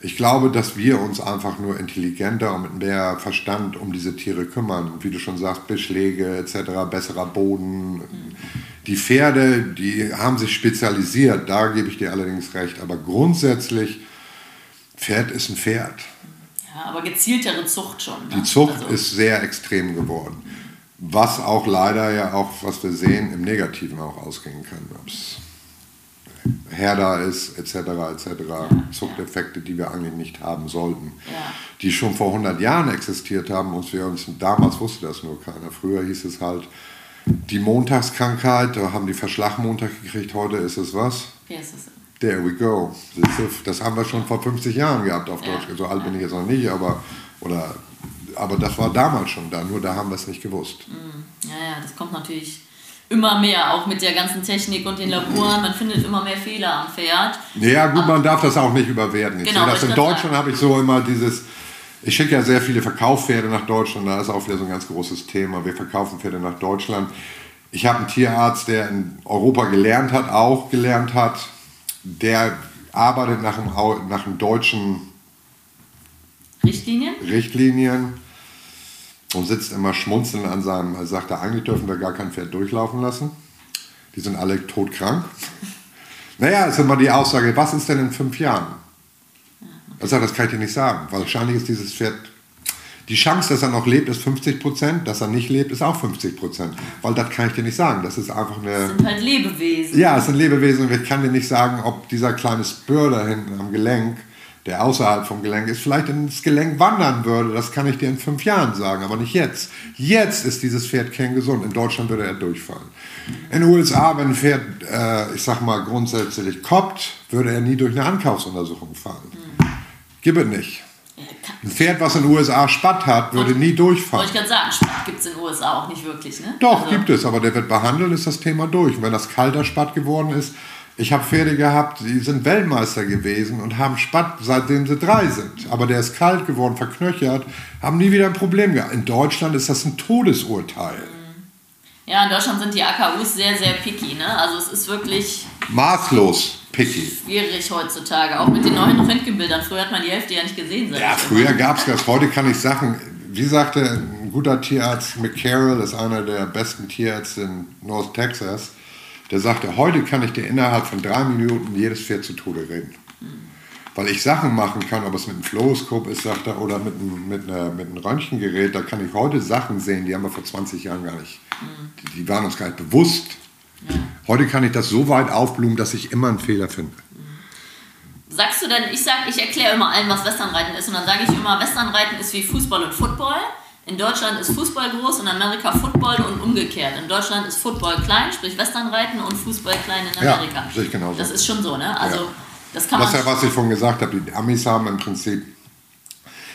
S1: Ich glaube, dass wir uns einfach nur intelligenter und mit mehr Verstand um diese Tiere kümmern. Wie du schon sagst, Beschläge etc., besserer Boden. Die Pferde, die haben sich spezialisiert, da gebe ich dir allerdings recht. Aber grundsätzlich, Pferd ist ein Pferd.
S2: Ja, aber gezieltere Zucht schon.
S1: Ne? Die Zucht also. ist sehr extrem geworden. Was auch leider ja auch, was wir sehen, im Negativen auch ausgehen kann. Ob es Herder ist, etc., etc., ja, Zuchteffekte, die wir eigentlich nicht haben sollten. Ja. Die schon vor 100 Jahren existiert haben und wir uns, damals wusste das nur keiner. Früher hieß es halt, die Montagskrankheit, da haben die Verschlagmontag gekriegt, heute ist es was? Wie ist es? There we go. Das haben wir schon vor 50 Jahren gehabt auf Deutsch. So alt bin ich jetzt noch nicht, aber, oder, aber das war damals schon da, nur da haben wir es nicht gewusst.
S2: Mm, ja, ja, das kommt natürlich immer mehr, auch mit der ganzen Technik und den Laboren. Man findet immer mehr Fehler am Pferd.
S1: Ja, gut, man darf das auch nicht überwerten. Ich genau, das in Deutschland habe ich so immer dieses ich schicke ja sehr viele Verkaufspferde nach Deutschland, da ist auch wieder so ein ganz großes Thema. Wir verkaufen Pferde nach Deutschland. Ich habe einen Tierarzt, der in Europa gelernt hat, auch gelernt hat. Der arbeitet nach dem, nach dem deutschen
S2: Richtlinien?
S1: Richtlinien und sitzt immer schmunzelnd an seinem, er sagt, eigentlich dürfen wir gar kein Pferd durchlaufen lassen. Die sind alle todkrank. naja, ist immer die Aussage, was ist denn in fünf Jahren? Er sagt, das kann ich dir nicht sagen. Wahrscheinlich ist dieses Pferd, die Chance, dass er noch lebt, ist 50 Prozent, dass er nicht lebt, ist auch 50 Prozent. Weil das kann ich dir nicht sagen. Das ist einfach eine. Das
S2: sind halt Lebewesen.
S1: Ja, es sind Lebewesen und ich kann dir nicht sagen, ob dieser kleine Spür da hinten am Gelenk, der außerhalb vom Gelenk ist, vielleicht ins Gelenk wandern würde. Das kann ich dir in fünf Jahren sagen, aber nicht jetzt. Jetzt ist dieses Pferd kerngesund. In Deutschland würde er durchfallen. In den USA, wenn ein Pferd, äh, ich sag mal, grundsätzlich koppt, würde er nie durch eine Ankaufsuntersuchung fallen. Mhm. Gibt es nicht. Ein Pferd, was in den USA Spatt hat, würde und, nie durchfahren.
S2: Wollte ich gerade sagen, Spatt gibt es in den USA auch nicht wirklich, ne?
S1: Doch, also. gibt es, aber der wird behandelt, ist das Thema durch. Und wenn das kalter Spatt geworden ist, ich habe Pferde gehabt, die sind Weltmeister gewesen und haben Spatt, seitdem sie drei sind. Aber der ist kalt geworden, verknöchert, haben nie wieder ein Problem gehabt. In Deutschland ist das ein Todesurteil.
S2: Ja, in Deutschland sind die AKUs sehr, sehr picky. Ne? Also es ist wirklich...
S1: Maßlos picky.
S2: Schwierig heutzutage, auch mit den neuen Röntgenbildern. Früher hat man die Hälfte ja nicht gesehen.
S1: Ja, früher gab es das. Heute kann ich Sachen, wie sagte ein guter Tierarzt, McCarroll ist einer der besten Tierärzte in North Texas, der sagte, heute kann ich dir innerhalb von drei Minuten jedes Pferd zu Tode reden. Weil ich Sachen machen kann, ob es mit einem Fluoroskop ist, sagt er, oder mit einem, mit, einer, mit einem Röntgengerät, da kann ich heute Sachen sehen, die haben wir vor 20 Jahren gar nicht. Die, die waren uns gar nicht bewusst. Heute kann ich das so weit aufblumen, dass ich immer einen Fehler finde.
S2: Sagst du denn, ich sag, ich erkläre immer allen, was Westernreiten ist und dann sage ich immer, Westernreiten ist wie Fußball und Football. In Deutschland ist Fußball groß und in Amerika Football und umgekehrt. In Deutschland ist Football klein, sprich Westernreiten und Fußball klein in Amerika.
S1: Ja, ich genauso.
S2: Das ist schon so, ne? Also,
S1: ja. das kann man. Das ist ja, was ich vorhin gesagt habe. Die Amis haben im Prinzip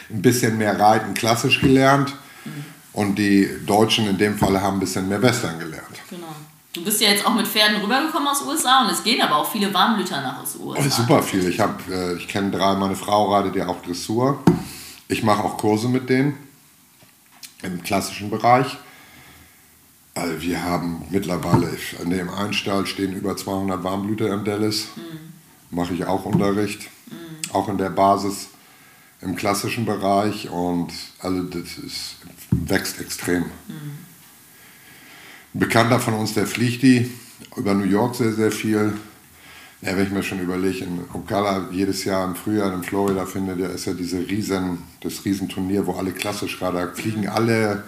S1: ein bisschen mehr Reiten klassisch gelernt. Mhm Und die Deutschen in dem Fall haben ein bisschen mehr Western gelernt.
S2: Genau. Du bist ja jetzt auch mit Pferden rübergekommen aus USA und es gehen aber auch viele Warmblüter nach aus USA.
S1: Oh, super viel. Ich, hab, äh, ich kenne drei, meine Frau reitet ja auch Dressur. Ich mache auch Kurse mit denen im klassischen Bereich. Also wir haben mittlerweile, an dem Einstall stehen über 200 Warmblüter in Dallas. Mhm. Mache ich auch Unterricht, mhm. auch in der Basis im klassischen Bereich und also das ist, wächst extrem. Mhm. Ein Bekannter von uns, der fliegt die über New York sehr, sehr viel. Ja, wenn ich mir schon überlege, in Ocala jedes Jahr im Frühjahr in Florida findet, ja, ist ja diese Riesen, das Riesenturnier, wo alle klassisch gerade fliegen, alle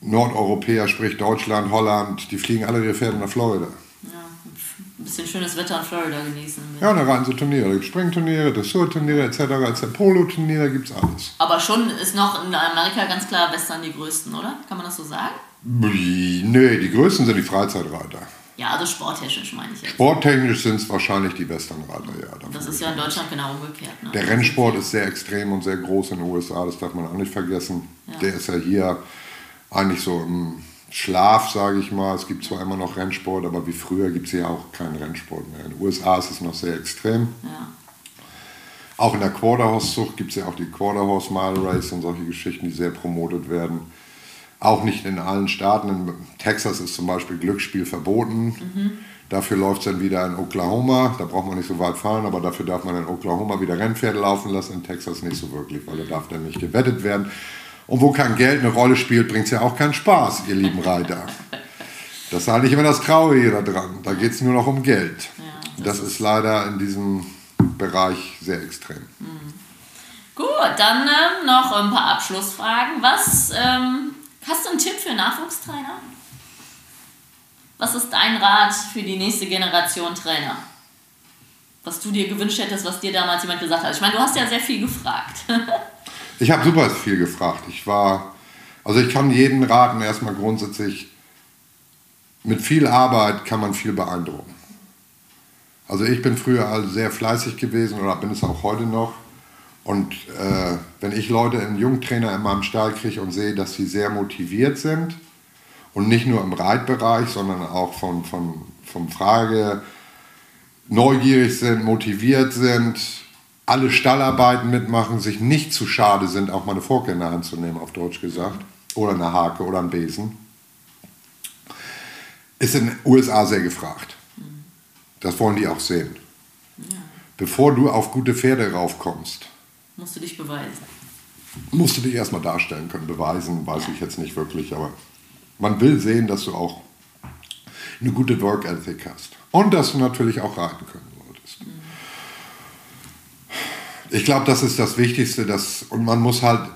S1: Nordeuropäer, sprich Deutschland, Holland, die fliegen alle ihre Pferde nach Florida.
S2: Ja, ein bisschen schönes Wetter in Florida genießen.
S1: Ja, da reiten so Turniere. Da gibt Springturniere, Dressurturniere etc. etc. Polo-Turniere gibt es alles.
S2: Aber schon ist noch in Amerika ganz klar Western die größten, oder? Kann man das so sagen?
S1: Nee, die größten sind die Freizeitreiter.
S2: Ja, also sporttechnisch meine ich jetzt.
S1: Sporttechnisch sind es wahrscheinlich die Westernreiter, ja.
S2: Das ist ja in Deutschland genau umgekehrt. Ne?
S1: Der Rennsport ist sehr extrem und sehr groß in den USA, das darf man auch nicht vergessen. Ja. Der ist ja hier eigentlich so im Schlaf, sage ich mal. Es gibt zwar immer noch Rennsport, aber wie früher gibt es hier auch keinen Rennsport mehr. In den USA ist es noch sehr extrem. Ja. Auch in der Quarterhorse-Zucht gibt es ja auch die Quarterhorse Mile Race und solche Geschichten, die sehr promotet werden. Auch nicht in allen Staaten. In Texas ist zum Beispiel Glücksspiel verboten. Mhm. Dafür läuft es dann wieder in Oklahoma. Da braucht man nicht so weit fahren, aber dafür darf man in Oklahoma wieder Rennpferde laufen lassen. In Texas nicht so wirklich, weil da darf dann nicht gewettet werden. Und wo kein Geld eine Rolle spielt, bringt es ja auch keinen Spaß, ihr lieben Reiter. Das ist eigentlich immer das Traurige da dran. Da geht es nur noch um Geld. Ja, das, das ist leider in diesem Bereich sehr extrem. Mhm.
S2: Gut, dann ähm, noch ein paar Abschlussfragen. Was ähm, Hast du einen Tipp für Nachwuchstrainer? Was ist dein Rat für die nächste Generation Trainer? Was du dir gewünscht hättest, was dir damals jemand gesagt hat. Ich meine, du hast ja sehr viel gefragt.
S1: ich habe super viel gefragt. Ich war, also ich kann jeden raten, erstmal grundsätzlich, mit viel Arbeit kann man viel beeindrucken. Also ich bin früher sehr fleißig gewesen oder bin es auch heute noch. Und äh, wenn ich Leute, einen Jungtrainer in meinem Stall kriege und sehe, dass sie sehr motiviert sind und nicht nur im Reitbereich, sondern auch von, von, von Frage neugierig sind, motiviert sind, alle Stallarbeiten mitmachen, sich nicht zu schade sind, auch mal eine Forke in der Hand zu nehmen, auf Deutsch gesagt, oder eine Hake oder einen Besen, ist in den USA sehr gefragt. Das wollen die auch sehen. Ja. Bevor du auf gute Pferde raufkommst,
S2: Musst du dich beweisen.
S1: Musst du dich erstmal darstellen können. Beweisen weiß ja. ich jetzt nicht wirklich, aber man will sehen, dass du auch eine gute Work Ethic hast. Und dass du natürlich auch reiten können solltest. Mhm. Ich glaube, das ist das Wichtigste. Dass, und man muss halt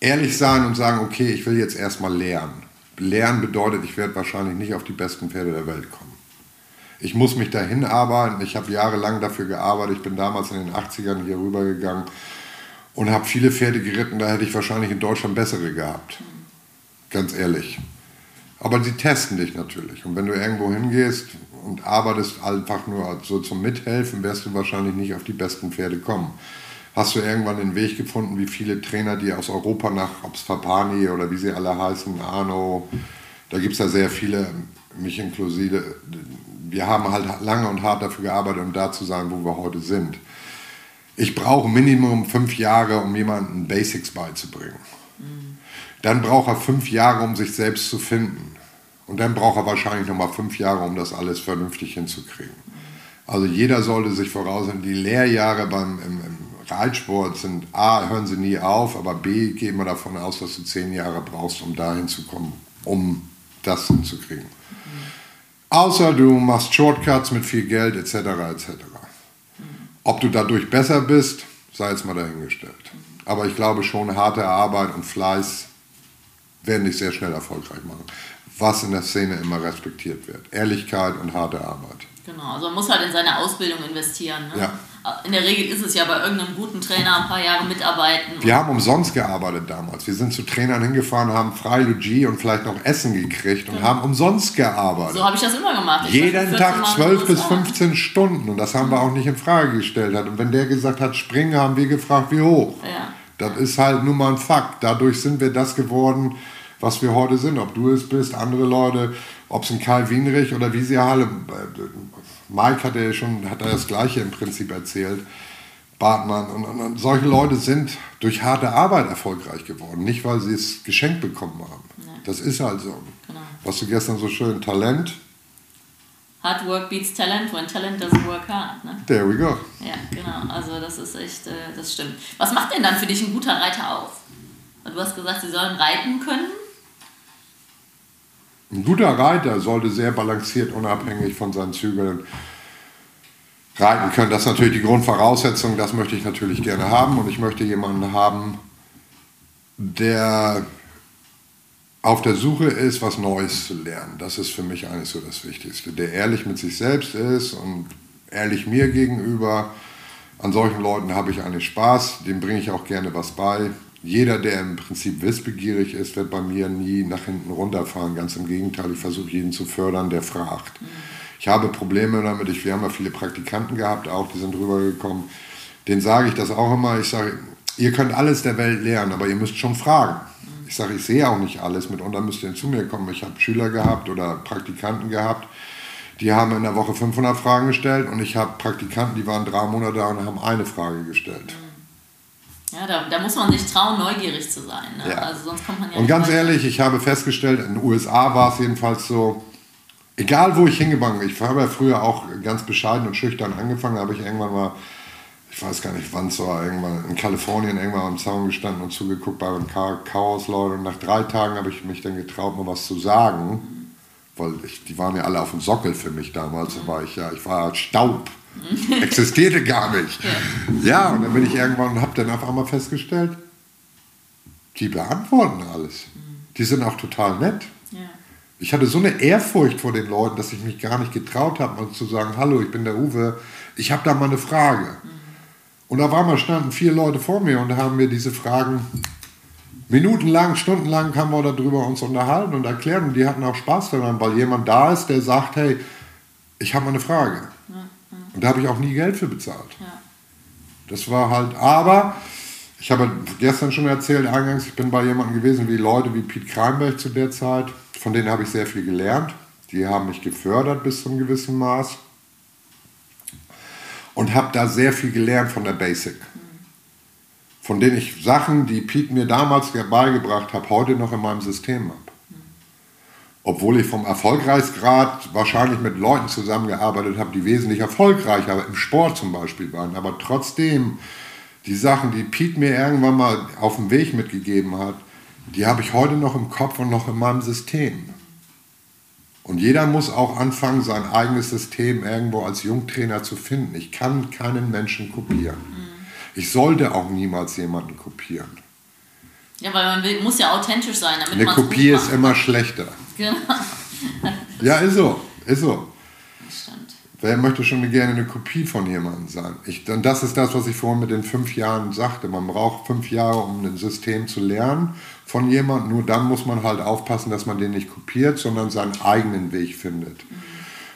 S1: ehrlich sein und sagen, okay, ich will jetzt erstmal lernen. Lernen bedeutet, ich werde wahrscheinlich nicht auf die besten Pferde der Welt kommen ich muss mich dahin arbeiten. Ich habe jahrelang dafür gearbeitet. Ich bin damals in den 80ern hier rübergegangen und habe viele Pferde geritten. Da hätte ich wahrscheinlich in Deutschland bessere gehabt. Ganz ehrlich. Aber sie testen dich natürlich. Und wenn du irgendwo hingehst und arbeitest einfach nur so zum Mithelfen, wirst du wahrscheinlich nicht auf die besten Pferde kommen. Hast du irgendwann den Weg gefunden, wie viele Trainer, die aus Europa nach, ob oder wie sie alle heißen, Arno, da gibt es ja sehr viele, mich inklusive, wir haben halt lange und hart dafür gearbeitet, um da zu sein, wo wir heute sind. Ich brauche Minimum fünf Jahre, um jemanden Basics beizubringen. Dann braucht er fünf Jahre, um sich selbst zu finden. Und dann braucht er wahrscheinlich nochmal fünf Jahre, um das alles vernünftig hinzukriegen. Also jeder sollte sich voraussetzen, die Lehrjahre beim, im, im Reitsport sind A, hören sie nie auf, aber B, gehen wir davon aus, dass du zehn Jahre brauchst, um dahin zu kommen, um das hinzukriegen. Außer du machst Shortcuts mit viel Geld etc. etc. Ob du dadurch besser bist, sei jetzt mal dahingestellt. Aber ich glaube schon, harte Arbeit und Fleiß werden dich sehr schnell erfolgreich machen. Was in der Szene immer respektiert wird. Ehrlichkeit und harte Arbeit.
S2: Genau, also man muss halt in seine Ausbildung investieren. Ne? Ja. In der Regel ist es ja bei irgendeinem guten Trainer ein paar Jahre mitarbeiten.
S1: Wir haben umsonst gearbeitet damals. Wir sind zu Trainern hingefahren, haben Freilogie und vielleicht noch Essen gekriegt und ja. haben umsonst gearbeitet.
S2: So habe ich das immer gemacht. Ich
S1: Jeden Tag 12 bis 15 Stunden und das haben wir auch nicht in Frage gestellt. Und wenn der gesagt hat, springen, haben wir gefragt, wie hoch. Ja. Das ist halt nun mal ein Fakt. Dadurch sind wir das geworden, was wir heute sind. Ob du es bist, andere Leute, ob es ein Karl Wienrich oder wie sie alle. Mike hat ja schon hat das Gleiche im Prinzip erzählt. Bartmann und, und, und, solche Leute sind durch harte Arbeit erfolgreich geworden, nicht weil sie es geschenkt bekommen haben. Ja. Das ist halt so. Genau. Was du gestern so schön Talent.
S2: Hard work beats talent when talent doesn't work hard. Ne?
S1: There we go.
S2: Ja, genau. Also das ist echt, äh, das stimmt. Was macht denn dann für dich ein guter Reiter aus? Du hast gesagt, sie sollen reiten können.
S1: Ein guter Reiter sollte sehr balanciert, unabhängig von seinen Zügeln reiten können. Das ist natürlich die Grundvoraussetzung, das möchte ich natürlich gerne haben und ich möchte jemanden haben, der auf der Suche ist, was Neues zu lernen. Das ist für mich eigentlich so das Wichtigste. Der ehrlich mit sich selbst ist und ehrlich mir gegenüber. An solchen Leuten habe ich eigentlich Spaß, dem bringe ich auch gerne was bei. Jeder, der im Prinzip wissbegierig ist, wird bei mir nie nach hinten runterfahren. Ganz im Gegenteil, ich versuche jeden zu fördern, der fragt. Mhm. Ich habe Probleme damit, ich, wir haben ja viele Praktikanten gehabt, auch die sind rübergekommen. Den sage ich das auch immer. Ich sage, ihr könnt alles der Welt lernen, aber ihr müsst schon fragen. Ich sage, ich sehe auch nicht alles. Mitunter müsst ihr zu mir kommen. Ich habe Schüler gehabt oder Praktikanten gehabt, die haben in der Woche 500 Fragen gestellt und ich habe Praktikanten, die waren drei Monate da und haben eine Frage gestellt.
S2: Ja, da, da muss man sich trauen, neugierig zu sein. Ne? Ja. Also sonst kommt man ja
S1: Und ganz weiter. ehrlich, ich habe festgestellt, in den USA war es jedenfalls so, egal wo ich hingegangen bin, ich habe ja früher auch ganz bescheiden und schüchtern angefangen, da habe ich irgendwann mal ich weiß gar nicht wann es war, irgendwann in Kalifornien irgendwann am Zaun gestanden und zugeguckt bei den Chaos Leute. Und nach drei Tagen habe ich mich dann getraut, mal was zu sagen, weil ich, die waren ja alle auf dem Sockel für mich damals. Da war ich ja, ich war Staub, existierte gar nicht. Ja, und dann bin ich irgendwann und habe dann auf einmal festgestellt, die beantworten alles. Die sind auch total nett. Ich hatte so eine Ehrfurcht vor den Leuten, dass ich mich gar nicht getraut habe, mal zu sagen, hallo, ich bin der Uwe, ich habe da mal eine Frage. Und auf einmal standen vier Leute vor mir und haben mir diese Fragen minutenlang, stundenlang haben wir darüber uns unterhalten und erklärt und die hatten auch Spaß daran, weil jemand da ist, der sagt, hey, ich habe mal eine Frage. Und da habe ich auch nie Geld für bezahlt. Ja. Das war halt, aber ich habe gestern schon erzählt, eingangs, ich bin bei jemandem gewesen, wie Leute wie Piet Kreinberg zu der Zeit, von denen habe ich sehr viel gelernt. Die haben mich gefördert bis zu einem gewissen Maß und habe da sehr viel gelernt von der Basic. Von denen ich Sachen, die Pete mir damals beigebracht hat, heute noch in meinem System habe. Obwohl ich vom Erfolgreichsgrad wahrscheinlich mit Leuten zusammengearbeitet habe, die wesentlich erfolgreicher im Sport zum Beispiel waren. Aber trotzdem, die Sachen, die Pete mir irgendwann mal auf dem Weg mitgegeben hat, die habe ich heute noch im Kopf und noch in meinem System. Und jeder muss auch anfangen, sein eigenes System irgendwo als Jungtrainer zu finden. Ich kann keinen Menschen kopieren. Mhm. Ich sollte auch niemals jemanden kopieren.
S2: Ja, weil man will, muss ja authentisch sein. Damit
S1: Eine Kopie ist immer schlechter. Genau. ja, ist so. Ist so. Wer möchte schon gerne eine Kopie von jemandem sein? Ich, und das ist das, was ich vorhin mit den fünf Jahren sagte. Man braucht fünf Jahre, um ein System zu lernen von jemandem. Nur dann muss man halt aufpassen, dass man den nicht kopiert, sondern seinen eigenen Weg findet. Mhm.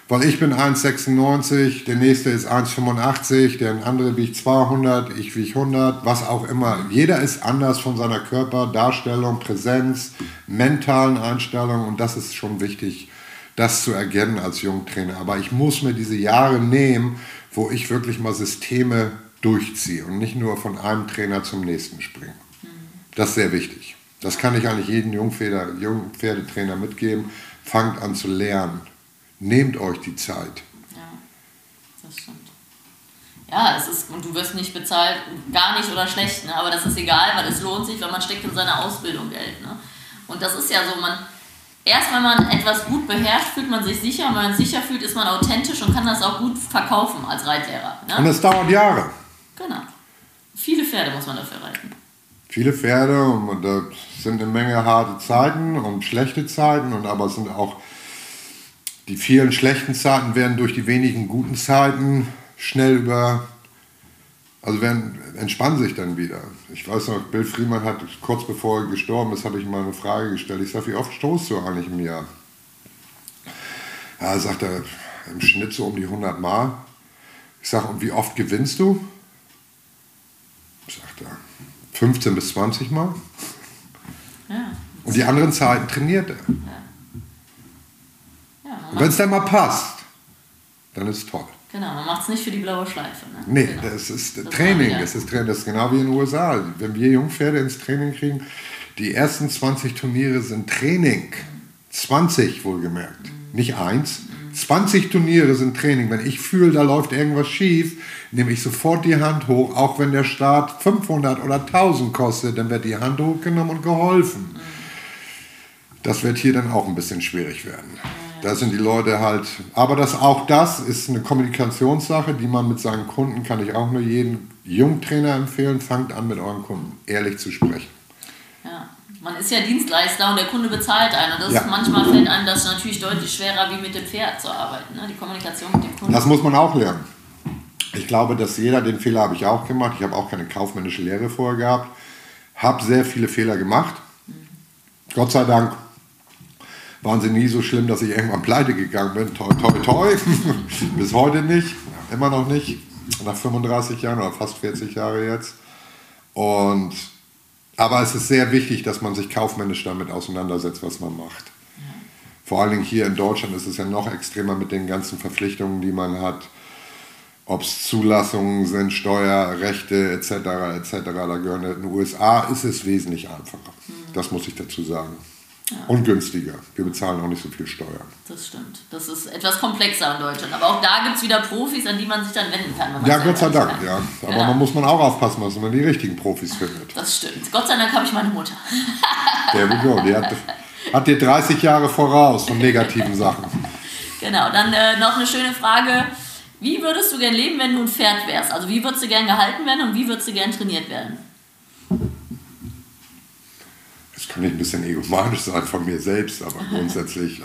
S1: Weil ich bin 1,96, der nächste ist 1,85, der andere wiegt 200, ich wiege 100, was auch immer. Jeder ist anders von seiner Körperdarstellung, Präsenz, mentalen Einstellung und das ist schon wichtig das zu erkennen als Jungtrainer. Aber ich muss mir diese Jahre nehmen, wo ich wirklich mal Systeme durchziehe und nicht nur von einem Trainer zum nächsten springe. Das ist sehr wichtig. Das kann ich eigentlich jedem Jungpferde, Jungpferdetrainer mitgeben. Fangt an zu lernen. Nehmt euch die Zeit.
S2: Ja, das stimmt. Ja, es ist, und du wirst nicht bezahlt, gar nicht oder schlecht, ne? aber das ist egal, weil es lohnt sich, weil man steckt in seiner Ausbildung Geld. Ne? Und das ist ja so, man, erst wenn man etwas gut beherrscht, fühlt man sich sicher. Und wenn man sich sicher fühlt, ist man authentisch und kann das auch gut verkaufen als Reitlehrer.
S1: Ne? Und es dauert Jahre.
S2: Genau. Viele Pferde muss man dafür reiten.
S1: Viele Pferde und da sind eine Menge harte Zeiten und schlechte Zeiten und aber es sind auch die vielen schlechten Zeiten werden durch die wenigen guten Zeiten schnell über also werden, entspannen sich dann wieder. Ich weiß noch, Bill Friemann hat kurz bevor er gestorben ist, habe ich ihm mal eine Frage gestellt. Ich sage, wie oft stoßt du eigentlich im Jahr? Ja, sagt er, im Schnitt so um die 100 Mal. Ich sage, und wie oft gewinnst du? Sagt er, 15 bis 20 Mal.
S2: Ja.
S1: Und die anderen Zeiten trainiert er.
S2: Ja, man
S1: Und wenn es dann mal passt, dann ist es toll.
S2: genau, man macht es nicht für die blaue Schleife. Ne?
S1: Nee,
S2: genau.
S1: das ist
S2: Das
S1: Training. Das ist Training. Das ist genau wie in den USA. Wenn wir Jungpferde ins Training kriegen, die ersten 20 Turniere sind Training. 20 wohlgemerkt. Nicht eins. 20 Turniere sind Training. Wenn ich fühle, da läuft irgendwas schief, nehme ich sofort die Hand hoch, auch wenn der Start 500 oder 1000 kostet, dann wird die Hand hochgenommen und geholfen. Das wird hier dann auch ein bisschen schwierig werden. Da sind die Leute halt, aber das, auch das ist eine Kommunikationssache, die man mit seinen Kunden, kann ich auch nur jedem Jungtrainer empfehlen, fangt an mit euren Kunden ehrlich zu sprechen.
S2: Ja. Man ist ja Dienstleister und der Kunde bezahlt einen. Und das
S1: Ja.
S2: ist, manchmal fällt einem das natürlich deutlich schwerer, wie mit dem Pferd zu arbeiten. Ne? Die Kommunikation mit dem Kunden.
S1: Das muss man auch lernen. Ich glaube, dass jeder, den Fehler habe ich auch gemacht. Ich habe auch keine kaufmännische Lehre vorher gehabt. Habe sehr viele Fehler gemacht. Gott sei Dank waren sie nie so schlimm, dass ich irgendwann pleite gegangen bin. Toi, toi, toi. Bis heute nicht. Immer noch nicht. Nach 35 Jahren oder fast 40 Jahre jetzt. Und, aber es ist sehr wichtig, dass man sich kaufmännisch damit auseinandersetzt, was man macht. Vor allen Dingen hier in Deutschland ist es ja noch extremer mit den ganzen Verpflichtungen, die man hat. Ob es Zulassungen sind, Steuerrechte etc. etc. Da gehören in den USA ist es wesentlich einfacher. Das muss ich dazu sagen. Und günstiger. Wir bezahlen auch nicht so viel Steuern.
S2: Das stimmt. Das ist etwas komplexer in Deutschland. Aber auch da gibt es wieder Profis, an die man sich dann wenden kann.
S1: Ja, Gott sei Dank,
S2: kann.
S1: ja. Aber
S2: Genau.
S1: man muss man auch aufpassen, dass man die richtigen Profis findet.
S2: Das stimmt. Gott sei Dank habe ich meine Mutter.
S1: Der we go. Die hat, hat dir 30 Jahre voraus von negativen Sachen.
S2: Genau, dann äh, noch eine schöne Frage. Wie würdest du gern leben, wenn du ein Pferd wärst? Also wie würdest du gern gehalten werden und wie würdest du gern trainiert werden?
S1: Das kann ich ein bisschen egomanisch sein von mir selbst, aber grundsätzlich. äh,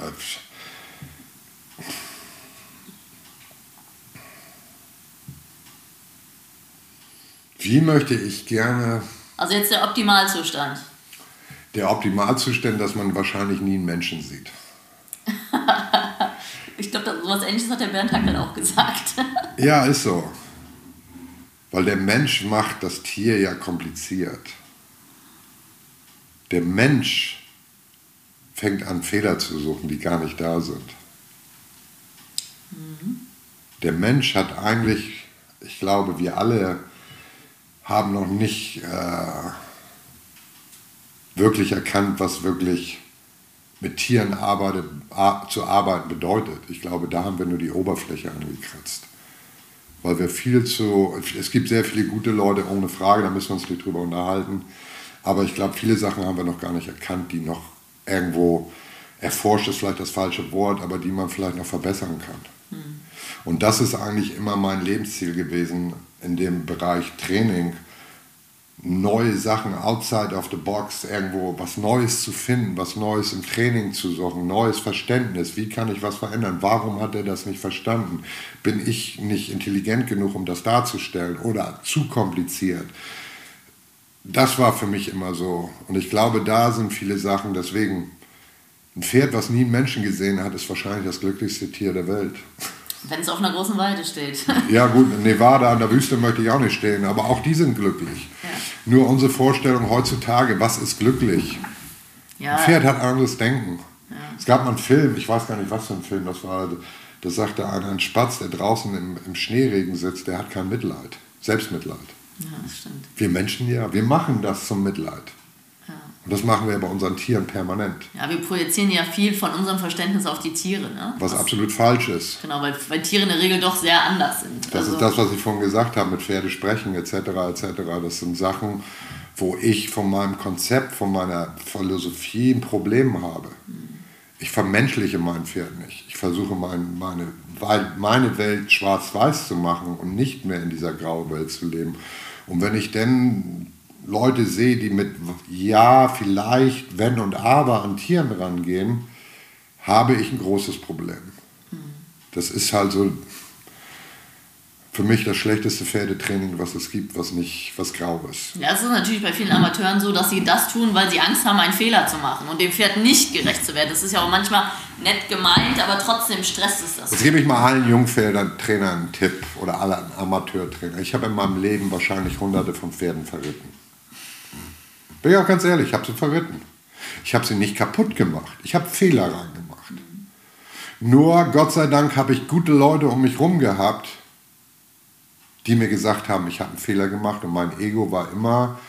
S1: Wie möchte ich gerne
S2: Also jetzt der Optimalzustand.
S1: der Optimalzustand, dass man wahrscheinlich nie einen Menschen sieht?
S2: Ich glaube, so was ähnliches hat der Bernd Hackel auch gesagt.
S1: Ja, ist so. Weil der Mensch macht das Tier ja kompliziert. Der Mensch fängt an, Fehler zu suchen, die gar nicht da sind. Der Mensch hat eigentlich, ich glaube, wir alle haben noch nicht äh, wirklich erkannt, was wirklich mit Tieren arbeitet, zu arbeiten bedeutet. Ich glaube, da haben wir nur die Oberfläche angekratzt. Weil wir viel zu, es gibt sehr viele gute Leute, ohne Frage, da müssen wir uns nicht drüber unterhalten. Aber ich glaube, viele Sachen haben wir noch gar nicht erkannt, die noch irgendwo, erforscht ist vielleicht das falsche Wort, aber die man vielleicht noch verbessern kann. Und das ist eigentlich immer mein Lebensziel gewesen in dem Bereich Training, neue Sachen outside of the box, irgendwo was Neues zu finden, was Neues im Training zu suchen, neues Verständnis. Wie kann ich was verändern? Warum hat er das nicht verstanden? Bin ich nicht intelligent genug, um das darzustellen oder zu kompliziert? Das war für mich immer so. Und ich glaube, da sind viele Sachen, deswegen, ein Pferd, was nie einen Menschen gesehen hat, ist wahrscheinlich das glücklichste Tier der Welt.
S2: Wenn es auf einer großen Weide steht.
S1: Ja gut, in Nevada in der Wüste möchte ich auch nicht stehen, aber auch die sind glücklich.
S2: Ja.
S1: Nur unsere Vorstellung heutzutage, was ist glücklich?
S2: Ja,
S1: Ein Pferd hat anderes Denken. Es gab mal einen Film, ich weiß gar nicht, was für ein Film das war, da sagte einer, ein Spatz, der draußen im, im Schneeregen sitzt, der hat kein Mitleid, Selbstmitleid.
S2: Ja, das stimmt.
S1: Wir Menschen ja, wir machen das zum Mitleid.
S2: Ja.
S1: Und das machen wir bei unseren Tieren permanent,
S2: ja, wir projizieren ja viel von unserem Verständnis auf die Tiere. Ne?
S1: was absolut falsch ist.
S2: Genau, weil, weil Tiere in der Regel doch sehr anders sind.
S1: Das ist das, was ich vorhin gesagt habe, mit Pferde sprechen etc. etc. Das sind Sachen, wo ich von meinem Konzept, von meiner Philosophie ein Problem habe. Ich vermenschliche mein Pferd nicht. Ich versuche mein, meine, meine Welt schwarz-weiß zu machen und nicht mehr in dieser grauen Welt zu leben. Und wenn ich dann Leute sehe, die mit Ja, vielleicht, Wenn und Aber an Tieren rangehen, habe ich ein großes Problem. Das ist halt so für mich das schlechteste Pferdetraining, was es gibt, was nicht, was grau ist.
S2: Ja, es ist natürlich bei vielen Amateuren so, dass sie das tun, weil sie Angst haben, einen Fehler zu machen und dem Pferd nicht gerecht zu werden. Das ist ja auch manchmal nett gemeint, aber trotzdem stresst es das.
S1: Jetzt gebe ich mal allen Jungpferdetrainern einen Tipp oder allen Amateurtrainern. Ich habe in meinem Leben wahrscheinlich hunderte von Pferden verritten. Bin ich auch ganz ehrlich, ich habe sie verritten. Ich habe sie nicht kaputt gemacht. Ich habe Fehler reingemacht. Mhm. Nur, Gott sei Dank, habe ich gute Leute um mich herum gehabt, die mir gesagt haben, ich habe einen Fehler gemacht und mein Ego war immer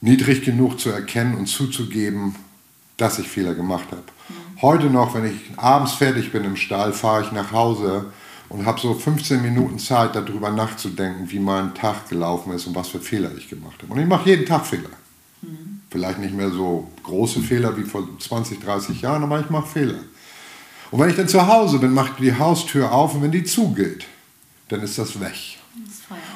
S1: niedrig genug zu erkennen und zuzugeben, dass ich Fehler gemacht habe. Mhm. Heute noch, wenn ich abends fertig bin im Stall, fahre ich nach Hause und habe so 15 Minuten Zeit, darüber nachzudenken, wie mein Tag gelaufen ist und was für Fehler ich gemacht habe. Und ich mache jeden Tag Fehler. Mhm. Vielleicht nicht mehr so große Fehler wie vor 20, 30 Jahren, aber ich mache Fehler. Und wenn ich dann zu Hause bin, mache ich die Haustür auf und wenn die zugeht, dann ist das weg.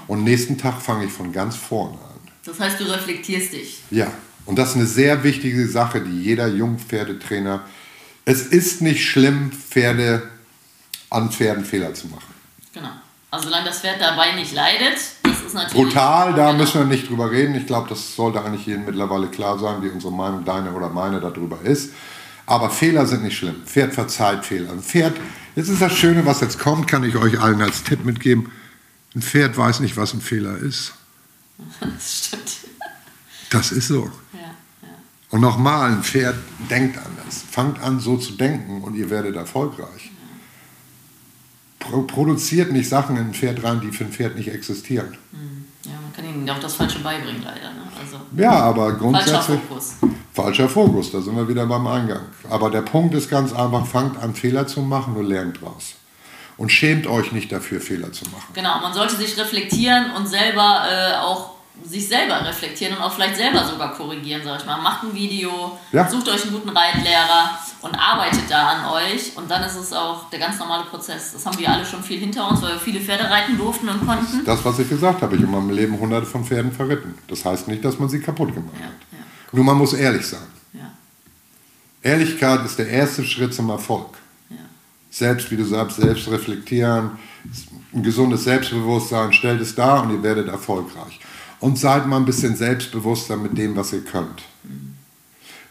S1: Und nächsten Tag fange ich von ganz vorne an.
S2: Das heißt, du reflektierst dich.
S1: Ja, und das ist eine sehr wichtige Sache, die jeder Jungpferdetrainer. Es ist nicht schlimm, Pferde an Pferden Fehler zu machen.
S2: Genau. Also solange das Pferd dabei nicht leidet, das ist natürlich.
S1: Brutal, da genau. müssen wir nicht drüber reden. Ich glaube, das sollte eigentlich jedem mittlerweile klar sein, wie unsere Meinung, deine oder meine, darüber ist. Aber Fehler sind nicht schlimm. Pferd verzeiht Fehler. Pferd, jetzt ist das Schöne, was jetzt kommt, kann ich euch allen als Tipp mitgeben. Ein Pferd weiß nicht, was ein Fehler ist. Das stimmt. Das ist so. Ja, ja. Und nochmal, ein Pferd denkt anders. Fangt an, so zu denken und ihr werdet erfolgreich. Pro produziert nicht Sachen in ein Pferd rein, die für ein Pferd nicht existieren.
S2: Hm. Ja, man kann ihnen auch das Falsche beibringen, leider. Ne? Also,
S1: ja, aber grundsätzlich. Falscher Fokus. Falscher Fokus, da sind wir wieder beim Eingang. Aber der Punkt ist ganz einfach: fangt an, Fehler zu machen und lernt draus und schämt euch nicht dafür, Fehler zu machen.
S2: Genau, man sollte sich reflektieren und selber äh, auch sich selber reflektieren und auch vielleicht selber sogar korrigieren, sag ich mal. Macht ein Video, ja. sucht euch einen guten Reitlehrer und arbeitet da an euch und dann ist es auch der ganz normale Prozess. Das haben wir alle schon viel hinter uns, weil wir viele Pferde reiten durften und konnten.
S1: Das, was ich gesagt habe, ich habe in meinem Leben hunderte von Pferden verritten. Das heißt nicht, dass man sie kaputt gemacht ja, hat. Ja. Nur man muss ehrlich sein. Ehrlichkeit ist der erste Schritt zum Erfolg. Selbst, wie du sagst, selbst reflektieren, ein gesundes Selbstbewusstsein, stellt es dar und ihr werdet erfolgreich und seid mal ein bisschen selbstbewusster mit dem, was ihr könnt.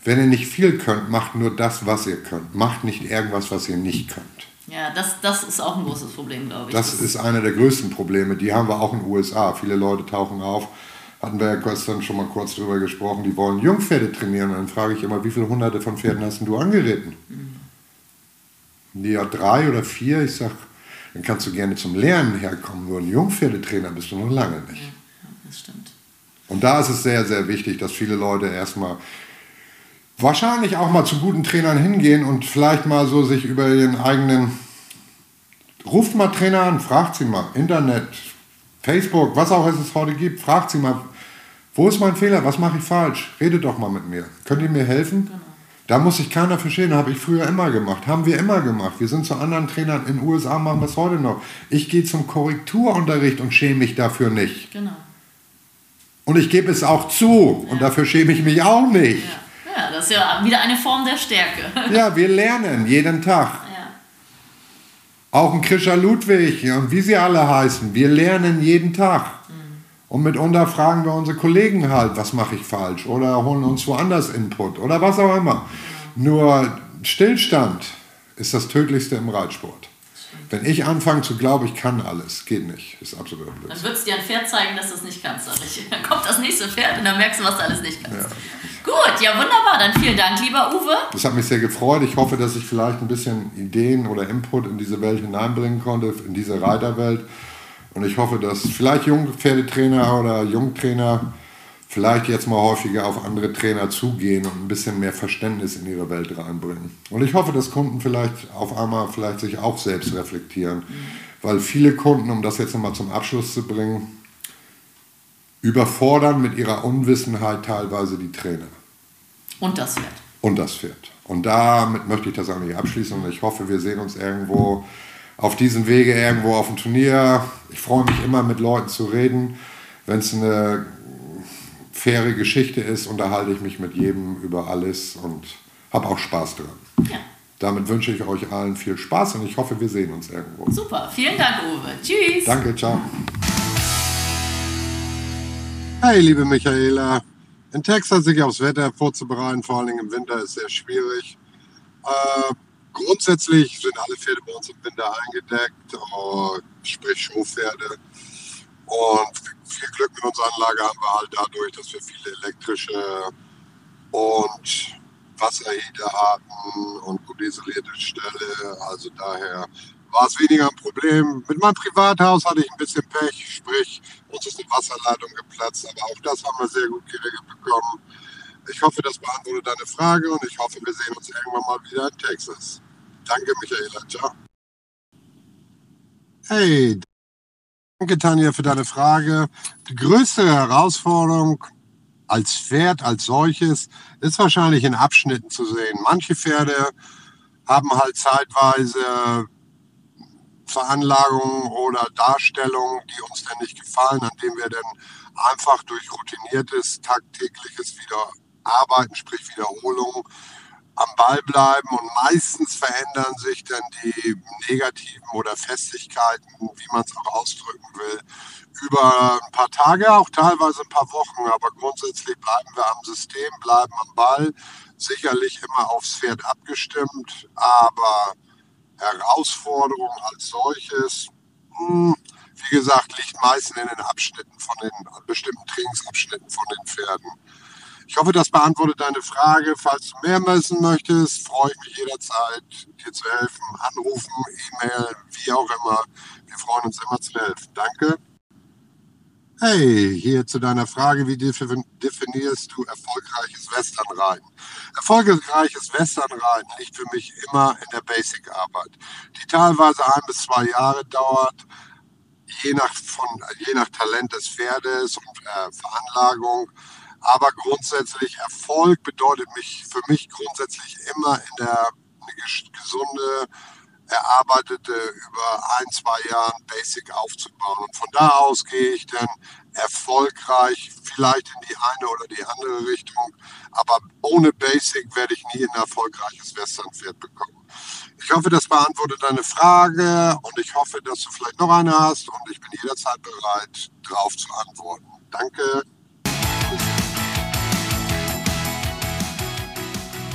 S1: Wenn ihr nicht viel könnt, macht nur das, was ihr könnt. Macht nicht irgendwas, was ihr nicht könnt.
S2: Ja, das, das ist auch ein großes Problem, glaube ich.
S1: Das, das ist einer der größten Probleme. Die haben wir auch in den USA. Viele Leute tauchen auf. Hatten wir ja gestern schon mal kurz drüber gesprochen. Die wollen Jungpferde trainieren. Und dann frage ich immer, wie viele hunderte von Pferden hast du angeritten? Mhm. Ja, drei oder vier. Ich sage, dann kannst du gerne zum Lernen herkommen. Nur ein Jungpferdetrainer bist du noch lange nicht. Ja
S2: das stimmt.
S1: Und da ist es sehr, sehr wichtig, dass viele Leute erstmal wahrscheinlich auch mal zu guten Trainern hingehen und vielleicht mal so sich über ihren eigenen. Ruft mal Trainer an, fragt sie mal. Internet, Facebook, was auch es heute gibt, fragt sie mal, wo ist mein Fehler, was mache ich falsch? Redet doch mal mit mir. Könnt ihr mir helfen? Genau. Da muss sich keiner verstehen, habe ich früher immer gemacht, haben wir immer gemacht. Wir sind zu anderen Trainern in den USA, machen wir es heute noch. Ich gehe zum Korrekturunterricht und schäme mich dafür nicht. Genau. Und ich gebe es auch zu. Und dafür schäme ich mich auch nicht.
S2: Ja. ja. das ist ja wieder eine Form der Stärke.
S1: Ja, wir lernen jeden Tag. Ja. Auch ein Krischer Ludwig und wie sie alle heißen. Wir lernen jeden Tag. Und mitunter fragen wir unsere Kollegen halt, was mache ich falsch? Oder holen uns woanders Input oder was auch immer. Nur Stillstand ist das Tödlichste im Reitsport. Wenn ich anfange zu glauben, ich kann alles, geht nicht. Ist absolut
S2: Blödsinn. Dann wird es dir ein Pferd zeigen, dass du es nicht kannst. Dann kommt das nächste Pferd und dann merkst du, was du alles nicht kannst. Ja. Gut, ja wunderbar. Dann vielen Dank, lieber Uwe.
S1: Das hat mich sehr gefreut. Ich hoffe, dass ich vielleicht ein bisschen Ideen oder Input in diese Welt hineinbringen konnte, in diese Reiterwelt. Und ich hoffe, dass vielleicht Jungpferdetrainer oder Jungtrainer vielleicht jetzt mal häufiger auf andere Trainer zugehen und ein bisschen mehr Verständnis in ihre Welt reinbringen. Und ich hoffe, dass Kunden vielleicht auf einmal vielleicht sich auch selbst reflektieren, mhm. weil viele Kunden, um das jetzt nochmal zum Abschluss zu bringen, überfordern mit ihrer Unwissenheit teilweise die Trainer.
S2: Und das Pferd.
S1: Und das Pferd. Und damit möchte ich das eigentlich abschließen und ich hoffe, wir sehen uns irgendwo auf diesem Wege irgendwo auf dem Turnier. Ich freue mich immer mit Leuten zu reden. Wenn es eine faire Geschichte ist, unterhalte ich mich mit jedem über alles und habe auch Spaß dran. Ja. Damit wünsche ich euch allen viel Spaß und ich hoffe, wir sehen uns irgendwo.
S2: Super, vielen Dank, Uwe. Tschüss.
S1: Danke, ciao. Hey, liebe Michaela. In Texas sich aufs Wetter vorzubereiten, vor allem im Winter, ist sehr schwierig. Äh, grundsätzlich sind alle Pferde bei uns im Winter eingedeckt, äh, sprich Showpferde. Und viel Glück mit unserer Anlage haben wir halt dadurch, dass wir viele elektrische und Wasserheater hatten und gut isolierte Stelle. Also daher war es weniger ein Problem. Mit meinem Privathaus hatte ich ein bisschen Pech, sprich, uns ist eine Wasserleitung geplatzt, aber auch das haben wir sehr gut geregelt bekommen. Ich hoffe, das beantwortet deine Frage und ich hoffe, wir sehen uns irgendwann mal wieder in Texas. Danke, Michaela. Ciao. Hey, danke, Tanja, für deine Frage. Die größte Herausforderung als Pferd, als solches, ist wahrscheinlich in Abschnitten zu sehen. Manche Pferde haben halt zeitweise Veranlagungen oder Darstellungen, die uns dann nicht gefallen, an denen wir dann einfach durch routiniertes, tagtägliches Wiederarbeiten, sprich Wiederholung, am Ball bleiben und meistens verändern sich dann die negativen oder Festigkeiten, wie man es auch ausdrücken will, über ein paar Tage, auch teilweise ein paar Wochen, aber grundsätzlich bleiben wir am System, bleiben am Ball, sicherlich immer aufs Pferd abgestimmt, aber Herausforderung als solches, hm, wie gesagt, liegt meistens in den Abschnitten von den bestimmten Trainingsabschnitten von den Pferden. Ich hoffe, das beantwortet deine Frage. Falls du mehr messen möchtest, freue ich mich jederzeit, dir zu helfen. Anrufen, E-Mail, wie auch immer. Wir freuen uns immer zu helfen. Danke. Hey, hier zu deiner Frage, wie definierst du erfolgreiches Westernreiten? Erfolgreiches Westernreiten liegt für mich immer in der Basic-Arbeit, die teilweise ein bis zwei Jahre dauert, je nach, von, je nach Talent des Pferdes und äh, Veranlagung. Aber grundsätzlich Erfolg bedeutet mich für mich grundsätzlich immer in der gesunde erarbeitete über ein, zwei Jahren Basic aufzubauen. Und von da aus gehe ich dann erfolgreich vielleicht in die eine oder die andere Richtung. Aber ohne Basic werde ich nie ein erfolgreiches Westernpferd bekommen. Ich hoffe, das beantwortet deine Frage und ich hoffe, dass du vielleicht noch eine hast und ich bin jederzeit bereit, darauf zu antworten. Danke.